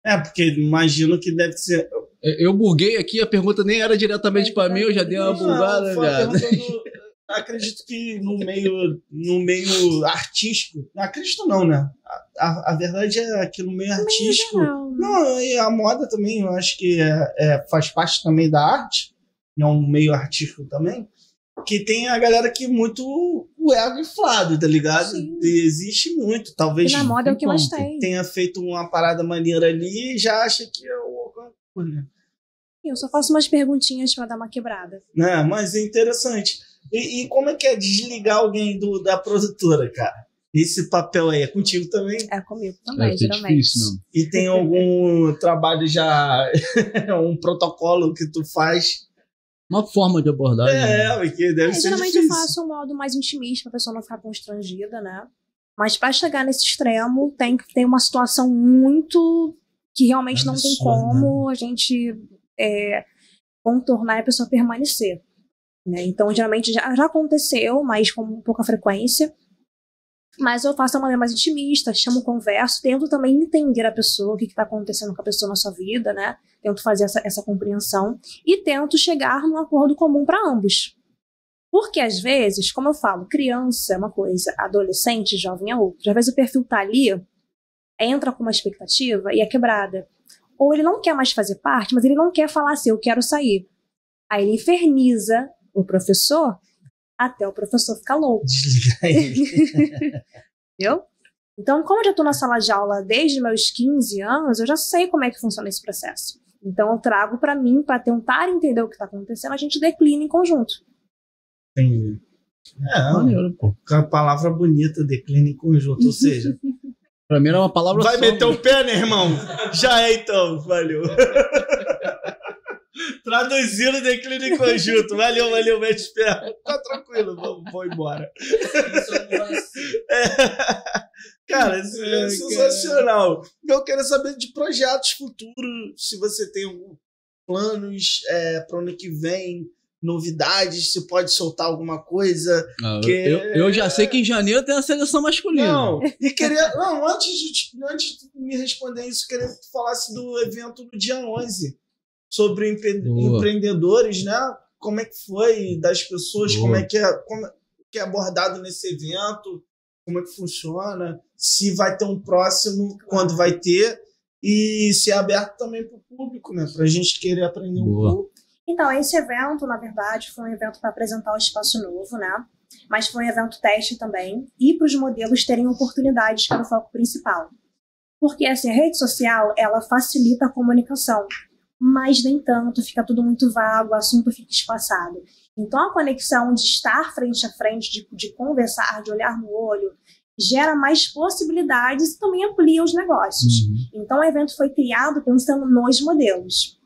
É, porque imagino que deve ser. É, Eu buguei aqui, a pergunta nem era diretamente pra mim, eu já dei uma bugada, Não, foi a viado. pergunta do- (laughs) Acredito que no meio, no meio artístico. Acredito não, né? A, a, a verdade é que no meio artístico. Não, Não, e a moda também, eu acho que é, é- faz parte também da arte, é um meio artístico também, que tem a galera que muito o ego inflado, tá ligado? Sim. E existe muito, talvez E na moda é o que mais tem. tenha feito uma parada maneira ali e já acha que é o Eu só faço umas perguntinhas pra dar uma quebrada. né? Mas é interessante. E, e como é que é desligar alguém do, da produtora, cara? Esse papel aí é contigo também? É comigo também, ser geralmente. difícil, não. E tem algum trabalho já, (laughs) um protocolo que tu faz? Uma forma de abordagem. né? É, porque deve É, ser geralmente difícil. eu faço um modo mais intimista pra pessoa não ficar constrangida, né? Mas pra chegar nesse extremo, tem que ter uma situação muito que realmente não tem como a gente é, contornar e a pessoa permanecer. Né? Então, geralmente já, já aconteceu, mas com pouca frequência. Mas eu faço de uma maneira mais intimista, chamo, converso, tento também entender a pessoa, o que está acontecendo com a pessoa na sua vida, né? Tento fazer essa, essa compreensão e tento chegar num acordo comum para ambos. Porque às vezes, como eu falo, criança é uma coisa, adolescente, jovem é outra. Às vezes o perfil tá ali, entra com uma expectativa e é quebrada. Ou ele não quer mais fazer parte, mas ele não quer falar assim, eu quero sair. Aí ele inferniza o professor até o professor ficar louco. (laughs) Entendeu? (laughs) Então, como eu já estou na sala de aula desde meus 15 anos, eu já sei como é que funciona esse processo. Então, eu trago para mim, para tentar entender o que está acontecendo, a gente declina em conjunto. Entendi. É, Maneiro, pô. com a palavra bonita, declina em conjunto. Ou seja, Pra mim era uma palavra vai só, meter mano. o pé, né, irmão? Já é então, valeu. (laughs) Traduzindo, declina em conjunto. Valeu, valeu, mete o pé. Tá tranquilo, vamos, vou embora. Ser. Cara, isso é, Ai, sensacional. Eu quero saber de projetos futuros, se você tem planos é, para o ano que vem, novidades, se pode soltar alguma coisa. Ah, que- eu, eu já sei que em janeiro tem a seleção masculina. Não, e (laughs) queria. Não, antes de, te- antes de me responder isso, queria que tu falasse do evento no dia 11 sobre empre- Boa. empreendedores, né? Como é que foi das pessoas, Boa. como é que é, como é que é abordado nesse evento, como é que funciona, se vai ter um próximo, quando vai ter, e se é aberto também para o público, né? Para a gente querer aprender um Boa. pouco. Então, esse evento, na verdade, foi um evento para apresentar o espaço novo, né? Mas foi um evento teste também, e para os modelos terem oportunidades que era o foco principal. Porque, assim, a rede social, ela facilita a comunicação, mas nem tanto, fica tudo muito vago, o assunto fica espaçado. Então, a conexão de estar frente a frente, de, de conversar, de olhar no olho, gera mais possibilidades e também amplia os negócios. Uhum. Então, o evento foi criado pensando nos modelos,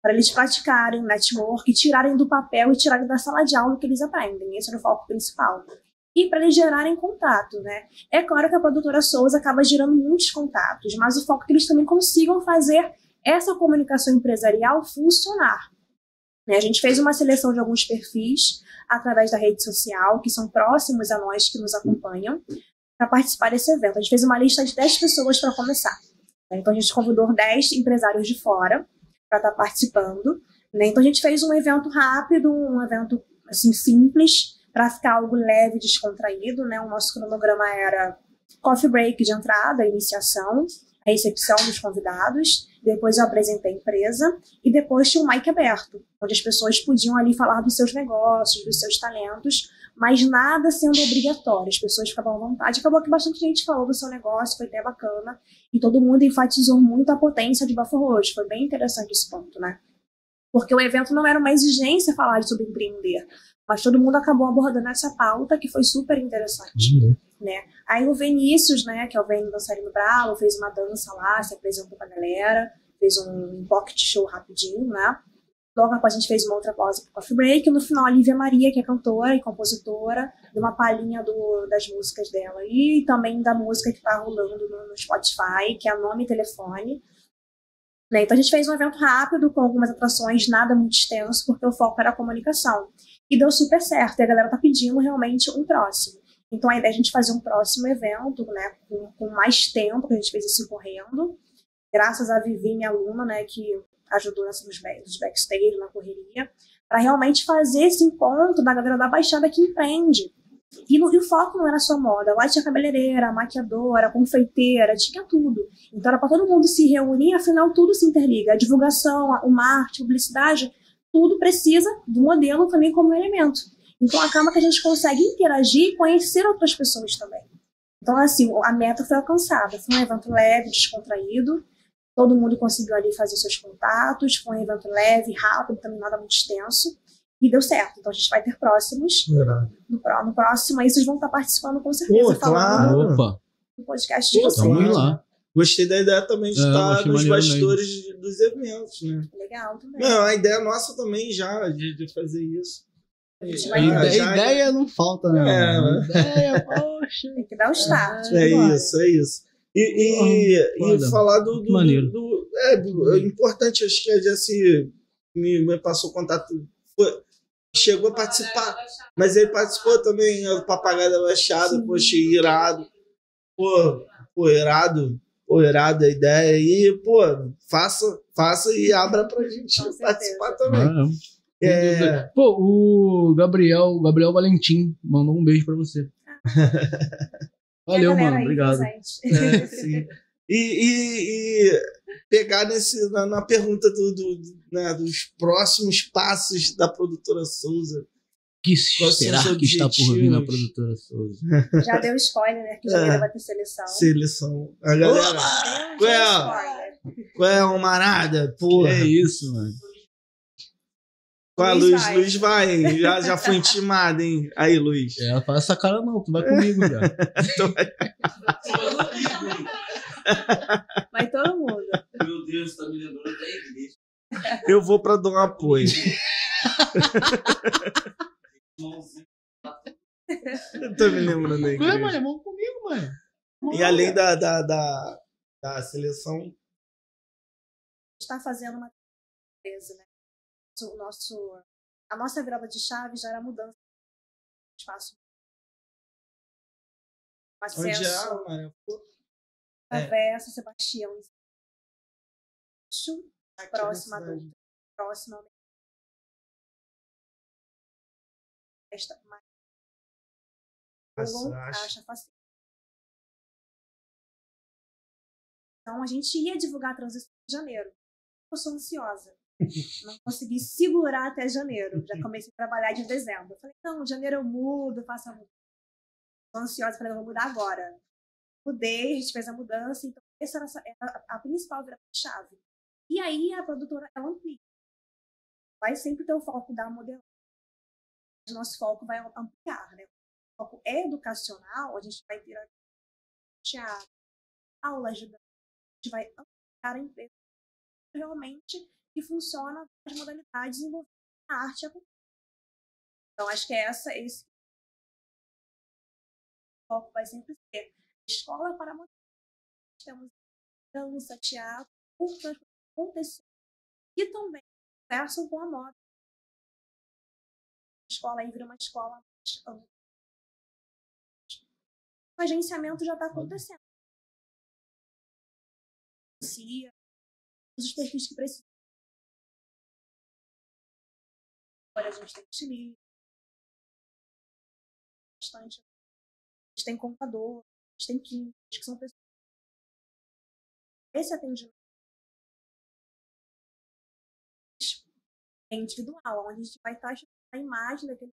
para eles praticarem network, tirarem do papel e tirarem da sala de aula o que eles aprendem. Esse era o foco principal. E para eles gerarem contato, né? É claro que a produtora Souza acaba gerando muitos contatos, mas o foco é que eles também consigam fazer essa comunicação empresarial funcionar. Né, A gente fez uma seleção de alguns perfis através da rede social, que são próximos a nós, que nos acompanham, para participar desse evento. A gente fez uma lista de 10 pessoas para começar. né? Então a gente convidou 10 empresários de fora para estar participando. né? Então a gente fez um evento rápido, um evento assim simples, para ficar algo leve, descontraído. Né? O nosso cronograma era coffee break de entrada, iniciação, recepção dos convidados, depois eu apresentei a empresa e depois tinha um mic aberto, onde as pessoas podiam ali falar dos seus negócios, dos seus talentos, mas nada sendo obrigatório, as pessoas ficavam à vontade. Acabou que bastante gente falou do seu negócio, foi até bacana, e todo mundo enfatizou muito a potência de Bafo Roxo, foi bem interessante esse ponto, né? Porque o evento não era uma exigência falar sobre empreender, mas todo mundo acabou abordando essa pauta que foi super interessante. Né? Aí o Vinícius, né, que é o Vênus Dançarino Bravo, fez uma dança lá, se apresentou pra galera, fez um pocket show rapidinho, né? Logo a gente fez uma outra pausa pro coffee break, e no final a Lívia Maria, que é cantora e compositora, deu uma palhinha do, das músicas dela e também da música que tá rolando no, no Spotify, que é Nome e Telefone. Né? Então a gente fez um evento rápido, com algumas atrações, nada muito extenso, porque o foco era a comunicação. E deu super certo, e a galera tá pedindo realmente um próximo. Então a ideia é a gente fazer um próximo evento, né, com, com mais tempo, que a gente fez isso correndo, graças a Vivi, minha aluna, né, que ajudou nessa nos, nos backstage, na correria, para realmente fazer esse encontro da galera da Baixada que empreende. E, no- e o foco não era só moda, lá tinha cabeleireira, maquiadora, confeiteira, tinha tudo. Então era para todo mundo se reunir, afinal tudo se interliga. A divulgação, o marketing, a publicidade, tudo precisa do modelo também como elemento. Então acaba que a gente consegue interagir e conhecer outras pessoas também. Então, assim, a meta foi alcançada. Foi um evento leve, descontraído. Todo mundo conseguiu ali fazer seus contatos. Foi um evento leve, rápido, também nada muito extenso. E deu certo. Então a gente vai ter próximos. No, no próximo aí vocês vão estar participando com certeza. Pô, falando claro. Opa, do podcast de Pô, vocês. tamo lá. Gostei da ideia também de É, estar nos maneiro bastidores dos eventos, né? Legal também. Não, a ideia nossa também já de, de fazer isso. A Ideia, já- ideia não falta, né? É, mano? Ideia, (laughs) poxa. ter que dar o start. É vai. isso, é isso. E, e, e falar do. do, Maneiro. do- é, do- é importante, acho que a Jessie me, me passou contato. Foi, chegou a participar, mas ele participou também do Papagaio da Baixada, poxa, irado. Pô, pô, irado. Pô, irado a ideia. E, pô, faça, faça e abra pra gente Com certeza. participar também. Ah, É, Pô, o Gabriel, o Gabriel Valentim mandou um beijo pra você. Valeu, mano. aí Obrigado. presente. é, (laughs) sim. E, e- e pegar nesse, na, na pergunta do, do- do- né, dos próximos passos da produtora Souza. Que será que está por vir na produtora Souza? Já deu spoiler, né? Que É. janeiro vai ter seleção. Seleção. A galera. Qual é. Qual é, Almarada? Porra. É isso, mano. Qual é, Luiz vai. Luiz vai? Já, já foi (laughs) intimado, hein? Aí, Luiz. É, faz essa cara não, tu vai comigo já. (laughs) Vai todo mundo. Meu Deus, tá me lembrando da igreja. Eu vou pra dar um apoio. (laughs) Eu tô me lembrando da Ué, igreja. mano, vamos comigo, mano. E além da, da, da, da seleção, está fazendo uma empresa, né? O nosso, a nossa virada de chave já era mudança de espaço. onde Acesso é, Maria? à É. Versa, Sebastião. Aqui próxima do próxima esta mais Google acha fácil. Então a gente ia divulgar a transição em janeiro. Eu sou ansiosa. Não consegui segurar até janeiro. Já comecei a trabalhar de dezembro. Eu falei, não, janeiro eu mudo, faço a mudança. Tô ansiosa, falei, eu vou mudar agora. Mudei, a gente fez a mudança, então essa era era a principal chave. E aí a produtora ela amplia. Vai sempre ter o foco da modelagem. Nosso foco vai ampliar, né? O foco educacional, a gente vai ter a- teatro, aulas de dança, a gente vai ampliar a empresa realmente que funciona as modalidades envolvendo a arte e a cultura. Então, acho que é essa, esse foco vai sempre ser escola para modelos. Temos dança, teatro, curtas, acontecimentos e também conversam com a moda. A escola aí vira uma escola mais ampla. O agenciamento já está acontecendo. Agencia, os perfis que precisam. A gente tem estilista, bastante. A gente tem contador, a gente tem químicos, que são pessoas. Esse atendimento é individual, onde a gente vai estar a imagem daquele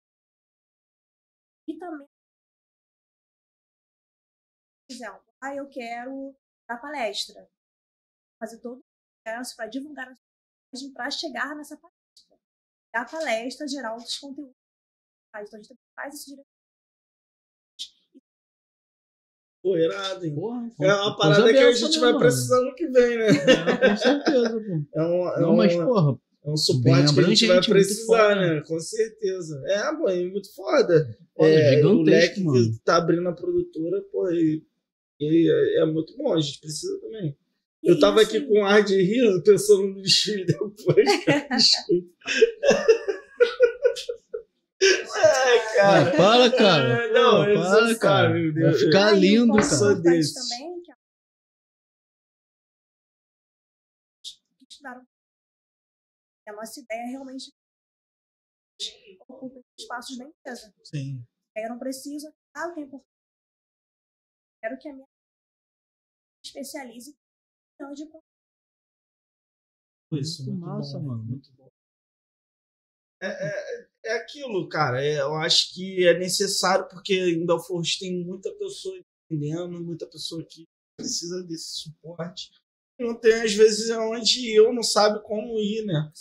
e também por exemplo, ah, eu quero dar palestra, fazer todo o processo para divulgar a sua para chegar nessa palestra. Dar palestra, gerar outros conteúdos. Então a gente faz esse direito. Pô, irado, hein? Porra, É uma parada que a gente vai precisar no que vem, né? Com certeza, pô. (laughs) É um, é Não, um, mas, porra, é um suporte que a gente vai precisar, foda. né? Com certeza. É, pô, é muito foda. foda, é, o gigantesco, leque mano. que tá abrindo a produtora, pô, e, e é, é muito bom, a gente precisa também. Eu tava aqui com ar de riso, pensando no desfile depois, (laughs) cara. Ai, cara. Ah, para, cara. É, não, eles para, não cara. sabem, meu Vai ficar Ah, lindo, cara. Desses. também, que é. A nossa ideia é realmente ocupar espaços da empresa. Sim. Eu não preciso, que é importante. Quero que a minha especialize onde Isso, Muito muito massa, bom, mano. Muito bom. É, é, é aquilo, cara. é, eu acho que é necessário, porque em Belfort tem muita pessoa entendendo, muita pessoa que precisa desse suporte. Não tem, às vezes, onde eu não sabe como ir, né?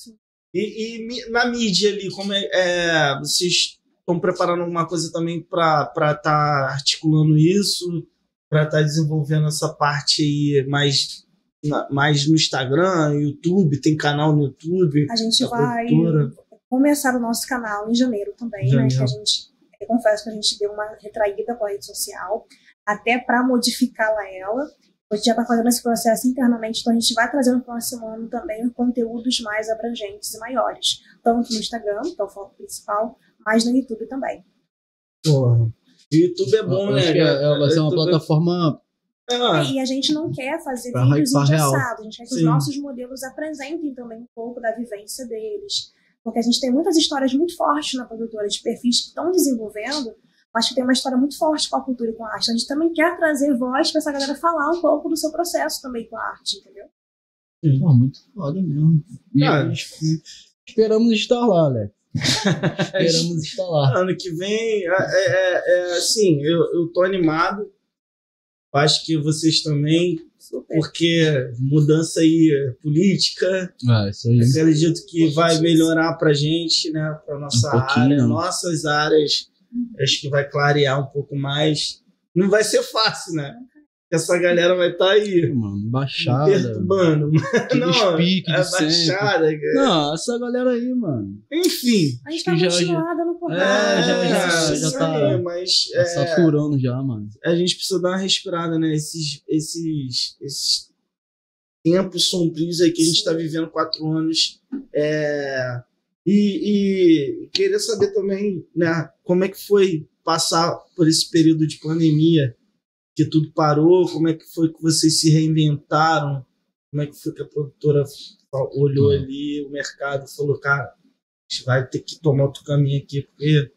E, e na mídia ali, como é, é, vocês estão preparando alguma coisa também para estar tá articulando isso, para estar desenvolvendo essa parte aí mais, na- mais no Instagram, YouTube, tem canal no YouTube. a gente vai produtora. começar o nosso canal em janeiro também, né? Janeiro. Que a gente, eu confesso que a gente deu uma retraída com a rede social, até para modificá-la ela. A gente já está fazendo esse processo internamente, então a gente vai trazer no próximo ano também conteúdos mais abrangentes e maiores, tanto no Instagram, que é o foco principal, mas no YouTube também. Porra. YouTube é bom, Eu né? acho que é- é- vai ser uma YouTube é- É, E a gente não quer fazer Pra vídeos engessados, a gente quer que Sim. os nossos modelos apresentem também um pouco da vivência deles. Porque a gente tem muitas histórias muito fortes na produtora de perfis que estão desenvolvendo, Acho que tem uma história muito forte com a cultura e com a arte. Então, a gente também quer trazer voz para essa galera falar um pouco do seu processo também com a arte, entendeu? Pô, muito foda mesmo. E Cara. es- esperamos estar lá, Alex. (laughs) esperamos estar lá. Ano que vem, é, é- é assim, eu, eu tô animado. Acho que vocês também, Super. porque mudança aí é, política, Ah, isso aí. acredito que vai melhorar pra gente, né? Pra nossa Um área, nossas áreas. Acho que vai clarear um pouco mais. Não vai ser fácil, né? Essa galera vai estar aí Mano, baixada. perturbando. Não, piques é baixada, cara. Não, essa galera aí, mano. Enfim. A gente tá continuada no porrada. É, já- já- já isso tá- aí, mas Tá é, saturando já, mano. a gente precisa dar uma respirada, né? Esses, esses, esses tempos sombrios aí que a gente está vivendo quatro anos. É, e, e queria saber também, né? Como é que foi passar por esse período de pandemia, que tudo parou? Como é que foi que vocês se reinventaram? Como é que foi que a produtora olhou Hum. ali o mercado e falou, cara, a gente vai ter que tomar outro caminho aqui, porque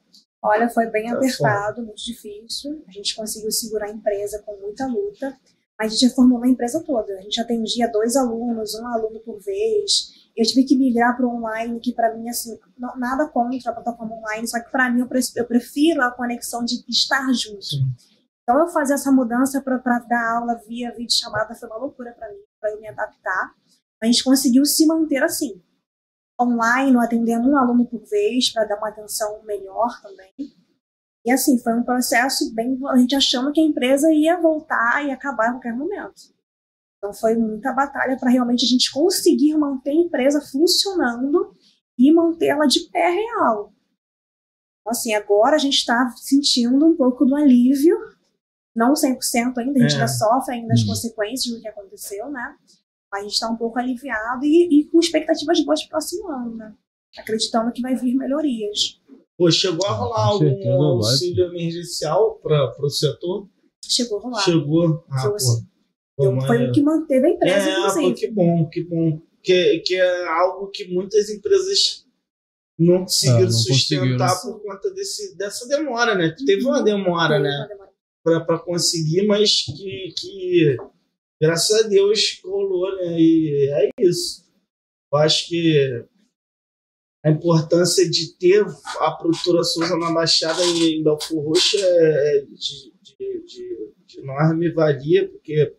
Olha, foi bem Tá apertado, muito difícil. A gente conseguiu segurar a empresa com muita luta. Mas a gente reformulou a empresa toda. A gente atendia dois alunos, um aluno por vez. Eu tive que migrar para o online, que para mim, assim, não- nada contra a plataforma online, só que para mim eu prefiro a conexão de estar junto. Sim. Então eu fazer essa mudança para dar aula via vídeo chamada foi uma loucura para mim, para eu me adaptar. A gente conseguiu se manter assim online, atendendo um aluno por vez para dar uma atenção melhor também. E assim, foi um processo bem. A gente achando que a empresa ia voltar e acabar a qualquer momento. Então foi muita batalha para realmente a gente conseguir manter a empresa funcionando e mantê-la de pé real. Então, assim, agora a gente está sentindo um pouco do alívio, não 100% ainda, a gente É. ainda sofre ainda as Uhum. consequências do que aconteceu, né? Mas a gente está um pouco aliviado e, e com expectativas boas para o próximo ano, né? Acreditando que vai vir melhorias. Pô, chegou a Ah, rolar algum certeza vai, auxílio emergencial para o setor? Chegou a rolar. Chegou. Ah, Chegou pô. sim. Pô, Então, foi o que manteve a empresa, É, pô, inclusive. que bom, que bom. Que, que é algo que muitas empresas não conseguiram É, não sustentar conseguiram. por conta desse, dessa demora, né? Teve uma demora, Teve né? uma demora. Para conseguir, mas que, que graças a Deus rolou, né? E é isso. Eu acho que a importância de ter a produtora Souza na Baixada em Belfor Roxo é de, de, de, de enorme valia, porque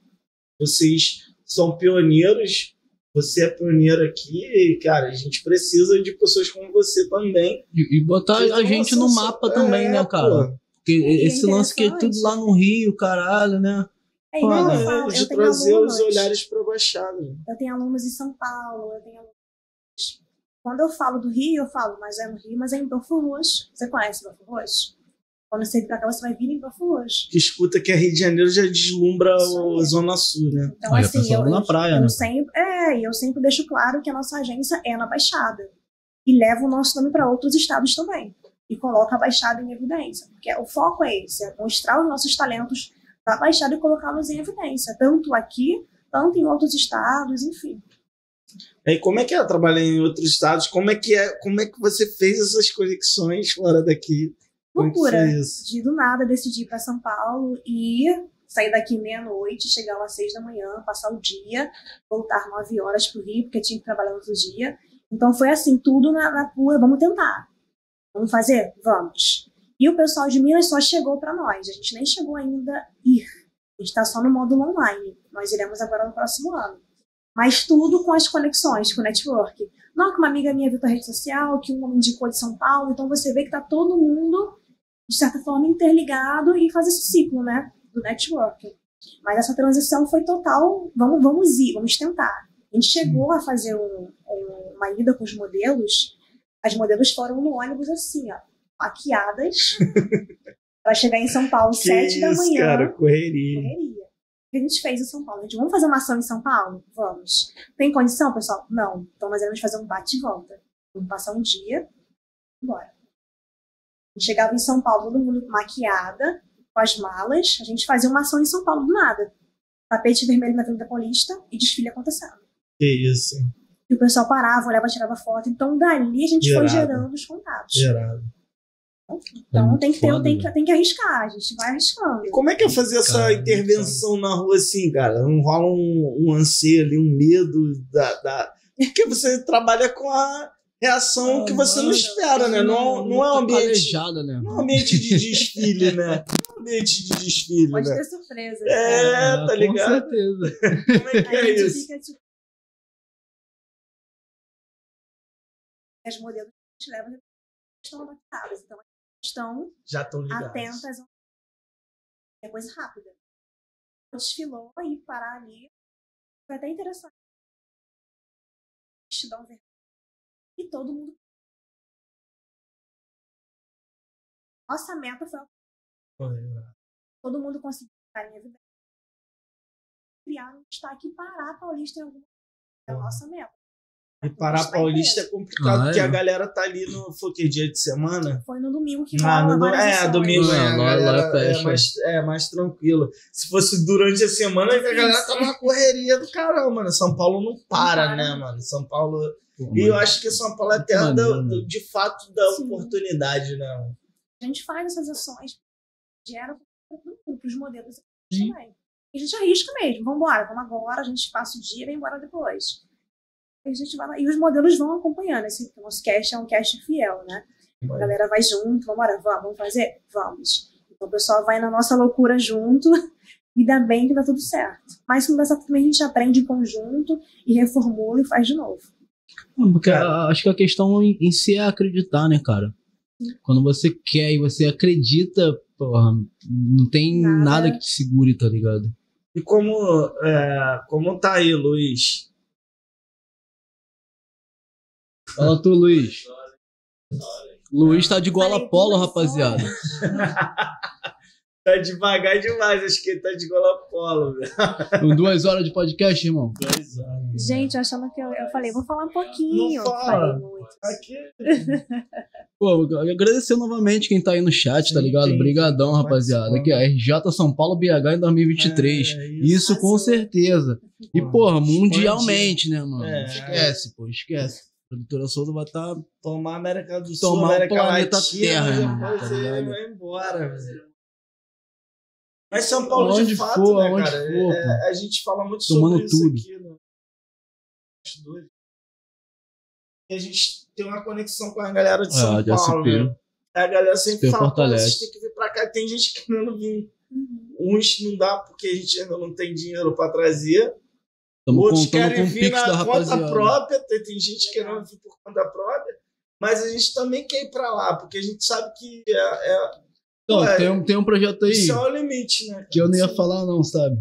vocês são pioneiros, você é pioneiro aqui, e, cara, a gente precisa de pessoas como você também. E, e botar a gente no mapa também, é, né, cara? pô. Porque É esse lance que é tudo lá no Rio, caralho, né? É, Foda. igual eu É, falo, de eu trazer alunos, os olhares para a Baixada. eu tenho alunos em São Paulo, eu tenho alunos... Quando eu falo do Rio, eu falo, mas é no Rio, mas é em Belfor Roxo. Você conhece Belfor Roxo? Quando você vir pra cá, você vai vir em Belfor Roxo. que escuta que a Rio de Janeiro já deslumbra aí. Zona Sul, né? Então, Olha, assim, eu, na eu- praia, eu né? sempre, é, e eu sempre deixo claro que a nossa agência é na Baixada. E leva o nosso nome para outros estados também. E coloca a Baixada em evidência. Porque o foco é esse, é mostrar os nossos talentos da Baixada e colocá-los em evidência. Tanto aqui, tanto em outros estados, enfim. E como é que é trabalhar em outros estados? Como é que é? Como é que você fez essas conexões fora daqui? É Loucura. De do nada decidir ir para São Paulo e sair daqui meia-noite, chegar lá às seis da manhã, passar o dia, voltar nove horas pro Rio, porque tinha que trabalhar outro dia. Então foi assim, tudo na, na pura, vamos tentar. Vamos fazer? Vamos. E o pessoal de Minas só chegou para nós. A gente nem chegou ainda a ir. A gente está só no módulo online. Nós iremos agora no próximo ano. Mas tudo com as conexões, com o network. Não, que uma amiga minha viu tua rede social, que um me indicou de São Paulo. Então você vê que tá todo mundo, de certa forma, interligado e faz esse ciclo, né? Do network. Mas essa transição foi total. Vamos, vamos ir, vamos tentar. A gente chegou a fazer um- um- uma ida com os modelos. As modelos foram no ônibus assim, ó, maquiadas, (laughs) para chegar em São Paulo sete da isso, manhã. cara, correria. Correria. O que a gente fez em São Paulo? A gente, vamos fazer uma ação em São Paulo? Vamos. Tem condição, pessoal? Não. Então nós iremos fazer um bate e volta. Vamos passar um dia, embora. A gente chegava em São Paulo, todo mundo maquiada, com as malas. A gente fazia uma ação em São Paulo do nada. Tapete vermelho na Avenida Paulista e desfile acontecendo. Que isso, E o pessoal parava, olhava, tirava foto. Então dali a gente foi Irado. gerando os contatos. gerado. Então muito tem, que ter, foda, tem, que, tem que arriscar, a gente vai arriscando. E como é que é fazer essa Cara, intervenção na rua assim, cara? Não rola um, um anseio ali, um medo da, da. Porque você trabalha com a reação Ah, que você não espera, né? Não, não é um ambiente. calejada, né? Não é um ambiente de desfile, né? Não é um ambiente de desfile, Pode né? ter surpresa. É, Ah, tá ligado? Com certeza. Como é que é a gente isso? fica tipo. As modelos que a gente leva estão adaptadas, então estão Já estão ligados. atentas. ao- É coisa rápida. Desfilou e parar ali. Foi até interessante. Vestidão vermelho. E todo mundo. Nossa meta foi todo mundo evidência. Criar um destaque e parar a Paulista em algum. É a nossa meta. E parar paulista é complicado, Ah, porque é. a galera tá ali no. Foi que dia de semana? Foi no domingo que Ah, no, do- é, ações. domingo é, É, a galera é, mais, é mais tranquilo. Se fosse durante a semana, a galera tá numa correria do caramba, né? São Paulo não para, para. né, mano? São Paulo. Pô, E eu mano. acho que São Paulo é a terra né? de fato da Sim. oportunidade, né? A gente faz essas ações, gera para os modelos. E a gente arrisca mesmo, vamos embora, vamos agora, a gente passa o dia e vai embora depois. E, a gente vai e os modelos vão acompanhando, assim, porque o nosso cast é um cast fiel, né? A galera vai junto, vamos embora, vamos, vamos fazer? Vamos. Então o pessoal vai na nossa loucura junto (laughs) e dá bem que dá tudo certo. Mas se não dá certo também a gente aprende em conjunto e reformula e faz de novo. Porque a- acho que a questão em, em si é acreditar, né, cara? Quando você quer e você acredita, porra, não tem Nada. nada, que te segure, tá ligado? E como, é, como tá aí, Luiz? Fala tu, Luiz. Luiz tá de gola polo, duas rapaziada. (laughs) Tá devagar demais, acho que ele tá de gola polo, velho. Com duas horas de podcast, irmão. Dois anos. Gente, achando que eu, eu falei, vou falar um pouquinho. Não fala. Falei muito. Aqui. Pô, agradecer novamente quem tá aí no chat, tá ligado? quem Brigadão, rapaziada. Aqui, ó, RJ São Paulo BH em 2023. É, isso, isso. com certeza. E, porra, mundialmente, né, mano? É. Esquece, pô, esquece. A produtora Souza vai estar. Tomar América do Sul, Tomar o América planeta Latina, Terra, irmão, tá ligado? vai embora, velho. Mas São Paulo, Onde de fato, for, né, onde cara? for, é- a gente fala muito Tomando sobre isso tudo. aqui no. E a gente tem uma conexão com a galera de É, São de Paulo, SP. né? A galera sempre SP fala, pô, vocês têm que vir pra cá. Tem gente querendo vir. Uhum. Uns não dá porque a gente ainda não tem dinheiro pra trazer. Estamos Outros querem vir na conta própria, tem, tem gente querendo vir por conta própria, mas a gente também quer ir pra lá, porque a gente sabe que é, é- Ué, tem, um, tem um projeto aí isso é o limite, né? que eu não ia Você falar, não, sabe?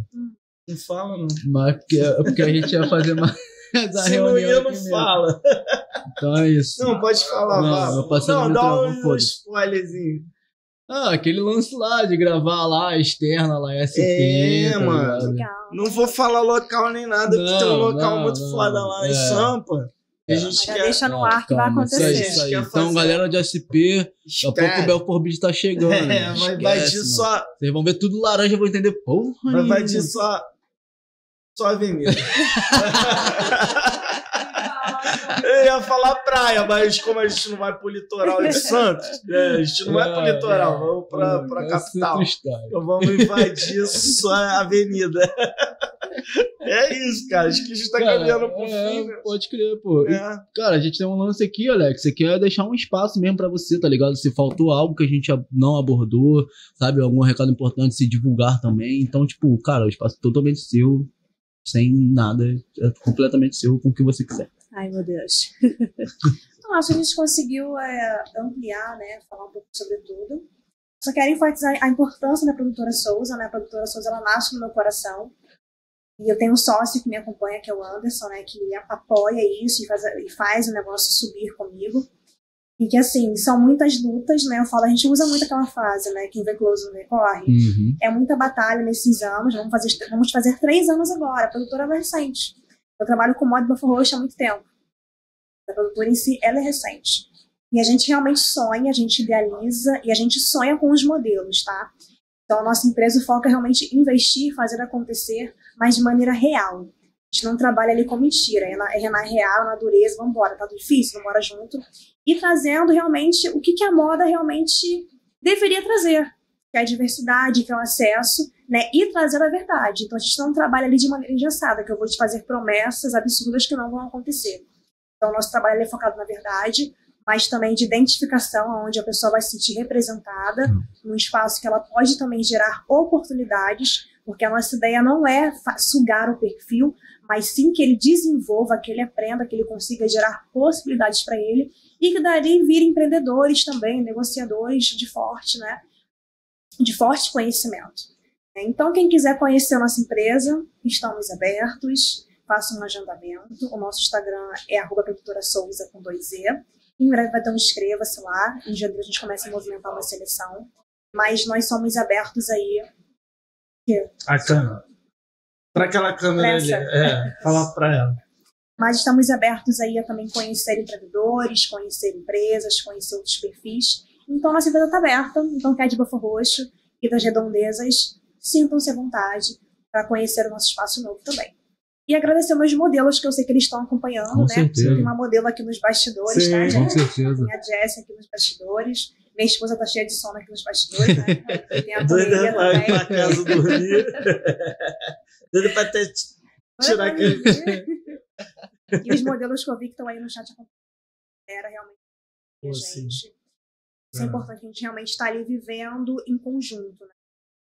Não fala, não. Mas porque, porque a gente ia fazer mais (laughs) Se reunião. não ia, não fala. Então é isso. Não, pode falar, Não, Não, dá um spoilerzinho. Ah, aquele lance lá de gravar lá a externa, lá SP. É, tá mano. Legal. Não vou falar local nem nada, porque tem um Não, local não, muito não. foda lá em É. Sampa. E a É. gente Já quer. deixa no ar que vai Calma, isso aí, acontecer. isso aí. Então, fazer- galera de SP, daqui a pouco o Belfort Beach tá chegando. (laughs) É, né? vai, vai Esquece, de mano. só. Vocês vão ver tudo laranja, vão entender porra. Vai, vai de só. Só avenida. (laughs) Eu ia falar praia, mas como a gente não vai pro litoral de Santos, né, a gente não vai pro litoral, vamos pra, pra é capital. Então vamos invadir só a avenida. É isso, cara. Acho que a gente tá Cara, caminhando pro é, fim, né? Pode crer, pô. E, É. Cara, a gente tem um lance aqui, Alex. Você quer deixar um espaço mesmo pra você, tá ligado? Se faltou algo que a gente não abordou, sabe? Algum recado importante se divulgar também. Então, tipo, cara, o espaço é totalmente seu, sem nada. É completamente seu, com o que você quiser. Ai, meu Deus. Então, acho que a gente conseguiu é, ampliar, né, falar um pouco sobre tudo. Só quero enfatizar a importância da produtora Souza, né? A produtora Souza, ela nasce no meu coração. E eu tenho um sócio que me acompanha, que é o Anderson, né, que apoia isso e faz, e faz o negócio subir comigo. E que, assim, são muitas lutas, né? Eu falo, a gente usa muito aquela frase, né? Quem vê close não vê corre Uhum. é muita batalha nesses anos. Vamos fazer, vamos fazer três anos agora. A produtora é recente. Eu trabalho com moda Belfort Roxo há muito tempo. A produtora em si, ela é recente. E a gente realmente sonha, a gente idealiza e a gente sonha com os modelos, tá? Então, a nossa empresa foca realmente em investir, fazer acontecer, mas de maneira real. gente não trabalha ali com mentira, é na, é na real, na dureza, vamos embora, tá difícil, vamos embora junto. E trazendo realmente o que, que a moda realmente deveria trazer, que é a diversidade, que é o acesso, né? E trazer a verdade. Então a gente não trabalha ali de maneira engessada, que eu vou te fazer promessas absurdas que não vão acontecer. Então o nosso trabalho é focado na verdade, mas também de identificação, onde a pessoa vai se sentir representada, num espaço que ela pode também gerar oportunidades, porque a nossa ideia não é sugar o perfil, mas sim que ele desenvolva, que ele aprenda, que ele consiga gerar possibilidades para ele e que dali vir empreendedores também, negociadores de forte, né, de forte conhecimento. Então, quem quiser conhecer a nossa empresa, estamos abertos, faça um agendamento. O nosso Instagram é arroba Souza com dois E. Em breve vai ter um inscreva-se lá. Em janeiro a gente começa a movimentar uma seleção. Mas nós somos abertos aí. A câmera. Para aquela câmera ali. É, falar para ela. Mas estamos abertos aí a também conhecer empreendedores, conhecer empresas, conhecer outros perfis. Então, nossa empresa está aberta. Então, quer de Bafo Roxo e das redondezas, sintam-se à vontade para conhecer o nosso espaço novo também. E agradecer meus modelos, que eu sei que eles estão acompanhando, Com né? certeza. Tem uma modelo aqui nos bastidores, Sim, tá, com gente? certeza. Tem a Jessie aqui nos bastidores. Minha esposa tá cheia de sono aqui nos bastidores, né? (laughs) Tem a Doida ir também. (laughs) pra casa dormir. Doida pra até tirar mim. E os modelos que eu vi que estão aí no chat acompanhando. Era realmente a sim. Isso é Ah. importante, a gente realmente estar ali vivendo em conjunto, né?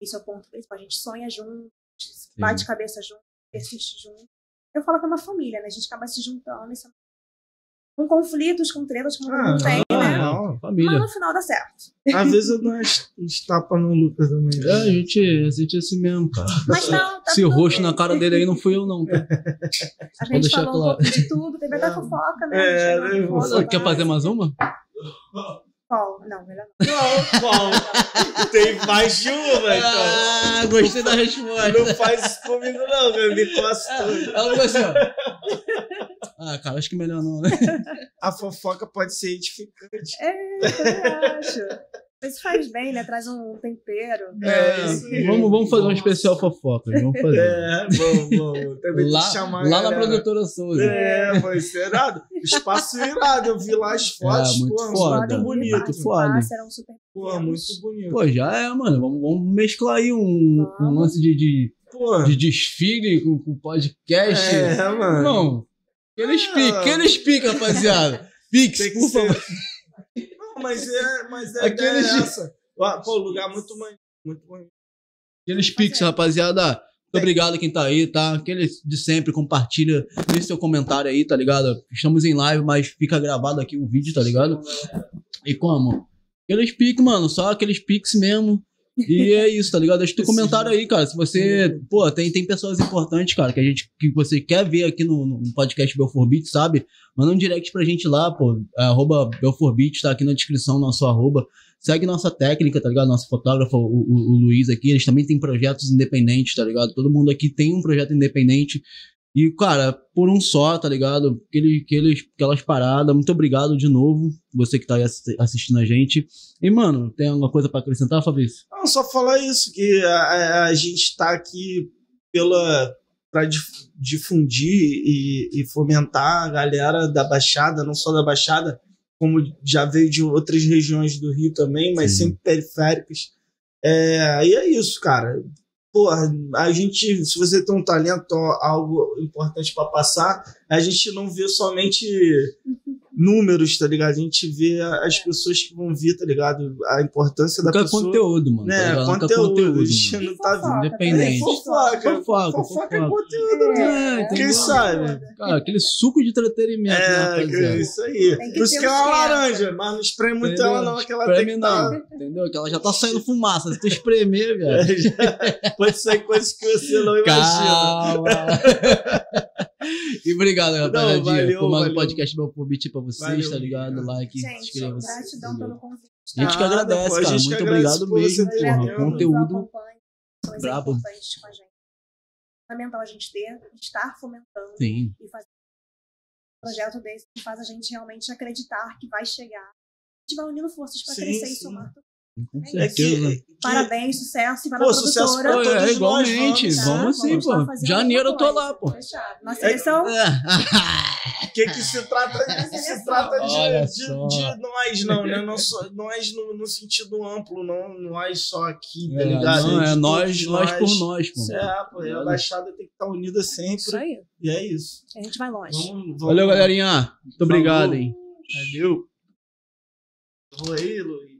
Isso é o ponto principal. A gente sonha junto, a gente bate cabeça junto, persiste junto. Eu falo que é uma família, né? A gente acaba se juntando. Isso é- Com conflitos, com tretas, como todo Ah, mundo tem, né? não. Mas Família. no final dá certo. Às vezes eu dou uns tapas no Lucas também. É, a gente, a gente é assim mesmo, cara. Mas tá, tá Esse tudo roxo bem. na cara dele aí não fui eu, não. Tá? A gente falou um claro. pouco de tudo, teve até fofoca, né? É, né, fofoca. Quer fazer mais uma? Qual? Não, melhor não. Não, Paulo. Tem mais de uma, então. Ah, gostei da resposta. Não faz isso comigo, não, meu. Me costa. Ela falou assim, ó. Ah, cara, acho que melhor não, né? A fofoca pode ser edificante. É, eu acho. Isso faz bem, né? Traz um tempero. É, isso aí. vamos, vamos fazer um especial fofoca. Vamos fazer. É, bom, bom. Também tem que lá chamar lá na produtora Souza. É, foi isso é irado. Espaço irado. Eu vi lá as fotos. É, muito pô, foda. Muito bonito. participar, foda. Serão super Pô, muito bonito. Pô, já é, mano. Vamos, vamos mesclar aí um, um Vamos. lance de, de, de desfile com, com podcast. É, mano. Não. Aqueles Ah. piques, aqueles piques, rapaziada. (laughs) Pix, Tem que por ser. favor. Mas é, mas é, Aquele é essa. Pô, lugar muito maneiro. Muito. Aqueles pix, rapaziada. Muito obrigado quem tá aí, tá? Aqueles de sempre, compartilha, deixa seu comentário aí, tá ligado? Estamos em live, mas fica gravado aqui o vídeo, tá ligado? E como? Aqueles pix, mano, só aqueles pix mesmo. E é isso, tá ligado? Deixa teu comentário aí, cara. Se você, pô, tem, tem pessoas importantes, cara, que a gente, que você quer ver aqui no, no podcast Belfor Beat, sabe? Manda um direct pra gente lá, pô. Arroba Belfor Beat, tá aqui na descrição, nosso arroba. Segue nossa técnica, tá ligado? Nosso fotógrafo, o, o- o Luiz aqui, eles também têm projetos independentes, tá ligado? Todo mundo aqui tem um projeto independente. E, cara, por um só, tá ligado? Aquele, aqueles, aquelas paradas. Muito obrigado de novo, você que tá aí assi- assistindo a gente. E, mano, tem alguma coisa pra acrescentar, Fabrício? Não, só falar isso, que a, a- a gente tá aqui pela para difundir e, e fomentar a galera da Baixada, não só da Baixada, como já veio de outras regiões do Rio também, mas Sim. sempre periféricas. É, e é isso, cara. Porra, a gente, se você tem um talento, algo importante para passar, a gente não vê somente (laughs) números, tá ligado? A gente vê as pessoas que vão vir, tá ligado? A importância da Fica pessoa. conteúdo, mano. tá né? Fica conteúdo. Gente (laughs) mano. não tá Fofoca, vindo. Independente. Fofoca, Fofoca, fofoca é fofoca. conteúdo, né? É, É? Quem sabe? Cara, aquele suco de entretenimento, né, É, que é isso aí. Por isso que é um uma laranja, mas não espreme muito ela, não, que ela Espreme tem que não, tá... entendeu? Que ela já tá saindo fumaça. Se tu espremer, (laughs) velho. É, já- Pode sair coisas que você não imagina. Calma. (laughs) e obrigado, rapaziada. valeu, por mais um podcast Belfor Beat pra vocês, Valeu, tá ligado? obrigado. Like, Gente, inscreva-se. gratidão pelo convite. A gente que Nada, agradece, pô, a cara. gente Muito obrigado mesmo, porra. Conteúdo. pessoas brabo. importantes com a gente. É fundamental a gente ter, estar fomentando Sim. e fazer um projeto desse que faz a gente realmente acreditar que vai chegar. A gente vai unindo forças para Sim, crescer e sim. somar. tudo. Com É que- certeza. que- Parabéns, sucesso e vai Pô, sucesso produtora. pra Pô, todos é, nós, igualmente. vamos, Vamos, tá? sim, Vamos pô. Janeiro eu tô lá, pô. Fechado. Na seleção, É. (laughs) O que que se trata, (laughs) se trata de, de, de nós, não, né? Não só, nós no, no sentido amplo, não nós só aqui, tá É, ligado? não, é todos nós, nós por nós, pô. É, pô, a Baixada tem que estar unida sempre. isso aí. E é isso. A gente vai longe. Vamos, vamos. Valeu, galerinha. Muito obrigado, Falou. hein. Valeu. Vou aí, Luiz.